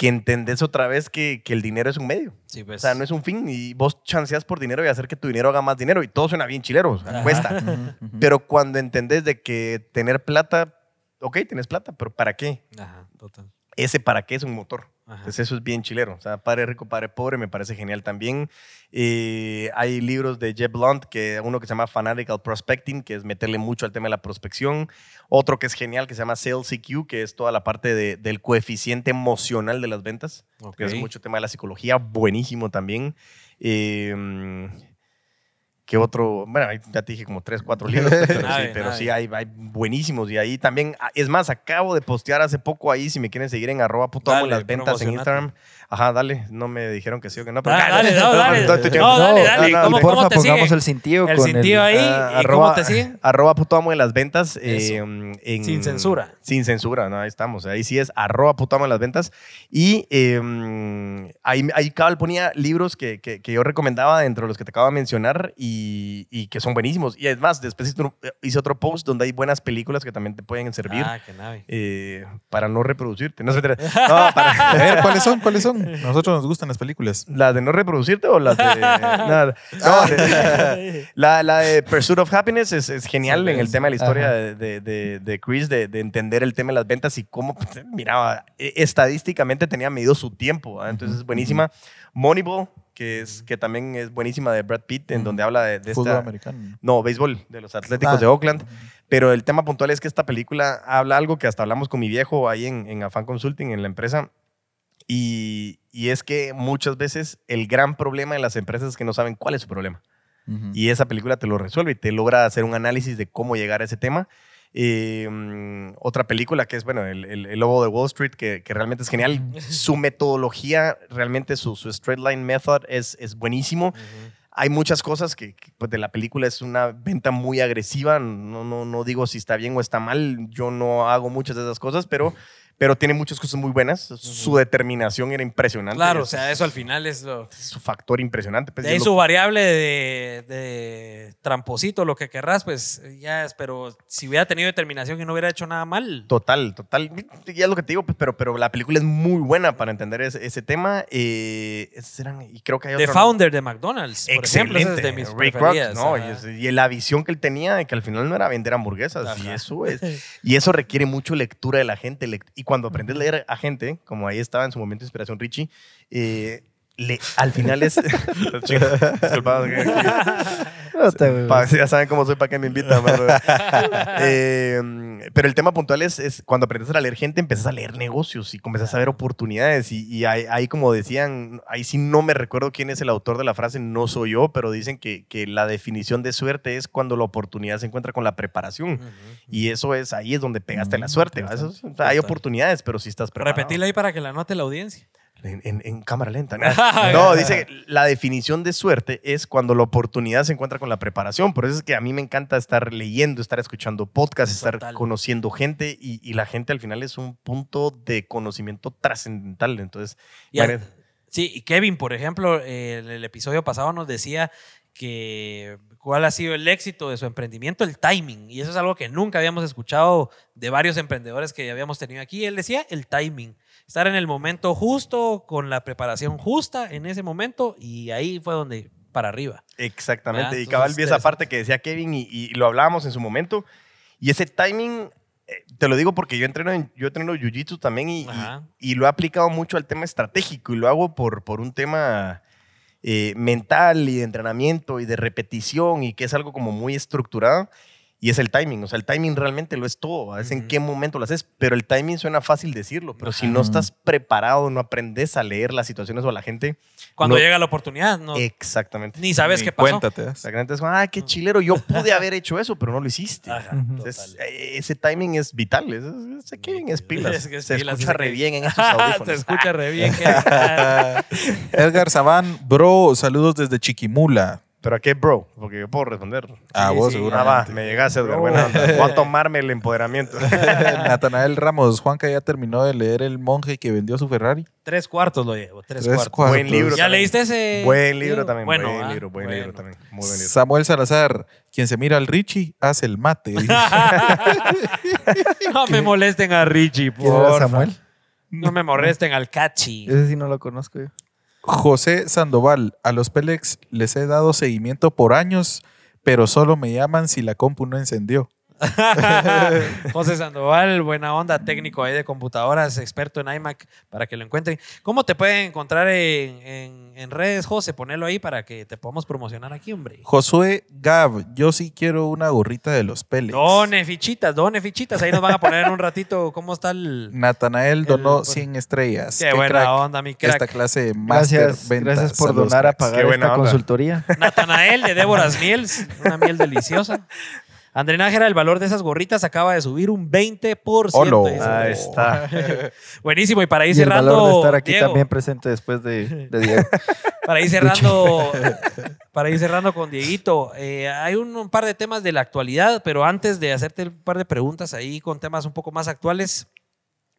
que entendés otra vez que, que el dinero es un medio. Sí, pues. O sea, no es un fin y vos chanceas por dinero y hacer que tu dinero haga más dinero y todo suena bien chilero, o sea, cuesta. (laughs) Pero cuando entendés de que tener plata, ok, tienes plata, pero ¿para qué? Ajá, total. Ese para qué es un motor. Ajá. Entonces eso es bien chilero. O sea, padre rico, padre pobre, me parece genial también. Eh, hay libros de Jeb Blunt, que uno que se llama Fanatical Prospecting, que es meterle mucho al tema de la prospección. Otro que es genial, que se llama Sales EQ, que es toda la parte de- del coeficiente emocional de las ventas. Que es mucho tema de la psicología, buenísimo también. Eh, ¿Qué otro? Bueno, ya te dije como tres, cuatro libros, (laughs) pero, sí, pero sí hay, hay buenísimos. Y ahí también, ah, es más, acabo de postear hace poco ahí, si me quieren seguir en arroba puto amo las ventas en. Instagram. Ajá, dale, no me dijeron que sí o que no. pero- Da- (laughs) dale, no, dale. No, dale, dale. y ¿Cómo- porfa, cómo te pongamos el cintillo El cintillo ahí. Ah, ¿Y arroba, cómo te siguen? Arroba puto amo en las ventas. Eh, en- Sin censura. Sin censura, no, ahí estamos. Ahí sí es arroba puto amo en las ventas. Y eh, ahí, ahí cabal ponía libros que, que, que yo recomendaba dentro de los que te acabo de mencionar. Y, que son buenísimos. Y además, después hice otro- hice otro post donde hay buenas películas que también te pueden servir Ah, qué nave. eh, para no reproducirte. No, (laughs) no, para, A ver, ¿cuáles son? ¿Cuáles son? Nosotros nos gustan las películas. ¿Las de no reproducirte o las de.? (laughs) No, de- la, la de Pursuit of Happiness es, es genial en el tema de la historia de, de, de- Chris, de, de entender el tema de las ventas y cómo, pues, mira, eh, estadísticamente tenía medido su tiempo. ¿ah? Entonces es buenísima. Moneyball, que, es, que también es buenísima de Brad Pitt, en donde habla de, de Fútbol esta. americano. No, béisbol, de los Atléticos Ah. de Oakland. Pero el tema puntual es que esta película habla algo que hasta hablamos con mi viejo ahí en, en Afan Consulting, en la empresa. Y, y es que muchas veces el gran problema de las empresas es que no saben cuál es su problema. Ujú. Y esa película te lo resuelve y te logra hacer un análisis de cómo llegar a ese tema. Eh, otra película que es, bueno, el, el- El Lobo de Wall Street, que, que realmente es genial. (laughs) Su metodología, realmente su, su straight line method es, es buenísimo. Hay muchas cosas que, que, pues, de la película es una venta muy agresiva. No, no, no digo si está bien o está mal. Yo no hago muchas de esas cosas, pero, pero tiene muchas cosas muy buenas. Su determinación era impresionante. Claro, o sea, eso al final es lo. su factor impresionante. pues, De ahí es su lo- variable de, de tramposito, lo que querrás, pues ya es, pero si hubiera tenido determinación y no hubiera hecho nada mal. Total, total. Ya es lo que te digo, pues, pero, pero la película es muy buena para entender ese, ese tema. Eh, eran- y creo que hay The Founder de McDonald's, por ejemplo, Excelente. es de mis Ray. ¿no? Y, y la visión que él tenía de que al final no era vender hamburguesas. Y Ajá. eso, es, (laughs) y eso requiere mucho lectura de la gente. Y cuando aprendes a leer a gente, como ahí estaba en su momento de inspiración Richie, eh, le- al final es... (laughs) Chicos, disculpa, que- No te- Pa- ya saben cómo soy para que me invitan. Eh, (laughs) pero el tema puntual es, es cuando aprendes a leer gente, empiezas a leer negocios y comienzas a ver oportunidades. Y, y ahí, ahí, como decían, ahí sí no me recuerdo quién es el autor de la frase, no soy yo, pero dicen que, que la definición de suerte es cuando la oportunidad se encuentra con la preparación. Y eso es, ahí es donde pegaste la suerte. o sea, hay oportunidades, pero si estás preparado. Repetila ahí para que la note la audiencia. En, en- en cámara lenta. ¿no? (laughs) No, dice que la definición de suerte es cuando la oportunidad se encuentra con la preparación. Por eso es que a mí me encanta estar leyendo, estar escuchando podcasts, estar Total. conociendo gente y, y la gente al final es un punto de conocimiento trascendental. Entonces, a- Sí, y Kevin, por ejemplo, eh, en el episodio pasado nos decía que cuál ha sido el éxito de su emprendimiento, el timing. Y eso es algo que nunca habíamos escuchado de varios emprendedores que habíamos tenido aquí. Él decía el timing. Estar en el momento justo, con la preparación justa en ese momento, y ahí fue donde para arriba. exactamente. ¿verdad? Y cabal vi esa parte que decía Kevin y, y lo hablábamos en su momento. Y ese timing, eh, te lo digo porque yo entreno, en- yo entreno Jiu-Jitsu también y, y- Ajá. y lo he aplicado mucho al tema estratégico y lo hago por, por un tema eh, mental y de entrenamiento y de repetición y que es algo como muy estructurado. Y es el timing, o sea, el timing realmente lo es todo, es en qué momento lo haces, pero el timing suena fácil decirlo, pero si no estás preparado, no aprendes a leer las situaciones o a la gente, Cuando No. llega la oportunidad, no, exactamente. ni sabes Ni qué pasó. cuenta te das. Exactamente, es como, ah, qué chilero, yo (laughs) pude haber hecho eso, pero no lo hiciste. Ajá, Entonces, total. eh, ese timing es vital, es, es- es pilas, Es que es se pilas, escucha re bien en (laughs) esos audífonos. Se escucha re bien. (laughs) Edgar Sabán, bro, saludos desde Chiquimula. ¿Pero a qué, bro? Porque yo puedo responder. A Sí, vos, sí. Ah, seguramente. va, me llegaste, Edgar. Buena onda. Voy a tomarme el empoderamiento. (laughs) Natanael Ramos, Juanca ya terminó de leer El monje que vendió su Ferrari. tres cuartos lo llevo, tres, Tres cuartos. cuartos. Buen libro. ¿Ya también. leíste ese? Buen libro también. Bueno, buen ah, libro, buen bueno. libro también. Muy buen libro. Samuel Salazar, quien se mira al Richie, hace el mate. (laughs) (laughs) no me molesten a Richie, ¿Quién era por Samuel? No me molesten al Cachi. Ese sí no lo conozco yo. José Sandoval, a los Pélex les he dado seguimiento por años, pero solo me llaman si la compu no encendió. (laughs) José Sandoval, buena onda, técnico ahí de computadoras, experto en iMac, para que lo encuentren. ¿Cómo te pueden encontrar en, en- en redes, José? Ponelo ahí para que te podamos promocionar aquí, hombre. Josué Gab, yo sí quiero una gorrita de los Pélex. Done fichitas, done fichitas. Ahí nos van a poner en un ratito cómo está el... Natanael donó El- 100 estrellas. Qué buena crack onda, mi crack. Esta clase de master Gracias, ventas. gracias por Saludos, donar a pagar esta onda. consultoría. Natanael de Déboras Miels, una miel deliciosa. (laughs) André Nájera, el valor de esas gorritas acaba de subir un 20%. Olo. Ahí está. (laughs) Buenísimo. Y para ir Y el cerrando. valor de estar aquí Diego, también presente después de, de Diego. (laughs) Para ir cerrando, (laughs) para ir cerrando con Dieguito, eh, hay un, un par de temas de la actualidad, pero antes de hacerte un par de preguntas ahí con temas un poco más actuales,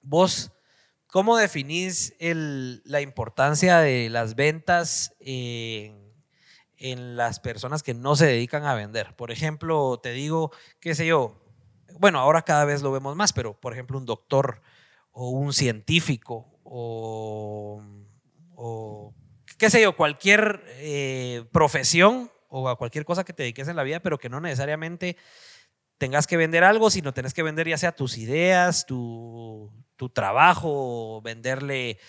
vos, ¿cómo definís el- la importancia de las ventas en, en las personas que no se dedican a vender. Por ejemplo, te digo, qué sé yo, bueno, ahora cada vez lo vemos más, pero por ejemplo, un doctor o un científico o, qué sé yo, cualquier eh, profesión o a cualquier cosa que te dediques en la vida, pero que no necesariamente tengas que vender algo, sino tenés que vender ya sea tus ideas, tu, tu trabajo, venderle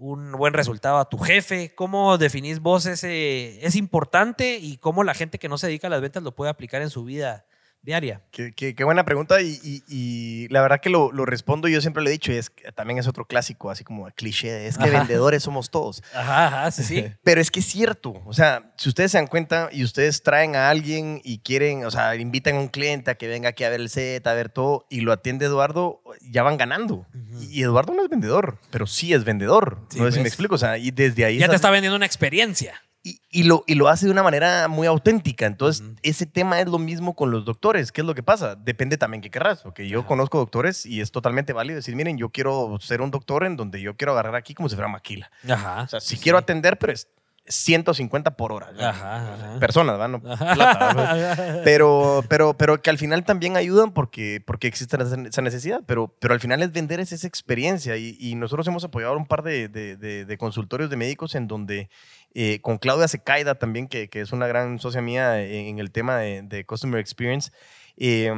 un buen resultado a tu jefe. ¿Cómo definís vos ese? Es importante y cómo la gente que no se dedica a las ventas lo puede aplicar en su vida diaria. Qué, qué- qué buena pregunta y, y- y la verdad que lo, lo respondo, yo siempre lo he dicho, y es, también es otro clásico, así como cliché, es que Ajá. vendedores somos todos. Ajá, ajá, sí, sí. (laughs) Pero es que es cierto, o sea, si ustedes se dan cuenta y ustedes traen a alguien y quieren, o sea, invitan a un cliente a que venga aquí a ver el set, a ver todo, y lo atiende Eduardo, ya van ganando. Y Eduardo no es vendedor, pero sí es vendedor. Sí, no sé si pues. me explico, o sea, y desde ahí... Ya te está vendiendo una experiencia. Y, y lo, y lo hace de una manera muy auténtica. Entonces, Ujú. ese tema es lo mismo con los doctores. ¿Qué es lo que pasa? Depende también qué querrás. Porque yo Ajá. conozco doctores y es totalmente válido decir, miren, yo quiero ser un doctor en donde yo quiero agarrar aquí como si fuera maquila. Ajá. O sea, si quiero atender, pero es 150 por hora. Ajá, ajá. Personas, ¿verdad? No plata, ¿verdad? (laughs) Pero, pero, pero que al final también ayudan porque, porque existe esa- esa necesidad. Pero, pero al final es vender es esa experiencia. Y, y nosotros hemos apoyado un par de, de- de- de consultorios de médicos en donde eh, con Claudia Secaida también, que, que es una gran socia mía en, el tema de, de Customer Experience. eh,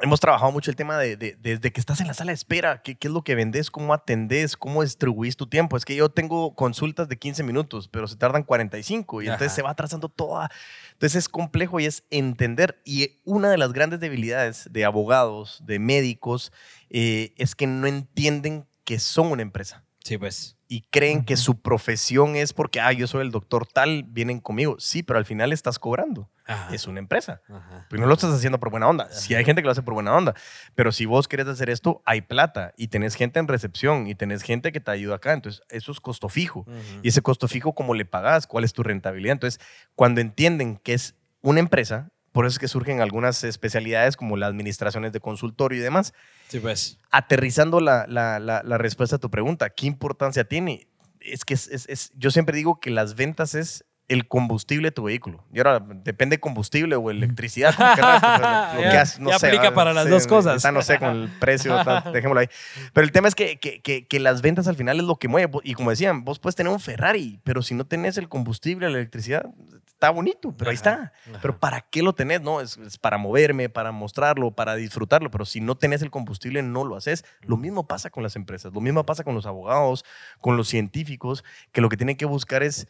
Hemos trabajado mucho el tema de, de- desde que estás en la sala de espera, qué, qué es lo que vendes, cómo atendés, cómo distribuís tu tiempo. Es que yo tengo consultas de 15 minutos, pero se tardan 45 y entonces Ajá. se va atrasando toda. Entonces es complejo y es entender. Y una de las grandes debilidades de abogados, de médicos, eh, es que no entienden que son una empresa Sí, pues. y creen que su profesión es porque, ah, yo soy el doctor tal, vienen conmigo. Sí, pero al final estás cobrando. Ajá. Es una empresa. Ajá. Pues no lo estás haciendo por buena onda. Sí hay gente que lo hace por buena onda, pero si vos querés hacer esto, hay plata y tenés gente en recepción y tenés gente que te ayuda acá. Entonces, eso es costo fijo. Y ese costo fijo, ¿cómo le pagas? ¿Cuál es tu rentabilidad? Entonces, cuando entienden que es una empresa, por eso es que surgen algunas especialidades como las administraciones de consultorio y demás, Sí, pues. aterrizando la, la- la- la respuesta a tu pregunta, ¿qué importancia tiene? Es que es, es- es- yo siempre digo que las ventas es el combustible de tu vehículo. Y ahora depende de combustible o electricidad, (laughs) como lo, lo que no ya sé, aplica ¿verdad? para las Sí, dos cosas. ahorita no sé con el precio, (laughs) dejémoslo ahí. Pero el tema es que, que- que- que las ventas al final es lo que mueve. Y como decían, vos puedes tener un Ferrari, pero si no tenés el combustible, la electricidad, está bonito, pero ahí está. Pero ¿para qué lo tenés? No, es, es para moverme, para mostrarlo, para disfrutarlo, pero si no tenés el combustible no lo haces. Lo mismo pasa con las empresas, lo mismo pasa con los abogados, con los científicos, que lo que tienen que buscar es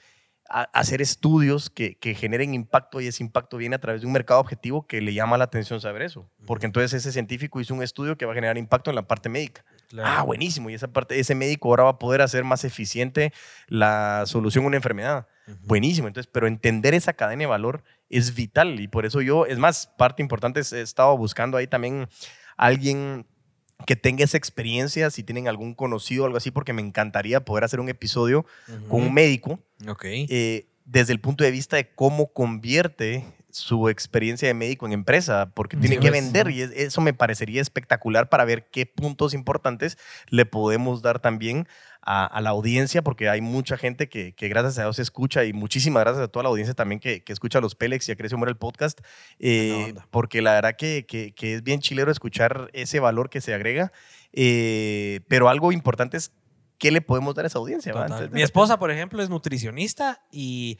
a- hacer estudios que, que generen impacto y ese impacto viene a través de un mercado objetivo que le llama la atención saber eso. Porque entonces ese científico hizo un estudio que va a generar impacto en la parte médica. Claro. Ah, buenísimo. Y esa parte, ese médico ahora va a poder hacer más eficiente la solución a una enfermedad. Buenísimo. Entonces, pero entender esa cadena de valor es vital. Y por eso yo, es más, parte importante he estado buscando ahí también alguien que tenga esa experiencia, si tienen algún conocido o algo así, porque me encantaría poder hacer un episodio con un médico Ok. eh, desde el punto de vista de cómo convierte su experiencia de médico en empresa, porque tiene Sí, que vender y es- eso me parecería espectacular para ver qué puntos importantes le podemos dar también a, a la audiencia, porque hay mucha gente que, que gracias a Dios escucha y muchísimas gracias a toda la audiencia también que, que escucha los Pélex y a Crecio Muere el podcast, eh, porque la verdad que, que- que es bien chilero escuchar ese valor que se agrega, eh, pero algo importante es qué le podemos dar a esa audiencia. Mi esposa, por ejemplo, es nutricionista y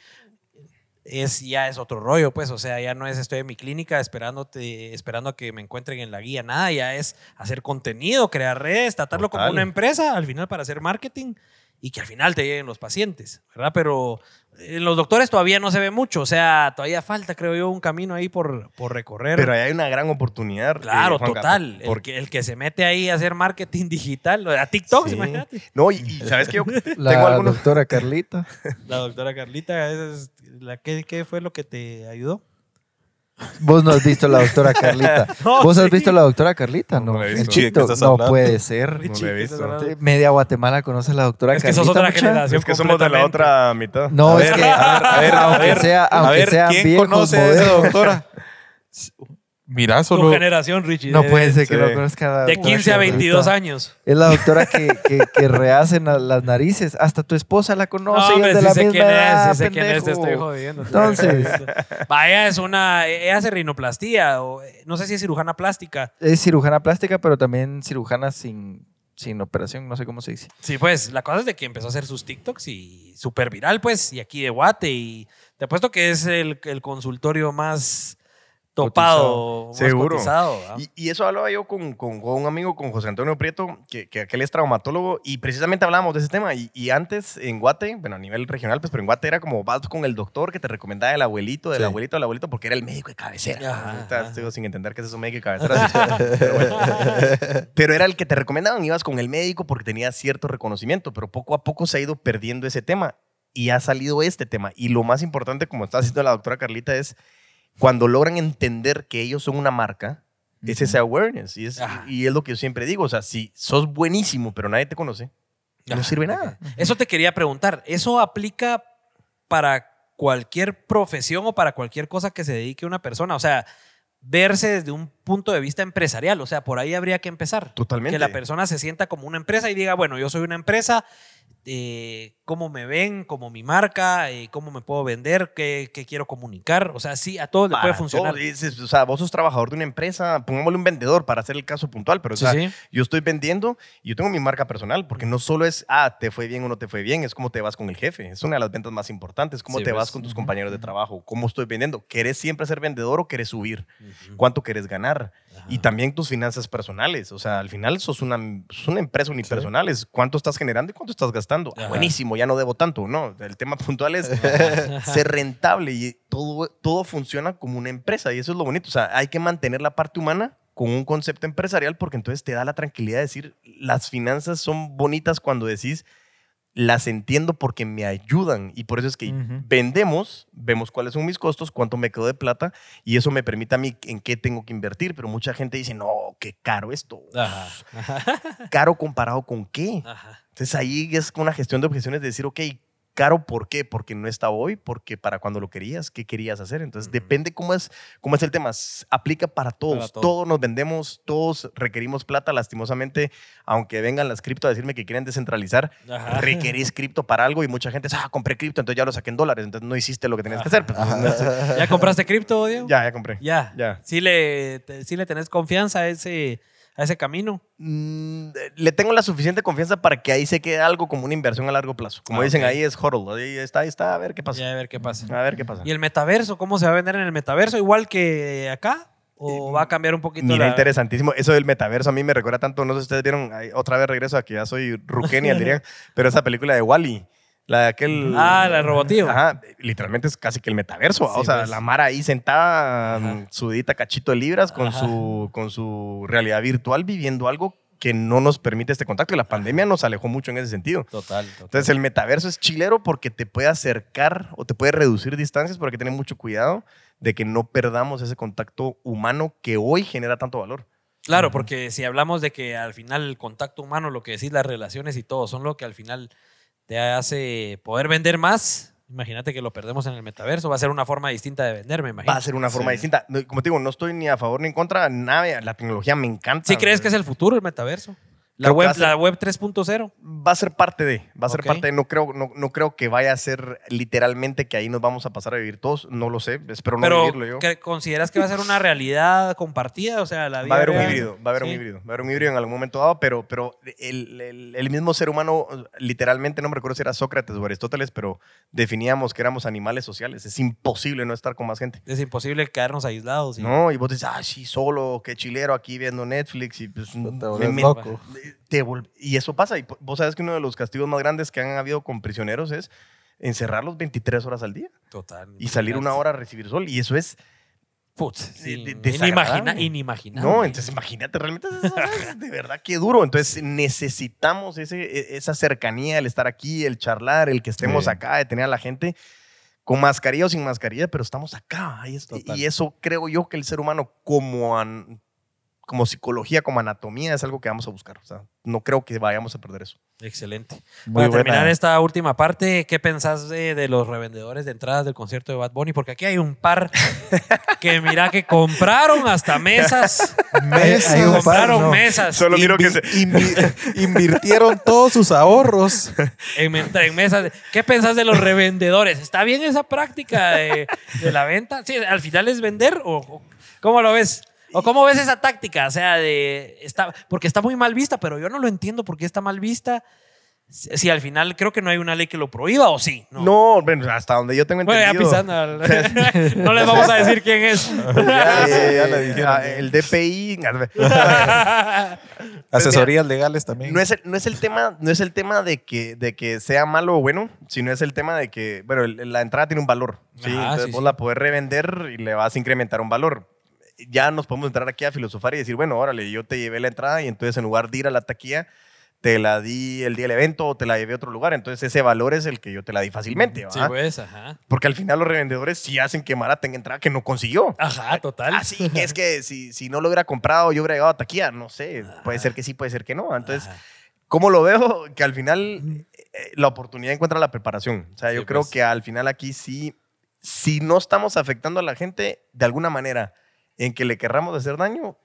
es ya es otro rollo, pues, o sea, ya no es estoy en mi clínica esperándote, esperando a que me encuentren en la guía, nada, ya es hacer contenido, crear redes, tratarlo como una empresa, al final para hacer marketing y que al final te lleguen los pacientes, ¿verdad? Pero en los doctores todavía no se ve mucho, o sea, todavía falta, creo yo, un camino ahí por, por recorrer. Pero ahí hay una gran oportunidad. Claro, eh, Juanca, total. Porque, que, el que se mete ahí a hacer marketing (laughs) digital, a TikTok, Sí. imagínate. no, y, y sabes que (laughs) yo La tengo algunos. doctora Carlita. (laughs) La doctora Carlita, esa es la, ¿qué, qué fue lo que te ayudó? Vos no has visto la doctora Carlita. (laughs) No, ¿Vos has visto la doctora Carlita? No No, la he en visto. ¿De qué TikTok. estás No hablando? puede ser. No lo he visto. Sí, Media Guatemala conoce a la doctora Es que Carlita. sos otra mucha. generación. Es que somos de la otra mitad. No, A es ver, que a ver, a ver, a aunque ver, sea, a aunque ver, sean ¿quién conoce a esa doctora? (laughs) Mira, Tu solo. generación, Richie. No de- puede ser que sí. lo conozca. De 15 a 22 años. Es la doctora que, que, que rehacen las narices. Hasta tu esposa la conoce. y hombre, es de sí la sé misma quién edad, es, sé quién es, te estoy jodiendo. Entonces. Vaya, es una. Ella hace rinoplastía, o eh, no sé si es cirujana plástica. Es cirujana plástica, pero también cirujana sin, sin operación. No sé cómo se dice. Sí, pues la cosa es de que empezó a hacer sus TikToks y súper viral, pues, y aquí de Guate. Y te apuesto que es el, el consultorio más topado, Seguro. Y, y eso hablaba yo con, con- con un amigo, con José Antonio Prieto, que, que aquel es traumatólogo, y precisamente hablábamos de ese tema. Y, y antes en Guate, bueno, a nivel regional, pues, pero en Guate era como vas con el doctor que te recomendaba el abuelito, del Sí. abuelito, del abuelito, porque era el médico de cabecera. Ajá. sigo sin entender qué es eso médico de cabecera. (laughs) pero, bueno. Pero era el que te recomendaban, ibas con el médico porque tenía cierto reconocimiento, pero poco a poco se ha ido perdiendo ese tema y ha salido este tema. Y lo más importante, como está diciendo la doctora Carlita, es cuando logran entender que ellos son una marca, es ese awareness. Y es, Ajá. y es lo que yo siempre digo. O sea, si sos buenísimo, pero nadie te conoce, no sirve nada. Eso te quería preguntar. ¿Eso aplica para cualquier profesión o para cualquier cosa que se dedique una persona? O sea, verse desde un punto de vista empresarial. O sea, por ahí habría que empezar. Totalmente. Que la persona se sienta como una empresa y diga, bueno, yo soy una empresa, eh, cómo me ven, como mi marca, eh, cómo me puedo vender, qué, qué quiero comunicar. O sea, sí, a todos le puede funcionar. todo, o sea, vos sos trabajador de una empresa, pongámosle un vendedor para hacer el caso puntual, pero o Sí, sea, sí. yo estoy vendiendo y yo tengo mi marca personal, porque no solo es, ah, te fue bien o no te fue bien, es cómo te vas con el jefe. Es una de las ventas más importantes, cómo Sí, te pues. vas con tus compañeros de trabajo, cómo estoy vendiendo. ¿Querés siempre ser vendedor o querés subir? ¿Cuánto querés ganar? Y también tus finanzas personales. O sea, al final sos una, sos una empresa unipersonal. Es cuánto estás generando y cuánto estás gastando. Ah, buenísimo, ya no debo tanto. No, el tema (laughs) puntual es (laughs) ser rentable y todo, todo funciona como una empresa. Y eso es lo bonito. O sea, hay que mantener la parte humana con un concepto empresarial porque entonces te da la tranquilidad de decir, las finanzas son bonitas cuando decís, las entiendo porque me ayudan y por eso es que vendemos, vemos cuáles son mis costos, cuánto me quedo de plata y eso me permite a mí en qué tengo que invertir, pero mucha gente dice, no, qué caro esto. Ajá. ¿Caro comparado con qué? Ajá. Entonces ahí es una gestión de objeciones de decir, ok, caro, ¿por qué? Porque no está hoy, porque para cuando lo querías, ¿qué querías hacer? Entonces depende cómo es, cómo es el tema. Aplica para todos. Para. Todos nos vendemos, todos requerimos plata. Lastimosamente, aunque vengan las cripto a decirme que quieren descentralizar, Ajá. requerís cripto para algo y mucha gente dice, ah, compré cripto, entonces ya lo saqué en dólares, entonces no hiciste lo que tenías que hacer. Pues, (laughs) no ¿Ya compraste cripto, Diego? ya, ya compré. Ya. Ya. Sí le, te- sí le tenés confianza a ese, a ese camino. Mm, le tengo la suficiente confianza para que ahí se quede algo como una inversión a largo plazo. Como Ah, dicen ahí es hodl, ahí está, ahí está, a ver qué pasa. Ya a ver qué pasa. A ver qué pasa. ¿Y el metaverso? ¿Cómo se va a vender en el metaverso? ¿Igual que acá? ¿O va a cambiar un poquito Mira, la- interesantísimo. Eso del metaverso a mí me recuerda tanto, no sé si ustedes vieron, otra vez regreso a que ya soy ruquenial, dirían, (laughs) pero esa película de Wally, la de aquel... Ah, la de robotío. Ajá, literalmente es casi que el metaverso. Sí, o sea, pues. la Mara ahí sentada, Ajá. mm, sudita cachito de libras con Ajá. su, con su realidad virtual viviendo algo que no nos permite este contacto. Y la pandemia nos alejó mucho en ese sentido. Total, total. Entonces el metaverso es chilero porque te puede acercar o te puede reducir distancias, pero hay que tener mucho cuidado de que no perdamos ese contacto humano que hoy genera tanto valor. Claro, porque si hablamos de que al final el contacto humano, lo que decís, las relaciones y todo, son lo que al final te hace poder vender más. Imagínate que lo perdemos en el metaverso. Va a ser una forma distinta de vender, me imagino. Va a ser una forma distinta. Como te digo, no estoy ni a favor ni en contra. Nada, la tecnología me encanta. ¿Sí crees que es el futuro el metaverso? La Creo web, ser- la web 3.0. Va a ser parte de, va a ser parte de, no creo, no, no creo que vaya a ser literalmente que ahí nos vamos a pasar a vivir todos, no lo sé, espero no Pero vivirlo yo. ¿que- ¿consideras que va a ser una realidad compartida? O sea, la vida Va a haber un híbrido, va a haber un híbrido, va a haber un híbrido en algún momento dado, pero, pero el, el- el mismo ser humano, literalmente, no me recuerdo si era Sócrates o Aristóteles, pero definíamos que éramos animales sociales. Es imposible no estar con más gente. Es imposible quedarnos aislados. No, y vos dices, ah, sí, solo, qué chilero aquí viendo Netflix. Y, pues, Te me- volvés me- loco. Te y eso pasa. Y vos sabes que uno de los castigos más grandes que han habido con prisioneros es encerrarlos 23 horas al día Total. y salir una hora a recibir sol. Y eso es Putz, de- inimagina- desagradable. inimaginable. No, entonces imagínate, realmente es de verdad que duro. Entonces necesitamos ese, e- esa cercanía, el estar aquí, el charlar, el que estemos Sí. acá, de tener a la gente con mascarilla o sin mascarilla, pero estamos acá. Y, es- y eso creo yo que el ser humano, como, an- como psicología, como anatomía, es algo que vamos a buscar. O sea, no creo que vayamos a perder eso. Excelente. Muy Para terminar esta última parte, ¿qué pensás de, de los revendedores de entradas del concierto de Bad Bunny? Porque aquí hay un par que mira que compraron hasta mesas. (laughs) Mesas. Hay un par, compraron no. mesas Solo miro que se... invi- (laughs) invirtieron todos sus ahorros. en, en mesas. ¿Qué pensás de los revendedores? ¿Está bien esa práctica de, de la venta? Sí, al final es vender o o cómo lo ves? ¿O cómo ves esa táctica? O sea, de está, porque está muy mal vista, pero yo no lo entiendo por qué está mal vista. Si, si al final creo que no hay una ley que lo prohíba o sí. No, bueno, hasta donde yo tengo Bueno, ya entendido. pisando. (laughs) (laughs) no les vamos a decir quién es. Ya, (laughs) ya le dijeron. ah, el DPI. Asesorías legales también. No es, el, no es el tema, no es el tema de que, de que sea malo o bueno, sino es el tema de que, bueno, la entrada tiene un valor. ¿sí? Ajá, Entonces sí, vos sí. la podés revender y le vas a incrementar un valor. Ya nos podemos entrar aquí a filosofar y decir, bueno, órale, yo te llevé la entrada y entonces en lugar de ir a la taquilla, te la di el día del evento o te la llevé a otro lugar. Entonces ese valor es el que yo te la di fácilmente. Sí, pues, ajá. Porque al final los revendedores sí hacen que Mara tenga entrada que no consiguió. Ajá, total. Así que es que si, si no lo hubiera comprado, yo hubiera llegado a taquilla. No sé, puede ser que sí, puede ser que no. Entonces, Ajá. ¿cómo lo veo? Que al final eh, la oportunidad encuentra la preparación. O sea, Sí, yo creo pues. que al final aquí sí, si no estamos afectando a la gente de alguna manera en que le querramos hacer daño,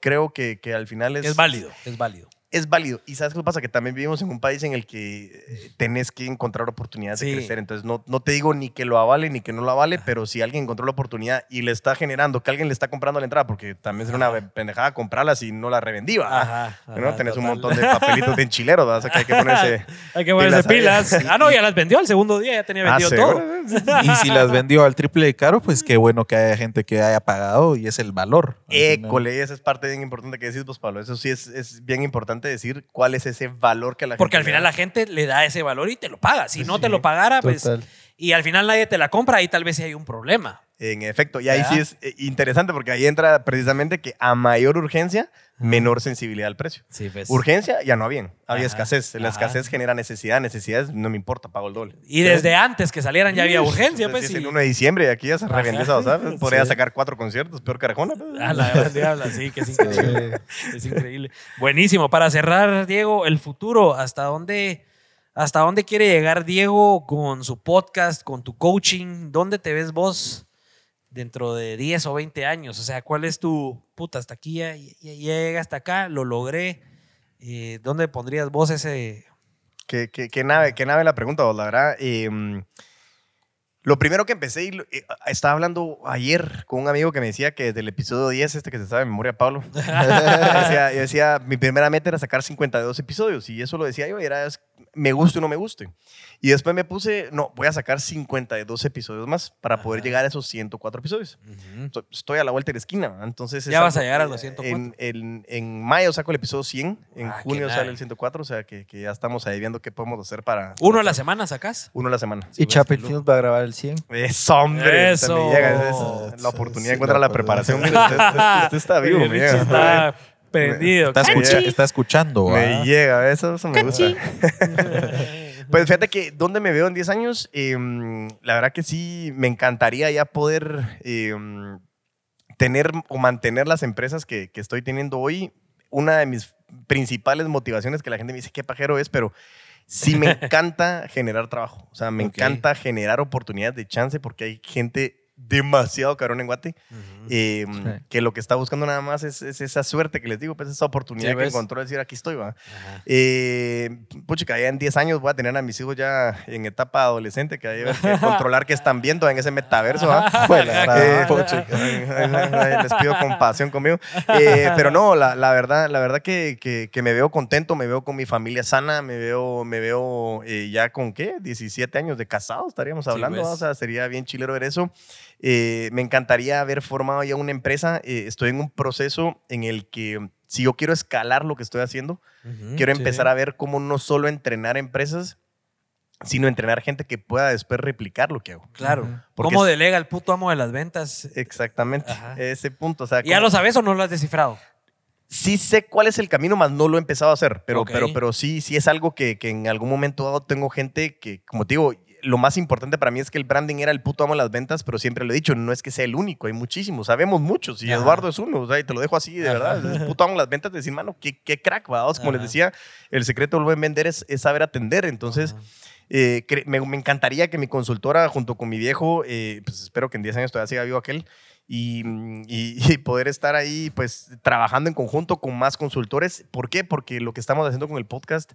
creo que, que al final es, Es válido, es válido. Es válido. Y ¿sabes qué pasa? Que también vivimos en un país en el que eh, tenés que encontrar oportunidades Sí. de crecer. Entonces, no, no te digo ni que lo avale ni que no lo avale, pero si alguien encontró la oportunidad y le está generando, que alguien le está comprando la entrada, porque también es una pendejada comprarla si no la revendí, ¿va? Ajá. ¿No? ajá, Tenés un montón de papelitos de (laughs) enchileros, ¿va? O sea, que hay que ponerse... (laughs) Hay que ponerse pilas. Ah, no, ya las vendió al segundo día, ya tenía Ah, vendido todo. (laughs) Y si las vendió al triple de caro, pues qué bueno que haya gente que haya pagado y es el valor. École, esa es parte bien importante que decís vos, Pablo. Eso sí es, es bien importante decir cuál es ese valor que la Porque gente al final la gente le da ese valor y te lo paga. Si no te lo pagara, pues. Y al final nadie te la compra, ahí tal vez sí hay un problema. En efecto, y ahí sí es eh, interesante porque ahí entra precisamente que a mayor urgencia, menor sensibilidad al precio. Sí, pues. Urgencia ya no había, había Ajá, escasez. La ajá. escasez genera necesidad, necesidades no me importa, pago el doble. Y desde antes que salieran ya había urgencia, pues. Y- el 1 de diciembre y aquí ya se esa, ¿sabes? (laughs) Podría Sí. sacar cuatro conciertos, peor que Arjona. pues. A la (laughs) diabla, sí, que es increíble. Es increíble. Buenísimo. Para cerrar, Diego, el futuro, ¿hasta dónde, ¿hasta dónde quiere llegar Diego con su podcast, con tu coaching? ¿Dónde te ves vos dentro de 10 o 20 años? O sea, ¿cuál es tu puta? Hasta aquí ya, ya, ya llegué hasta acá, lo logré. Eh, ¿Dónde pondrías vos ese? Qué, qué- qué nave, qué nave la pregunta, vos, la verdad. Eh, lo primero que empecé, y eh, estaba hablando ayer con un amigo que me decía que desde el episodio 10, este que se sabe de memoria, Pablo, (laughs) yo decía, yo decía, mi primera meta era sacar 52 episodios y eso lo decía yo, y era me guste o no me guste. Y después me puse, no, voy a sacar 52 episodios más para poder Ajá. llegar a esos 104 episodios. Estoy- Estoy a la vuelta de la esquina, entonces... es Ya vas a llegar a los 104. En, en- en mayo saco el episodio 100, en Ah, junio sale el 104, o sea que, que ya estamos ahí viendo qué podemos hacer para... ¿Uno a la semana sacás? Uno a la semana. Y Chapel Films va a grabar el 100. Eso, hombre. Eso. Llega. esa es la oportunidad Sí, encuentra la la preparación. Mira, usted, usted- usted está (laughs) vivo, llega. está prendido. Está, escucha- Cachi. está escuchando. Me ¿ah? llega, eso, eso me gusta. (laughs) pues fíjate que, ¿dónde me veo en 10 años? Eh, la verdad que sí, me encantaría ya poder eh, tener o mantener las empresas que, que estoy teniendo hoy. Una de mis principales motivaciones que la gente me dice, qué pajero es, pero sí me (laughs) encanta generar trabajo. O sea, me encanta generar oportunidades de chance porque hay gente demasiado cabrón en Guate Ujú. eh, Sí. que lo que está buscando nada más es, es esa suerte que les digo, pues esa oportunidad Sí, que ¿ves? encontró de decir aquí estoy, va. Eh, puchica, ya en 10 años voy a tener a mis hijos ya en etapa adolescente, que hay que controlar qué están viendo en ese metaverso. ¿va? Juela, Eh, les pido compasión conmigo. Eh, pero no, la, la verdad, la verdad que, que- que me veo contento, me veo con mi familia sana, me veo, me veo eh, ya con qué, 17 años de casado estaríamos Sí, hablando. ¿va? o sea, sería bien chilero ver eso. Eh, me encantaría haber formado ya una empresa. eh, estoy en un proceso en el que si yo quiero escalar lo que estoy haciendo, quiero empezar sí. a ver cómo no solo entrenar empresas, sino entrenar gente que pueda después replicar lo que hago. Claro. Porque ¿Cómo delega el puto amo de las ventas? Exactamente, Ajá. ese punto. O sea, ¿Y ¿Ya lo sabes o no lo has descifrado? sí sé cuál es el camino, más no lo he empezado a hacer. Pero, pero, pero sí, sí es algo que, que en algún momento dado tengo gente que, como te digo, lo más importante para mí es que el branding era el puto amo de las ventas, pero siempre lo he dicho, no es que sea el único, hay muchísimos, sabemos muchos, y Ajá. Eduardo es uno, o sea, y te lo dejo así, de Ajá. verdad, el puto amo de las ventas, de decir, mano, qué, qué crack, ¿va? Como les decía, el secreto del buen vender es, es saber atender, entonces... Eh, me encantaría que mi consultora, junto con mi viejo, eh, pues espero que en 10 años todavía siga vivo aquel, y, y- (laughs) y poder estar ahí, pues, trabajando en conjunto con más consultores. ¿Por qué? Porque lo que estamos haciendo con el podcast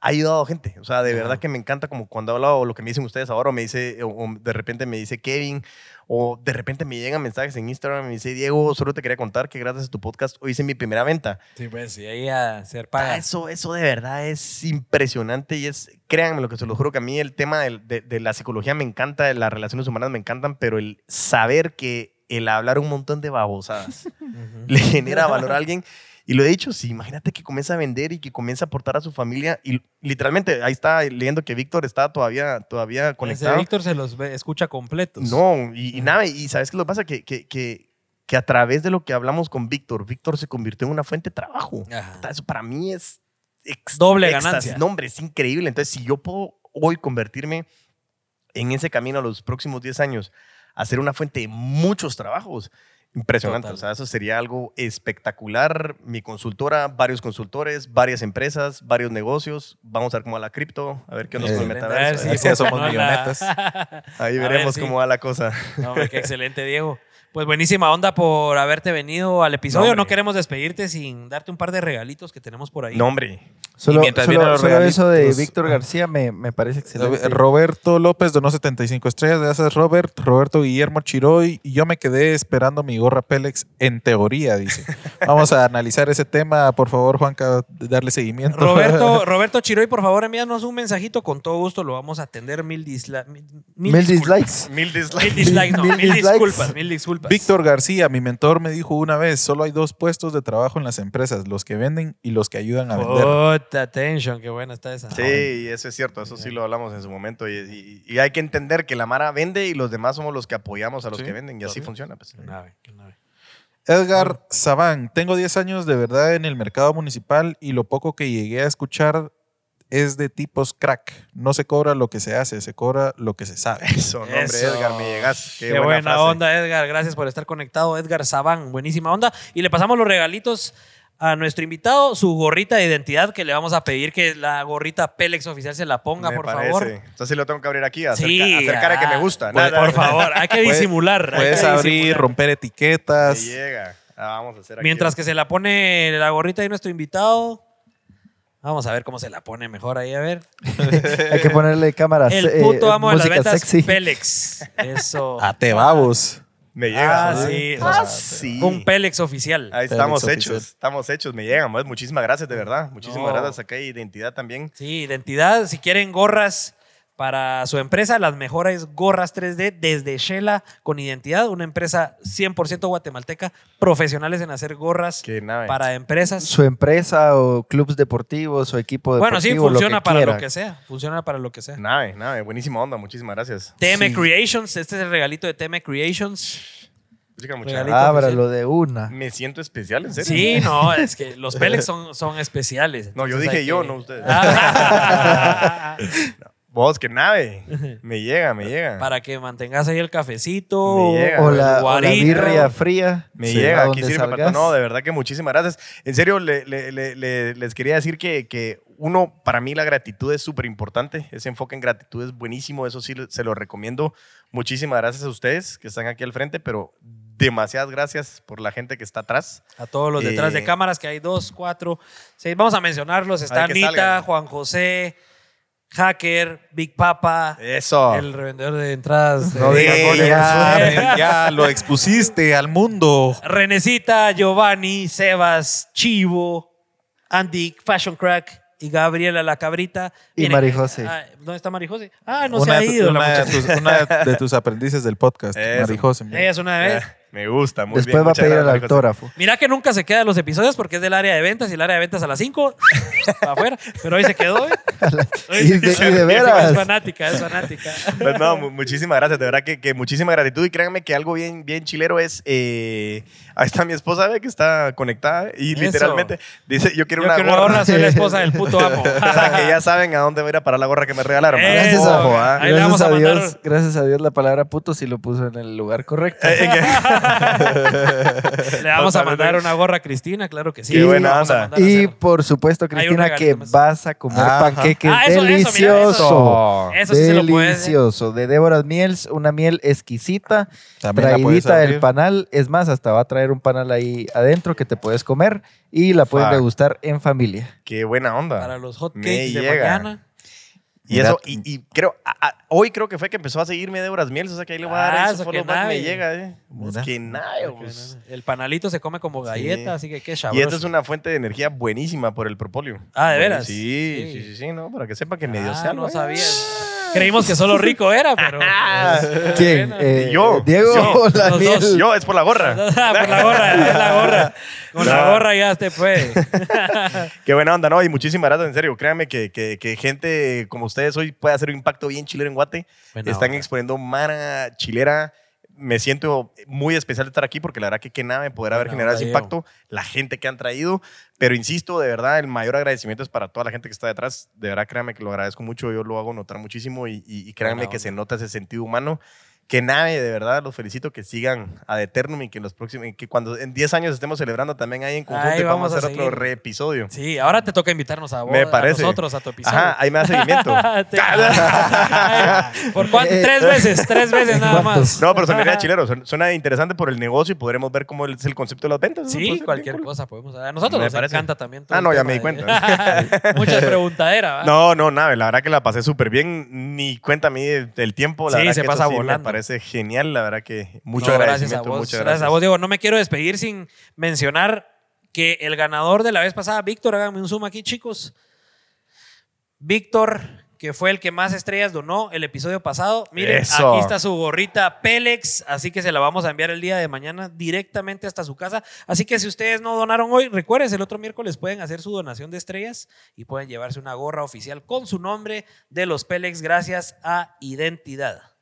ha ayudado a gente. O sea, de verdad que me encanta como cuando hablo lo que me dicen ustedes ahora, o me dice, o, o de repente me dice Kevin, o de repente me llegan mensajes en Instagram, me dice, Diego, solo te quería contar que gracias a tu podcast hoy hice mi primera venta. Sí, pues, sí, ahí a ser Ah, paga. Eso, eso de verdad es impresionante y es, créanme lo que se lo juro, que a mí el tema del- de, de la psicología me encanta, de las relaciones humanas me encantan, pero el saber que el hablar un montón de babosadas (laughs) le genera valor a alguien. Y lo he dicho, sí, imagínate que comienza a vender y que comienza a aportar a su familia. Y literalmente, ahí está leyendo que Víctor está todavía, todavía Ese conectado. Víctor se los ve- escucha completos. No, y, y nada, y ¿sabes qué lo pasa? Que, que, que, que a través de lo que hablamos con Víctor, Víctor se convirtió en una fuente de trabajo. Ajá. Eso para mí es ex- Doble éxtasis. ganancia. No, hombre, es increíble. Entonces, si yo puedo hoy convertirme en ese camino a los próximos 10 años, a ser una fuente de muchos trabajos, impresionante. Total. O sea, eso sería algo espectacular. Mi consultora, varios consultores, varias empresas, varios negocios. Vamos a ver cómo va la cripto, a ver qué onda con el metaverso. Somos millonetas. (laughs) Ahí ver, veremos sí. cómo va la cosa. No, hombre, qué excelente, Diego. Pues buenísima onda por haberte venido al episodio. No, queremos despedirte sin darte un par de regalitos que tenemos por ahí. No, hombre. Solo, mientras solo- solo eso de. Víctor García me, me parece excelente. Roberto López donó 75 estrellas. Gracias, Robert. Roberto Guillermo Chiroy. Y yo me quedé esperando mi gorra Pélex en teoría, dice. (laughs) Vamos a analizar ese tema. Por favor, Juanca, darle seguimiento. Roberto, (laughs) Roberto Chiroy, por favor, envíanos un mensajito. Con todo gusto lo vamos a atender. Mil, disla- mil, mil (laughs) Mil dislikes. Mil Mil dislikes. dislikes, no. Mil Mil, dislikes. disculpas, mil disculpas. Víctor García, mi mentor, me dijo una vez: solo hay dos puestos de trabajo en las empresas: los que venden y los que ayudan a vender. Puta attention, qué buena está esa. Sí, eso es cierto, eso sí lo hablamos en su momento. Y, y- y hay que entender que la Mara vende y los demás somos los que apoyamos a los Sí, que venden. Y así funciona. Pues. Qué nave, qué nave. Edgar Sabán, tengo 10 años de verdad en el mercado municipal y lo poco que llegué a escuchar es de tipos crack. No se cobra lo que se hace, se cobra lo que se sabe. (laughs) Eso, no, hombre, Eso. Edgar, me llegas. Qué, Qué, buena, frase. onda, Edgar. Gracias por estar conectado. Edgar Sabán, buenísima onda. Y le pasamos los regalitos a nuestro invitado, su gorrita de identidad, que le vamos a pedir que la gorrita Pélex oficial se la ponga, Me por parece. favor. Entonces sí lo tengo que abrir aquí, hacer, Sí, ca- hacer cara que me gusta. Por, Nada, por favor, hay que (laughs) disimular. Puedes que abrir, disimular. romper Me etiquetas. llega. Ah, vamos a hacer aquí. Mientras que se la pone la gorrita de nuestro invitado. Vamos a ver cómo se la pone mejor ahí, a ver. (laughs) Hay que ponerle cámaras. El eh, puto amo de las ventas, sexy. Pélex. (laughs) Eso. Babos. Me llega. Ah, ¿no? sí. Ah, sí. Un Pélex oficial. Ahí estamos hechos, estamos hechos, me llegan. Muchísimas gracias, de verdad. Muchísimas No. gracias. Acá hay identidad también. Sí, identidad. Si quieren gorras para su empresa, las mejores gorras 3D desde Shela con identidad, una empresa 100% guatemalteca, profesionales en hacer gorras para empresas. Su empresa o clubes deportivos o equipo deportivo. Bueno, sí, funciona para quiera. lo que sea. Funciona para lo que sea. Nave, nave. Buenísima onda. Muchísimas gracias. TM Sí. Creations, este es el regalito de TM Creations. Ábralo de una. Me siento especial, en serio. Sí, (laughs) no, es que los Pélex son, son especiales. No, yo dije yo, que- no ustedes. (laughs) (laughs) Ah. Vos, qué nave. (laughs) Me llega, me llega. para que mantengas ahí el cafecito. Me llega. O la, o la guarito. birria fría. Me Sí, llega, aquí sirve para. No, de verdad que muchísimas gracias. En serio, le- le- le- le- les quería decir que, que uno, para mí la gratitud es súper importante. Ese enfoque en gratitud es buenísimo. Eso sí se lo recomiendo. Muchísimas gracias a ustedes que están aquí al frente, pero demasiadas gracias por la gente que está atrás. A todos los detrás de Eh, cámaras, que hay dos, cuatro, seis. Vamos a mencionarlos. Está que Anita, salgan. Juan José, Hacker, Big Papa, Eso. el revendedor de entradas. No de- digas goles. ya, ya lo expusiste al mundo. Renecita, Giovanni, Sebas, Chivo, Andy, Fashion Crack y Gabriela la Cabrita. Y Miren, Marijose. ah, ¿Dónde está Marijose? Ah, no una, se ha de ido la una de tus, una de tus aprendices del podcast. Marijose. Ella es una vez. Me gusta, muy Después bien. va a Muchas pedir el gracias, autógrafo. Mira que nunca se queda en los episodios porque es del área de ventas y el área de ventas a las 5 (laughs) para afuera. Pero hoy se quedó. ¿eh? (laughs) Hoy Y se de- quedó. y de veras. Es fanática, es fanática. (laughs) Pues no, mu- muchísimas gracias, de verdad que, que muchísima gratitud y créanme que algo bien, bien chilero es, eh, ahí está mi esposa, ve que está conectada y Eso. literalmente dice, yo quiero Yo una quiero gorra. una gorra, soy la esposa del puto amo. o sea, que ya saben a dónde voy a ir a parar la gorra que me regalaron. ¿verdad? Eso. Gracias, Ojo, a, ¿ah? Ahí le vamos a a mandar- Dios, gracias a Dios la palabra puto sí lo puso en el lugar correcto. Eh, eh, que- (laughs) Le vamos a mandar una gorra a Cristina, claro que sí. Qué buena onda. Y por supuesto, Cristina, que más. vas a comer Ajá. panqueques Ah, eso, eso, mira, delicioso. Eso sí se lo puedes. delicioso. De Débora Miels, una miel exquisita, También traidita del panal. Es más, hasta va a traer un panal ahí adentro que te puedes comer y la pueden Fuck. degustar en familia. Qué buena onda. Para los hot Me cakes de llega. mañana. Y eso, y, y creo, a- a- hoy creo que fue que empezó a seguirme Débora Miel, o sea que ahí le voy a dar Ah, eso que me nave. llega, eh. Pues que nada, pues. El panalito se come como galleta, así que qué sabroso. Y esta es una fuente de energía buenísima por el propóleo. Ah, ¿de veras? Sí, Sí. sí, sí, sí, ¿no? Para que sepa que medio Ah, se algo, no sabía. Creímos que solo rico era, pero. (laughs) ¿Quién? Bueno. Eh, Yo. Diego Yo. Los miel? dos. Yo, es por la gorra. Por la gorra, es la gorra. Con la gorra ya te fue. (laughs) Qué buena onda, ¿no? Y muchísimas gracias, en serio. Créanme que, que, que gente como ustedes hoy puede hacer un impacto bien chilero en Guate. Buena Están onda. exponiendo mara chilera. Me siento muy especial de estar aquí porque la verdad que qué nave poder haber generado ese impacto, la gente que han traído. Pero insisto, de verdad, el mayor agradecimiento es para toda la gente que está detrás. De verdad, créanme que lo agradezco mucho. Yo lo hago notar muchísimo y, y- y créanme que se nota ese sentido humano. Que nave, de verdad, los felicito que sigan ad eternum y que en los próximos, que cuando en 10 años estemos celebrando también ahí en conjunto Ahí y vamos vamos a a hacer otro reepisodio. Sí, ahora te toca invitarnos a vos, Me parece. a nosotros, a tu episodio. Ajá, ahí me da seguimiento. (laughs) (laughs) ¿Por cuánto? Tres veces, tres veces nada más. No, pero sonaría chilero. Suena- interesante por el negocio y podremos ver cómo es el concepto de las ventas. Sí, cualquier cool. cosa podemos hablar. A nosotros Me nos parece. encanta también. todo Ah, el no, ya me di de- cuenta. (laughs) Mucha preguntadera, ¿va? No, no, nada. La verdad que la pasé súper bien. Ni cuenta a mí del tiempo. La Sí, verdad se que pasa volando. Parece genial. La verdad que mucho No, agradecimiento. Gracias a vos. muchas gracias. gracias. a vos, Diego. No me quiero despedir sin mencionar que el ganador de la vez pasada, Víctor, háganme un zoom aquí, chicos. Víctor, que fue el que más estrellas donó el episodio pasado. Miren, Eso. aquí está su gorrita Pélex, así que se la vamos a enviar el día de mañana directamente hasta su casa. Así que si ustedes no donaron hoy, recuerden, el otro miércoles pueden hacer su donación de estrellas y pueden llevarse una gorra oficial con su nombre de los Pélex gracias a Identidad.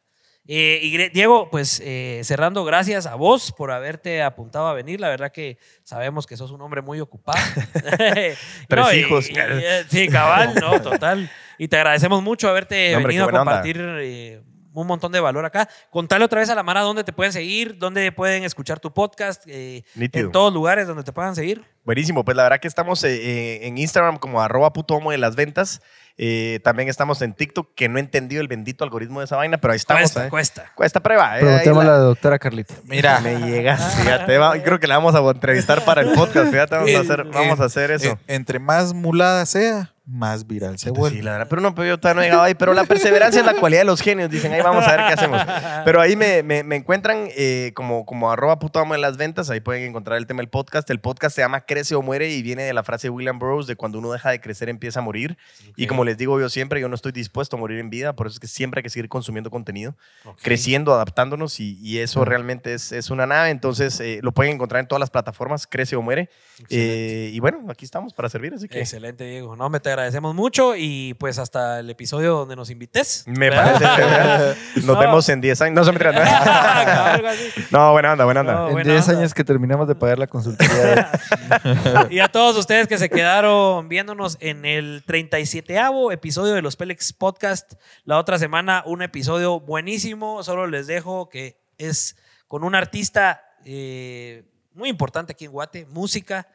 Eh, y Diego, pues eh, cerrando, gracias a vos por haberte apuntado a venir. La verdad que sabemos que sos un hombre muy ocupado. (laughs) (laughs) Tres hijos. y- y- sí, cabal, no, (laughs) total. Y te agradecemos mucho haberte No, hombre, venido a compartir eh, un montón de valor acá. Contale otra vez a la Mara dónde te pueden seguir, dónde pueden escuchar tu podcast, eh, en todos lugares donde te puedan seguir. Buenísimo, pues la verdad que estamos eh, eh, en Instagram como arroba puto amo de las ventas. Eh, también estamos en TikTok, que no he entendido el bendito algoritmo de esa vaina, pero ahí estamos. cuesta, eh. cuesta. Cuesta prueba. eh, la- a la doctora Carlita. Mira, (laughs) Me llegas, fíjate. va- (laughs) creo que la vamos a entrevistar para el podcast. Fíjate, vamos a hacer, vamos a hacer eso. entre más mulada sea, más viral se vuelve. Sí, la verdad, pero no, pero yo todavía no he llegado ahí. Pero la perseverancia es la cualidad de los genios. Dicen, ahí vamos a ver qué hacemos. Pero ahí me, me- me encuentran eh, como, como arroba puto amo de las ventas. Ahí pueden encontrar el tema del podcast. El podcast se llama Crece o Muere y viene de la frase de William Burroughs de cuando uno deja de crecer empieza a morir. Y como les digo yo siempre, yo no estoy dispuesto a morir en vida. Por eso es que siempre hay que seguir consumiendo contenido, creciendo, adaptándonos y, y eso realmente es, es una nave. Entonces eh, lo pueden encontrar en todas las plataformas, Crece o Muere. Eh, y bueno, aquí estamos para servir. Así que Excelente, Diego. No, me te agradecemos mucho y pues hasta el episodio donde nos invites. Me ¿verdad? parece. (laughs) Nos No. vemos en 10 años. No, se me. (laughs) No, buena onda, buena onda. No, en buena 10 onda. años que terminamos de pagar la consultoría. (laughs) Y a todos ustedes que se quedaron viéndonos en el 37 episodio de los Pélex Podcast. La otra semana un episodio buenísimo. Solo les dejo que es con un artista eh, muy importante aquí en Guate, música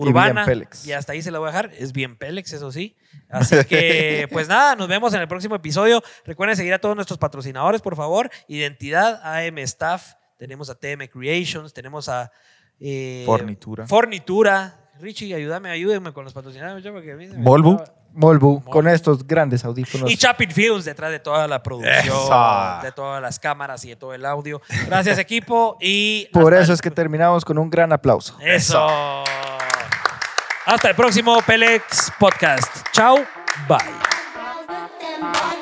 urbana. bien Pélex. Y hasta ahí se la voy a dejar. Es bien Pélex, eso sí. Así que, (laughs) pues nada, nos vemos en el próximo episodio. Recuerden seguir a todos nuestros patrocinadores, por favor. Identidad, AM Staff. Tenemos a TM Creations, tenemos a... eh, Fornitura. Fornitura. Richie, ayúdame, ayúdenme con los patrocinadores. Volvo. Molbu, con estos grandes audífonos. Y Chapin Films detrás de toda la producción, Eso. de todas las cámaras y de todo el audio. Gracias, equipo. Y Por eso el- es que terminamos con un gran aplauso. Eso. Hasta el próximo Pelex Podcast. Chao. Bye.